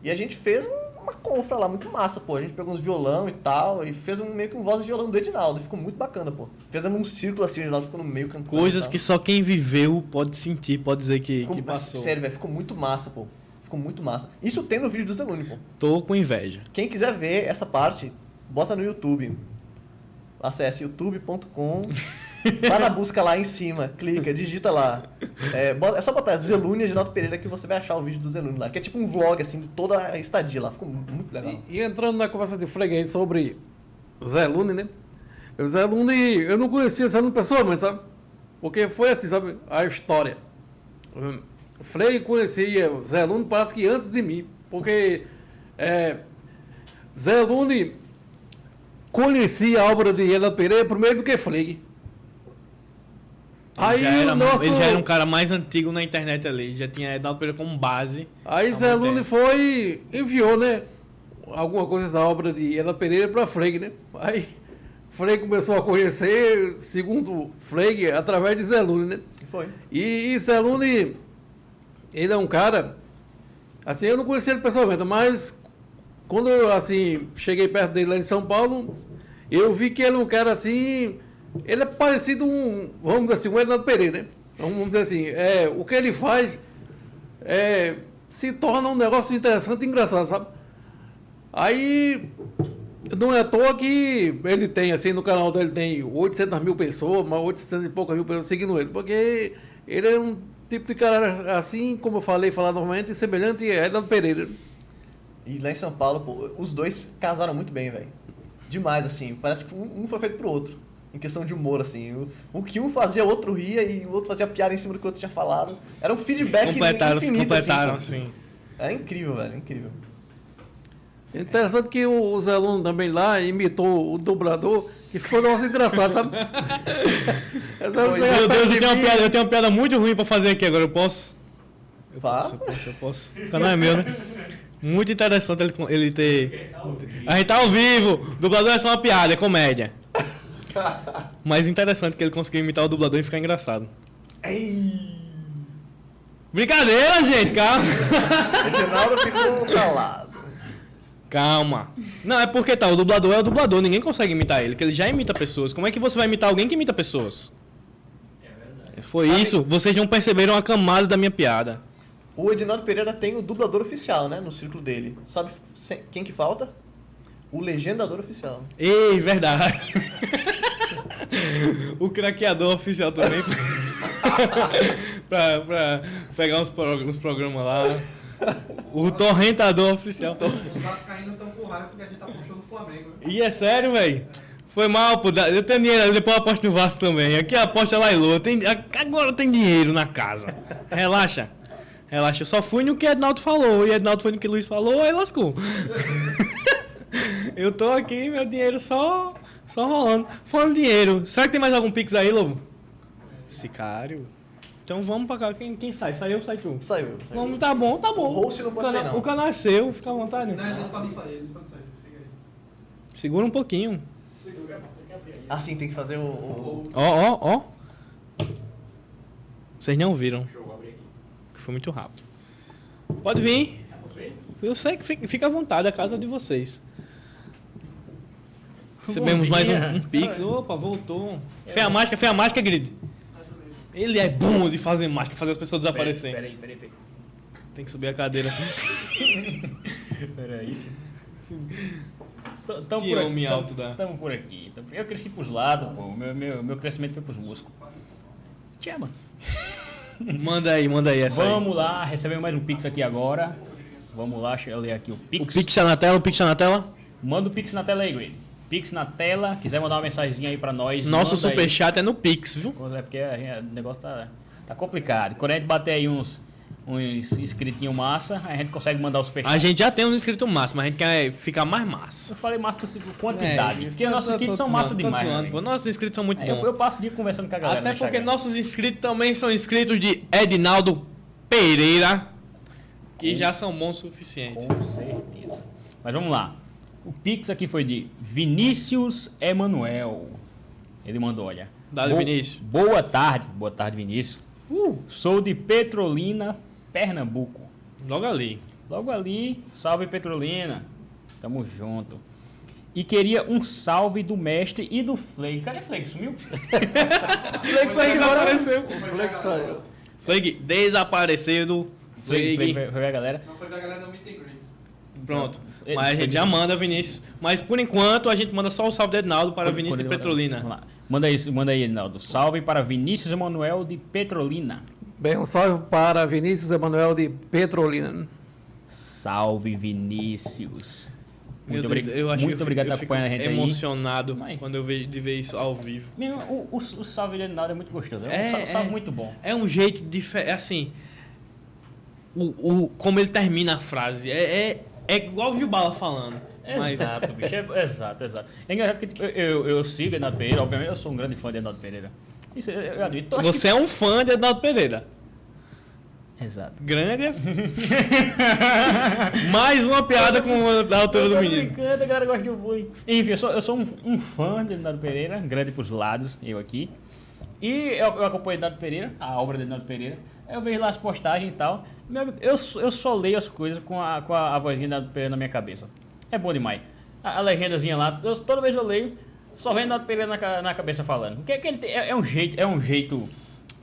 [SPEAKER 4] E a gente fez um- uma confra lá muito massa, pô. A gente pegou uns violão e tal, e fez um, meio que um voz e violão do Edinaldo. Ficou muito bacana, pô. Fizemos um círculo assim, o Edinaldo ficou no meio cantando.
[SPEAKER 1] Coisas que só quem viveu pode sentir, pode dizer que,
[SPEAKER 4] Ficou,
[SPEAKER 1] que passou.
[SPEAKER 4] Sério, velho, ficou muito massa, pô. Ficou muito massa. Isso tem no vídeo do Zelune, pô.
[SPEAKER 1] Tô com inveja.
[SPEAKER 4] Quem quiser ver essa parte, bota no YouTube. Acesse youtube.com. Vai na busca lá em cima, clica, digita lá. É, bota- é só botar Zelune Edinaldo Pereira que você vai achar o vídeo do Zelune lá. Que é tipo um vlog, assim, de toda a estadia lá. Ficou mu- muito legal.
[SPEAKER 3] E, e entrando na conversa de Frege aí sobre Zé Lune, né? O Zé Lune, eu não conhecia Zé Lune pessoalmente, sabe? Porque foi assim, sabe? A história. Hum, Frei conhecia Zé Lune, parece que antes de mim. Porque é, Zé Lune conhecia a obra de Ela Pereira primeiro do que Frei.
[SPEAKER 1] Ele, já era,
[SPEAKER 3] nosso-
[SPEAKER 1] ele já era um cara mais antigo na internet ali, já tinha Ednaldo Pereira como base.
[SPEAKER 3] Aí
[SPEAKER 1] há
[SPEAKER 3] Zé Lune foi, enviou, né? Alguma coisa da obra de Ela Pereira para Frege, né? Aí Frege começou a conhecer, segundo Frege, através de Zé Lune, né?
[SPEAKER 4] E foi.
[SPEAKER 3] E, e Zé Lune, ele é um cara, assim, eu não conhecia ele pessoalmente, mas quando eu, assim, cheguei perto dele lá em São Paulo, eu vi que ele é um cara, assim, ele é parecido um, vamos dizer assim, um Ednaldo Pereira, né? Vamos dizer assim, é, o que ele faz é, se torna um negócio interessante e engraçado, sabe? Aí, não é à toa que ele tem, assim, no canal dele tem 800 mil pessoas, mas 800 e poucas mil pessoas seguindo ele, porque ele é um tipo de cara, assim, como eu falei, falar novamente, semelhante a Ednaldo Pereira.
[SPEAKER 4] E lá em São Paulo, pô, os dois casaram muito bem, velho. Demais, assim. Parece que um foi feito pro outro. Em questão de humor, assim. O, o que um fazia, o outro ria e o outro fazia piada em cima do que o outro tinha falado. Era um feedback
[SPEAKER 1] completaram, se
[SPEAKER 4] infinito,
[SPEAKER 1] completaram,
[SPEAKER 4] assim.
[SPEAKER 1] assim.
[SPEAKER 4] pô. É incrível, velho, é incrível.
[SPEAKER 3] Interessante que o Zé Luna também lá imitou o dublador, que ficou um negócio engraçado, sabe?
[SPEAKER 1] Meu Deus,
[SPEAKER 3] de
[SPEAKER 1] eu tenho, uma piada, eu tenho uma piada muito ruim pra fazer aqui agora. Eu posso? Eu posso, eu posso, eu posso. O canal é meu, né? Muito interessante ele, ele ter. A gente tá ao vivo. Dublador é só uma piada, é comédia. Mas interessante que ele conseguiu imitar o dublador e ficar engraçado.
[SPEAKER 4] Ei!
[SPEAKER 1] Brincadeira, gente, calma.
[SPEAKER 4] Reginaldo ficou calado.
[SPEAKER 1] Calma. Não, é porque tá, o dublador é o dublador, ninguém consegue imitar ele, que ele já imita pessoas. Como é que você vai imitar alguém que imita pessoas? Foi
[SPEAKER 4] Sabe-
[SPEAKER 1] isso, vocês não perceberam a camada da minha piada.
[SPEAKER 4] O Edinaldo Pereira tem o dublador oficial, né? No círculo dele. Sabe quem que falta? O legendador oficial.
[SPEAKER 1] Ei, verdade. o craqueador oficial também. pra, pra pegar uns, pro- uns programas lá. O torrentador oficial.
[SPEAKER 5] Os vascaínos estão com raiva porque a gente tá puxando o Flamengo.
[SPEAKER 1] E é sério, velho. Foi mal, pô. Eu tenho dinheiro, depois eu aposto no Vasco também. Aqui a aposta é lá e Lua. Tem, agora tem dinheiro na casa. Relaxa. Relaxa. Eu só fui no que Ednaldo falou. E Ednaldo foi no que Luiz falou, aí lascou. eu tô aqui, meu dinheiro só, só rolando. Falando dinheiro. Será que tem mais algum Pix aí, Lobo? Sicário. Então vamos pra cá. Quem, quem sai? Sai eu ou sai tu?
[SPEAKER 4] Saiu.
[SPEAKER 1] Vamos, tá bom, tá bom.
[SPEAKER 4] O host não pode
[SPEAKER 1] o canal,
[SPEAKER 4] sair, não.
[SPEAKER 1] O canal é seu, fica à vontade.
[SPEAKER 5] eles podem sair, eles podem sair. Fica aí.
[SPEAKER 1] Segura um pouquinho.
[SPEAKER 4] Assim, tem que fazer o. o-
[SPEAKER 1] Ó, ó, ó. Vocês não viram. Que foi muito rápido. Pode vir. Eu sei que fica, fica à vontade, a casa é de vocês. Recebemos mais um, um pix. Opa, voltou. Fé a mágica, fé a mágica, Grid. Ele é bom de fazer mágica, fazer as pessoas desaparecerem.
[SPEAKER 2] Peraí, peraí, peraí.
[SPEAKER 1] Tem que subir a cadeira.
[SPEAKER 2] Peraí. Por, aqui,
[SPEAKER 1] alto da-
[SPEAKER 2] tamo, por aqui. tamo- Eu cresci pros lados, pô. Meu, meu, meu crescimento foi pros músculos. Te ama.
[SPEAKER 1] Manda aí, manda aí essa
[SPEAKER 2] Vamos lá, recebemos mais um Pix aqui agora. Vamos lá, deixa eu ler aqui o
[SPEAKER 1] aí.
[SPEAKER 2] Pix.
[SPEAKER 1] O Pix tá na tela, o Pix tá na tela.
[SPEAKER 2] Manda o Pix na tela aí, Grid. Pix na tela, quiser mandar uma mensagenzinha aí pra nós.
[SPEAKER 1] Nosso superchat é no Pix, viu?
[SPEAKER 2] É porque gente- o negócio tá, tá complicado. Quando a gente bater aí uns, uns inscritinhos massa, a gente consegue mandar o superchat.
[SPEAKER 1] A gente já tem um inscrito máximo, a gente quer ficar mais massa.
[SPEAKER 2] Eu falei massa por quantidade.
[SPEAKER 1] É,
[SPEAKER 2] porque nossos inscritos são massa demais. né,
[SPEAKER 1] nossos inscritos são muito
[SPEAKER 2] eu,
[SPEAKER 1] bons.
[SPEAKER 2] eu passo o dia conversando com a galera.
[SPEAKER 1] Até porque nossos inscritos também são inscritos de Edinaldo Pereira, que já são bons o suficiente.
[SPEAKER 2] Com certeza. Mas vamos lá. O Pix aqui foi de Vinícius Emanuel. Ele mandou, olha.
[SPEAKER 1] Dale,
[SPEAKER 2] Bo-
[SPEAKER 1] Vinícius.
[SPEAKER 2] Boa tarde. Boa tarde, Vinícius. Sou de Petrolina, Pernambuco.
[SPEAKER 1] Logo ali.
[SPEAKER 2] Logo ali, salve Petrolina. Tamo junto. E queria um salve do mestre e do Flake. Cadê Flake? Sumiu? Flake foi embora.
[SPEAKER 1] Desapareceu.
[SPEAKER 3] O Flex saiu.
[SPEAKER 1] Flake desaparecido.
[SPEAKER 2] Flake. foi, foi a galera.
[SPEAKER 5] Não foi da galera do Meet and Greet.
[SPEAKER 1] Pronto.
[SPEAKER 2] Ele-
[SPEAKER 1] Mas a gente já manda, Vinícius. Mas por enquanto a gente manda só o salve de Edinaldo para Vinícius de Petrolina.
[SPEAKER 2] Vamos lá. Manda aí, manda aí, Naldo. Salve para Vinícius Emanuel de Petrolina.
[SPEAKER 3] Bem, um salve para Vinícius Emanuel de Petrolina.
[SPEAKER 2] Salve, Vinícius.
[SPEAKER 1] Meu
[SPEAKER 2] Muito,
[SPEAKER 1] Deus,
[SPEAKER 2] obri-
[SPEAKER 1] acho
[SPEAKER 2] muito
[SPEAKER 1] que eu
[SPEAKER 2] obrigado por estar acompanhando a gente aí.
[SPEAKER 1] emocionado
[SPEAKER 2] Mas-
[SPEAKER 1] quando eu vejo de ver isso ao vivo.
[SPEAKER 2] Mesmo, o, o, o salve de Naldo é muito gostoso. É um
[SPEAKER 1] É,
[SPEAKER 2] sa- salve
[SPEAKER 1] é.
[SPEAKER 2] muito bom.
[SPEAKER 1] É um jeito diferente, assim, o, o, como ele termina a frase, é, é, é igual o Gilbala falando. Mas
[SPEAKER 2] Exato, bicho. É, exato, exato. É engraçado que tipo, eu, eu, eu sigo Ednaldo Pereira, obviamente eu sou um grande fã de Ednaldo Pereira. Isso eu, eu admito.
[SPEAKER 1] Você é um fã de Ednaldo Pereira.
[SPEAKER 2] que- Exato.
[SPEAKER 1] Grande. Mais uma piada com a altura do menino.
[SPEAKER 2] brincando, a galera gosta de bullying. Enfim, eu sou, eu sou um, um fã de Ednaldo Pereira, grande pros lados, eu aqui. E eu, eu acompanho Ednaldo Pereira, a obra de Ednaldo Pereira. Eu vejo lá as postagens e tal. Eu, só- eu só leio as coisas com a, com a, a vozinha Pereira na minha cabeça. É bom demais. A, a legendazinha lá, eu- toda vez eu leio, só vem Ednaldo Pereira na, na cabeça falando. Porque é, que ele tem- é, é um jeito, é um jeito,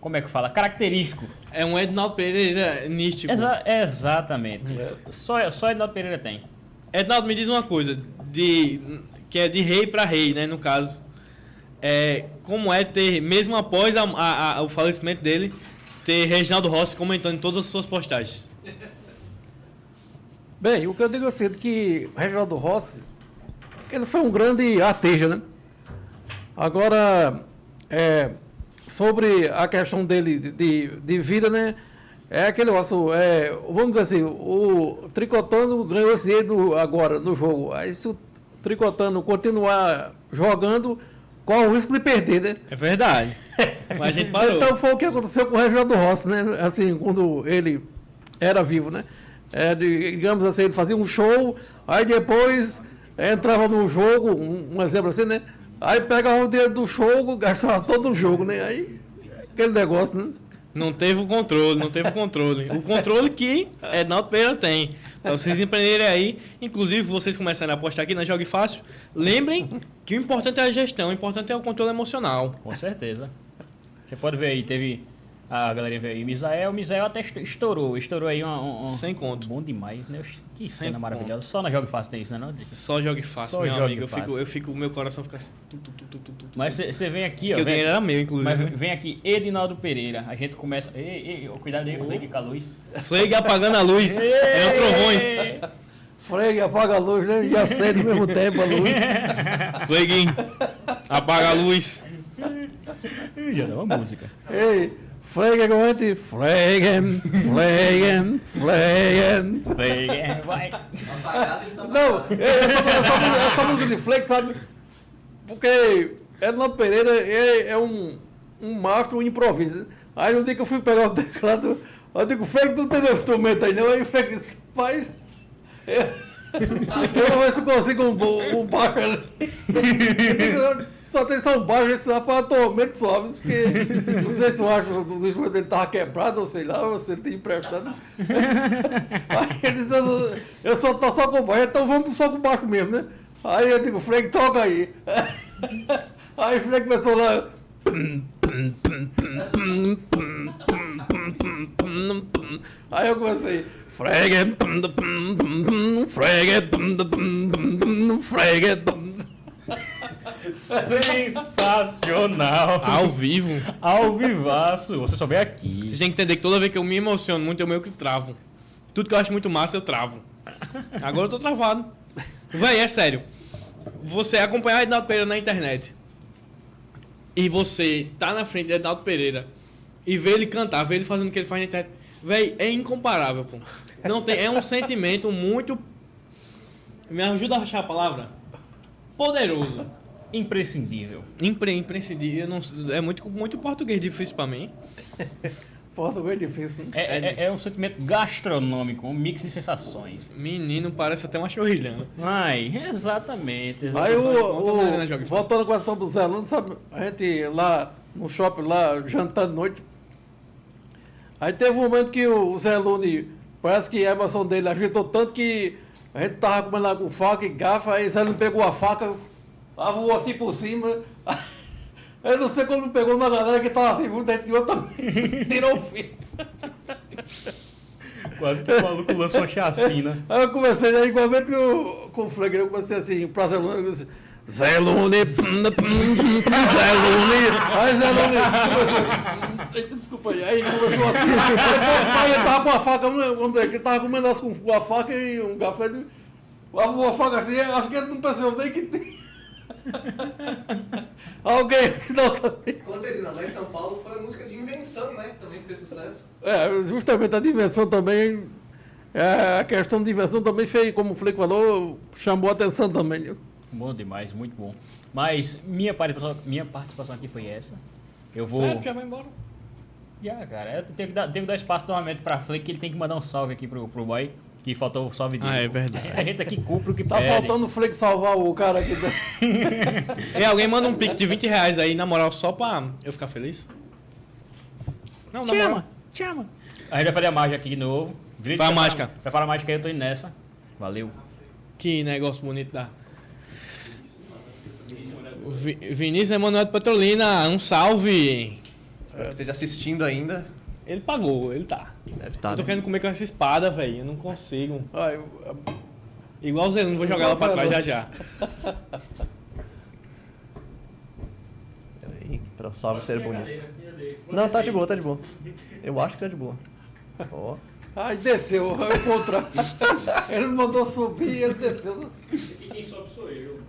[SPEAKER 2] como é que fala? Característico.
[SPEAKER 1] É um Ednaldo Pereira nístico.
[SPEAKER 2] Exa- exatamente. Só, só Ednaldo Pereira tem.
[SPEAKER 1] Ednaldo, me diz uma coisa, de, que é de rei para rei, né, no caso. É, como é ter, mesmo após a- a- a- o falecimento dele, ter Reginaldo Rossi comentando em todas as suas postagens.
[SPEAKER 3] Bem, o que eu digo assim, é que Reginaldo Rossi, ele foi um grande arteja, né? Agora, é, sobre a questão dele de- de, de vida, né? É aquele negócio, é, vamos dizer assim, o Tricotano ganhou esse dinheiro agora no jogo. Aí se o Tricotano continuar jogando, qual o risco de perder, né?
[SPEAKER 1] É verdade. Mas a gente parou.
[SPEAKER 3] Então foi o que aconteceu com o Reginaldo Rossi, né? Assim, quando ele era vivo, né? É, digamos assim, ele fazia um show, aí depois entrava no jogo, um, um exemplo assim, né? Aí pegava o dinheiro do show, gastava todo o jogo, né? Aí, aquele negócio, né?
[SPEAKER 1] Não teve o controle, não teve o controle. O controle que Ednaldo Pereira tem. Pra vocês empreenderem aí, inclusive vocês começarem a apostar aqui na Jogue Fácil, lembrem que o importante é a gestão, o importante é o controle emocional.
[SPEAKER 2] Com certeza. Você pode ver aí, teve. A galerinha veio aí, Misael. Misael até est- estourou. Estourou aí um. um,
[SPEAKER 1] Sem conto.
[SPEAKER 2] Bom demais, né? Que
[SPEAKER 1] Sem
[SPEAKER 2] cena
[SPEAKER 1] conto.
[SPEAKER 2] maravilhosa. Só na Jogo Fácil tem isso, né? Não?
[SPEAKER 1] Só jogue fácil,
[SPEAKER 2] Só
[SPEAKER 1] meu
[SPEAKER 2] jogue
[SPEAKER 1] amigo. Eu
[SPEAKER 2] fácil.
[SPEAKER 1] fico, eu fico, meu coração fica assim. Tu, tu, tu, tu, tu, tu, tu.
[SPEAKER 2] Mas você vem aqui, ó.
[SPEAKER 1] Porque o dinheiro era meu, inclusive.
[SPEAKER 2] Mas vem aqui, Edinaldo Pereira. A gente começa. Ei, ei, cuidado aí, Flegue com a luz.
[SPEAKER 1] Fleig apagando a luz. É o trovões.
[SPEAKER 3] Fregue, apaga a luz, né? E acende ao mesmo tempo a luz.
[SPEAKER 1] Fleiguinho, apaga a luz.
[SPEAKER 2] Já dá uma música.
[SPEAKER 3] Ei, Fregue, aguente. Fregue, Fregue, Fregue.
[SPEAKER 2] Flegue, vai.
[SPEAKER 3] Não, é- essa, essa, essa música de Flex, sabe? Porque Ednaldo Pereira é, é um, um mastro, um improviso. Aí no dia que eu fui pegar o teclado, eu digo, Flex, tu não tem instrumento aí não? Aí o Flex disse, rapaz, eu, eu vou ver se consigo um, um baixo ali. Só tem só um baixo, esse rapaz é tormento suave, porque não sei se o acho do instrumento dele tava quebrado, ou sei lá, ou se ele tinha emprestado. Aí ele disse, eu, eu só tô só com baixo, então vamos só com baixo mesmo, né? Aí eu digo, Frank, toca aí. Aí o Frank começou lá. Aí eu comecei. Frege, frege, frege.
[SPEAKER 2] Sensacional.
[SPEAKER 1] Ao vivo.
[SPEAKER 2] Ao vivaço. Você só vem aqui.
[SPEAKER 1] Vocês têm que entender que toda vez que eu me emociono muito, eu meio que travo. Tudo que eu acho muito massa, eu travo. Agora eu tô travado. Véi, é sério. Você acompanhar Ednaldo Pereira na internet e você tá na frente de Ednaldo Pereira e ver ele cantar, ver ele fazendo o que ele faz na internet, véi, é incomparável, pô. Não tem, é um sentimento muito. Me ajuda a achar a palavra? Poderoso.
[SPEAKER 2] Imprescindível.
[SPEAKER 1] Impre, imprescindível. Não- é muito, muito português difícil pra mim.
[SPEAKER 3] Português é difícil, né?
[SPEAKER 2] É, é- é um sentimento gastronômico, um mix de sensações.
[SPEAKER 1] Menino, parece até uma chorrilhã.
[SPEAKER 2] Ai, exatamente.
[SPEAKER 3] Aí o, o voltando com a do Zé Lando, sabe? A gente lá no shopping, lá jantando noite. Aí teve um momento que o Zé Lune, parece que a emoção dele agitou tanto que a gente tava comendo lá com faca e garfo, aí Zé Lune pegou a faca, voou assim por cima. Eu não sei como pegou na galera que tava assim, a gente outro também tirou o fio.
[SPEAKER 2] Quase que o maluco lança uma chacina.
[SPEAKER 3] Aí eu comecei, aí igualmente com o Frank, eu comecei assim, pra Zé Lune, eu comecei, Zé Lune, Zé Lune, aí Zé Lune, desculpa aí, aí começou assim, aí ele tava com a faca, vamos dizer, que ele tava comendo as com a faca e um garfo, ele lavou a faca assim, eu acho que ele não percebeu nem que tem. Alguém assinou também.
[SPEAKER 4] Conta aí, lá em São Paulo foi a música de invenção, né? Que também fez sucesso.
[SPEAKER 3] É, justamente a dimensão também, é, a questão de invenção também fez, como o Flick falou, chamou a atenção também.
[SPEAKER 2] Bom demais, muito bom. Mas minha participação, minha participação aqui foi essa. Eu vou.
[SPEAKER 1] Sério, já vai embora.
[SPEAKER 2] Já, cara, eu tenho que dar, tenho que dar espaço novamente pra Flake, que ele tem que mandar um salve aqui pro, pro boy, que faltou o salve dele.
[SPEAKER 1] Ah, é verdade.
[SPEAKER 2] A gente aqui cumpre o que
[SPEAKER 3] Tá
[SPEAKER 2] pede.
[SPEAKER 3] faltando o Flick salvar o cara aqui.
[SPEAKER 1] E alguém manda um pique de 20 reais aí, na moral, só pra eu ficar feliz? Não, na moral.
[SPEAKER 2] Chama, chama. A gente vai fazer a mágica aqui de novo.
[SPEAKER 1] Faz a mágica.
[SPEAKER 2] Prepara a mágica aí, eu tô indo nessa. Valeu.
[SPEAKER 1] Que negócio bonito da. Vinícius Emanuel de Petrolina, um salve!
[SPEAKER 4] Espero que esteja assistindo ainda.
[SPEAKER 1] Ele pagou, ele tá.
[SPEAKER 4] Deve estar.
[SPEAKER 1] eu tô querendo comer com essa espada, velho. Eu não consigo.
[SPEAKER 3] Ai, eu-
[SPEAKER 1] Igual o Zelino, vou jogar ela pra trás já já.
[SPEAKER 4] Peraí, pra o salve ser bonito. Não, tá de boa, tá de boa. Eu acho que tá de boa. Ó.
[SPEAKER 3] ai, desceu, é o contrário. Ele não mandou subir, ele desceu.
[SPEAKER 2] Aqui quem sobe sou eu.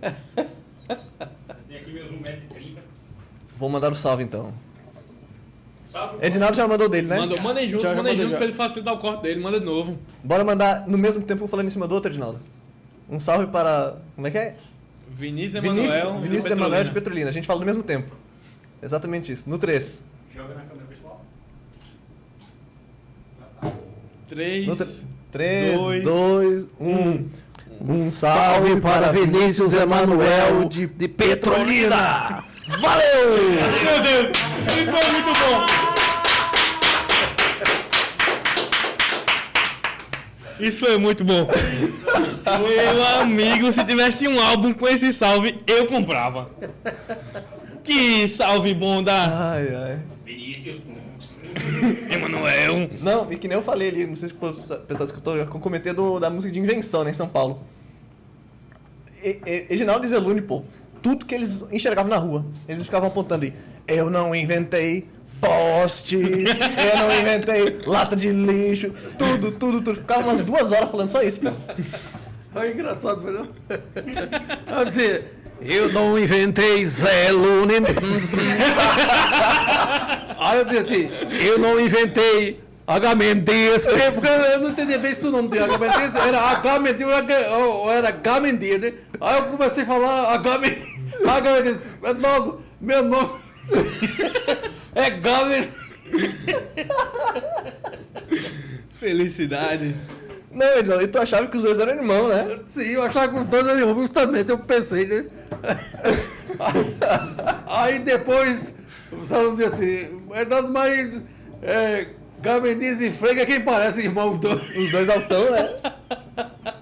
[SPEAKER 2] Aqui meus 1,30m.
[SPEAKER 4] Vou mandar o salve então. Edinaldo já mandou dele, né?
[SPEAKER 1] Mandou, mandem junto,
[SPEAKER 3] Já, já
[SPEAKER 1] mandem
[SPEAKER 3] mandei
[SPEAKER 1] junto
[SPEAKER 3] já.
[SPEAKER 1] pra ele facilitar o corte dele, manda de novo.
[SPEAKER 4] Bora mandar no mesmo tempo um falando em cima do outro, Edinaldo. Um salve para. Como é que é?
[SPEAKER 1] Vinícius
[SPEAKER 4] Vinícius,
[SPEAKER 1] Emanuel.
[SPEAKER 4] Vinícius Emanuel de
[SPEAKER 1] Petrolina.
[SPEAKER 4] A gente fala no mesmo tempo. Exatamente isso. No 3.
[SPEAKER 2] Joga na câmera pessoal.
[SPEAKER 1] 3.
[SPEAKER 4] No 3,
[SPEAKER 1] dois,
[SPEAKER 4] 2, 1. Um
[SPEAKER 3] Salve para Vinícius Emanuel de, de Petrolina!
[SPEAKER 4] Valeu!
[SPEAKER 1] Meu Deus, isso foi muito bom. Isso foi muito bom. Meu amigo, se tivesse um álbum com esse salve, eu comprava. Que salve bom da
[SPEAKER 4] Ai, ai.
[SPEAKER 2] Vinícius.
[SPEAKER 1] Emanuel.
[SPEAKER 4] Não, e que nem eu falei ali, não sei se o pessoal escutou, eu comentei do, da música de invenção, né, em São Paulo. E, e, Reginaldo e Zelune, pô, tudo que eles enxergavam na rua, eles ficavam apontando aí. Eu não inventei poste, eu não inventei lata de lixo, tudo, tudo, tudo. Ficava umas duas horas falando só isso, pô.
[SPEAKER 3] Olha, engraçado, foi não? Eu dizia, eu não inventei Zé Lune. Aí eu dizia assim, eu não inventei H. Mendes, porque, eu não entendia bem se o nome de H. Mendes era H. Mendes ou era H. Mendes, né? Aí eu comecei a falar H. Mendes, H. Mendes, meu nome é H. Mendes.
[SPEAKER 1] Felicidade.
[SPEAKER 4] Não, Reginaldo, e tu achava que os dois eram irmãos, né?
[SPEAKER 3] Sim, eu achava que os dois eram justamente, eu pensei, né? Aí depois, o salão dizia assim, Ednaldo, mas é, Gamendiz e Frega, quem parece irmão os dois?
[SPEAKER 4] Os dois altão, né?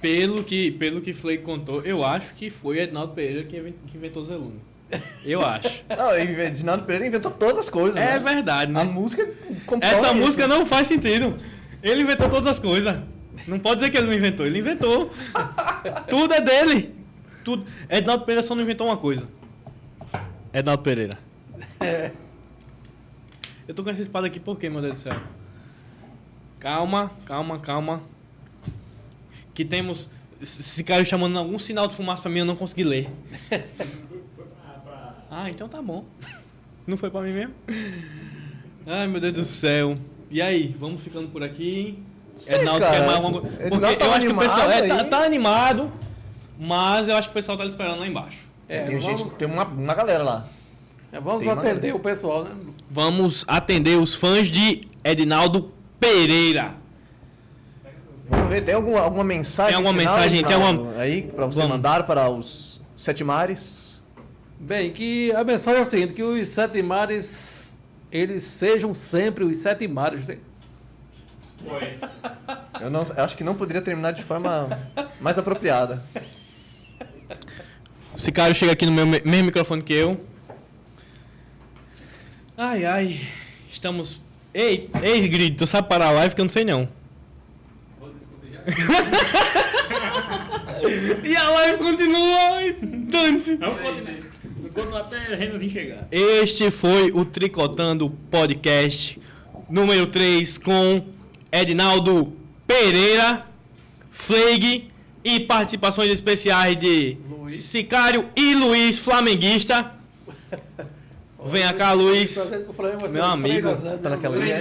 [SPEAKER 1] Pelo que, pelo que Flake contou, eu acho que foi Ednaldo Pereira que inven- que inventou Zeluno. Eu acho.
[SPEAKER 4] Não, e Reginaldo Pereira inventou todas as coisas,
[SPEAKER 1] É
[SPEAKER 4] né?
[SPEAKER 1] verdade,
[SPEAKER 4] A
[SPEAKER 1] né?
[SPEAKER 4] música compõe
[SPEAKER 1] Essa
[SPEAKER 4] isso.
[SPEAKER 1] música não faz sentido. Ele inventou todas as coisas. Não pode dizer que ele não inventou, ele inventou. Tudo é dele. Tudo. Ednaldo Pereira só não inventou uma coisa. Ednaldo Pereira. Eu tô com essa espada aqui por quê, meu Deus do céu? Calma, calma, calma. Que temos. Se caiu chamando algum sinal de fumaça pra mim, eu não consegui ler. Ah, então tá bom. Não foi pra mim mesmo? Ai, meu Deus do céu. E aí, vamos ficando por aqui.
[SPEAKER 4] Sei,
[SPEAKER 1] Ednaldo
[SPEAKER 4] cara.
[SPEAKER 1] quer mais alguma coisa? Porque eu
[SPEAKER 4] tava
[SPEAKER 1] acho que o pessoal é, tá, tá animado, mas eu acho que o pessoal tá esperando lá embaixo.
[SPEAKER 3] É,
[SPEAKER 4] tem
[SPEAKER 3] vamos,
[SPEAKER 4] gente, tem uma, uma galera lá.
[SPEAKER 3] é, vamos
[SPEAKER 4] tem
[SPEAKER 3] atender o pessoal, né?
[SPEAKER 1] Vamos atender os fãs de Edinaldo Pereira.
[SPEAKER 4] Vamos ver, tem alguma, alguma mensagem
[SPEAKER 1] Tem alguma
[SPEAKER 4] final,
[SPEAKER 1] mensagem, tem
[SPEAKER 4] Edinaldo,
[SPEAKER 1] alguma-
[SPEAKER 4] aí pra você
[SPEAKER 1] Vamos.
[SPEAKER 4] mandar para os sete mares?
[SPEAKER 3] Bem, que a mensagem é o seguinte, que os sete mares, eles sejam sempre os sete mares, né?
[SPEAKER 4] Eu, não, eu acho que não poderia terminar de forma mais apropriada.
[SPEAKER 1] O Sicário chega aqui no meu me- mesmo microfone que eu. Ai, ai. Estamos. Ei, ei, Grid, tu sabe parar a live que eu não sei não. e a live continua. e dane-se.
[SPEAKER 2] Continuar até Renanzinho chegar.
[SPEAKER 1] Este foi o Tricotando Podcast número 3 com Edinaldo Pereira, Fleig e participações especiais de Sicário e Luiz Flamenguista. Venha cá, Luiz. Meu amigo.
[SPEAKER 3] 3 a 0,
[SPEAKER 4] Tá
[SPEAKER 3] né?
[SPEAKER 4] naquela linha.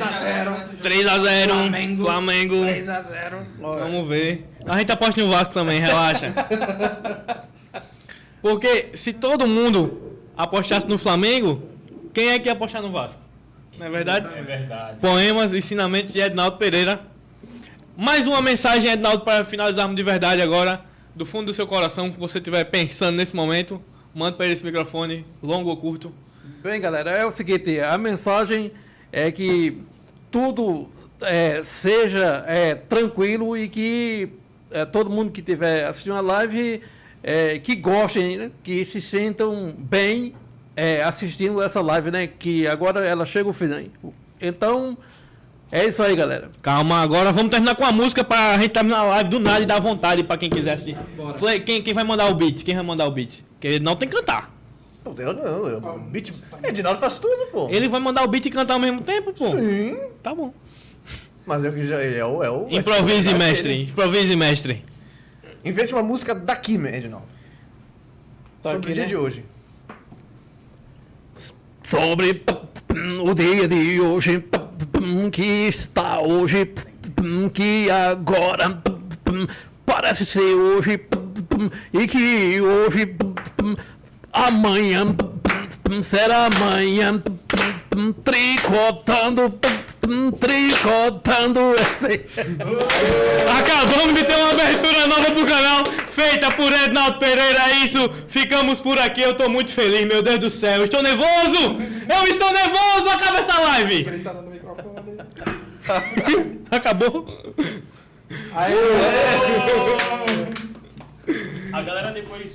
[SPEAKER 1] 3 a 0
[SPEAKER 2] Flamengo.
[SPEAKER 1] Flamengo.
[SPEAKER 2] 3 a 0
[SPEAKER 3] Olha,
[SPEAKER 1] Vamos ver. A gente aposta no Vasco também, relaxa. Porque se todo mundo apostasse no Flamengo, quem é que ia apostar no Vasco? Não é verdade?
[SPEAKER 2] É verdade.
[SPEAKER 1] Poemas, ensinamentos de Ednaldo Pereira. Mais uma mensagem, Ednaldo, para finalizarmos de verdade agora. Do fundo do seu coração, que você estiver pensando nesse momento, manda para ele esse microfone, longo ou curto.
[SPEAKER 3] Bem, galera, é o seguinte, a mensagem é que tudo é, seja é, tranquilo e que é, todo mundo que estiver assistindo a live é, que gostem, né? que se sintam bem é, assistindo essa live, né? Que agora ela chega ao fim. né? Então, é isso aí, galera.
[SPEAKER 1] Calma, agora vamos terminar com a música para a gente terminar a live do nada e dar vontade para quem quiser assistir. Flay, Quem, quem vai mandar o beat? Quem vai mandar o beat? Porque ele não tem que cantar.
[SPEAKER 4] Eu não, eu, beat, Edinaldo faz tudo, pô.
[SPEAKER 1] Ele vai mandar o beat e cantar ao mesmo tempo, pô.
[SPEAKER 4] Sim.
[SPEAKER 1] Tá bom.
[SPEAKER 4] Mas eu que já, ele é o. É o
[SPEAKER 1] Improvise,
[SPEAKER 4] é o-
[SPEAKER 1] mestre. Improvise, mestre.
[SPEAKER 4] Invente uma música daqui, Edinaldo.
[SPEAKER 3] Tá
[SPEAKER 4] Sobre
[SPEAKER 3] aqui,
[SPEAKER 4] o dia
[SPEAKER 3] né?
[SPEAKER 4] de hoje.
[SPEAKER 3] sobre o dia de hoje que está hoje que agora parece ser hoje e que hoje amanhã será amanhã tricotando tricotando esse
[SPEAKER 1] Acabamos de ter uma abertura nova pro canal, feita por Ednaldo Pereira. É isso, ficamos por aqui. Eu tô muito feliz, meu Deus do céu. Eu Estou nervoso! Eu estou nervoso! Acaba essa live! Acabou?
[SPEAKER 2] A galera depois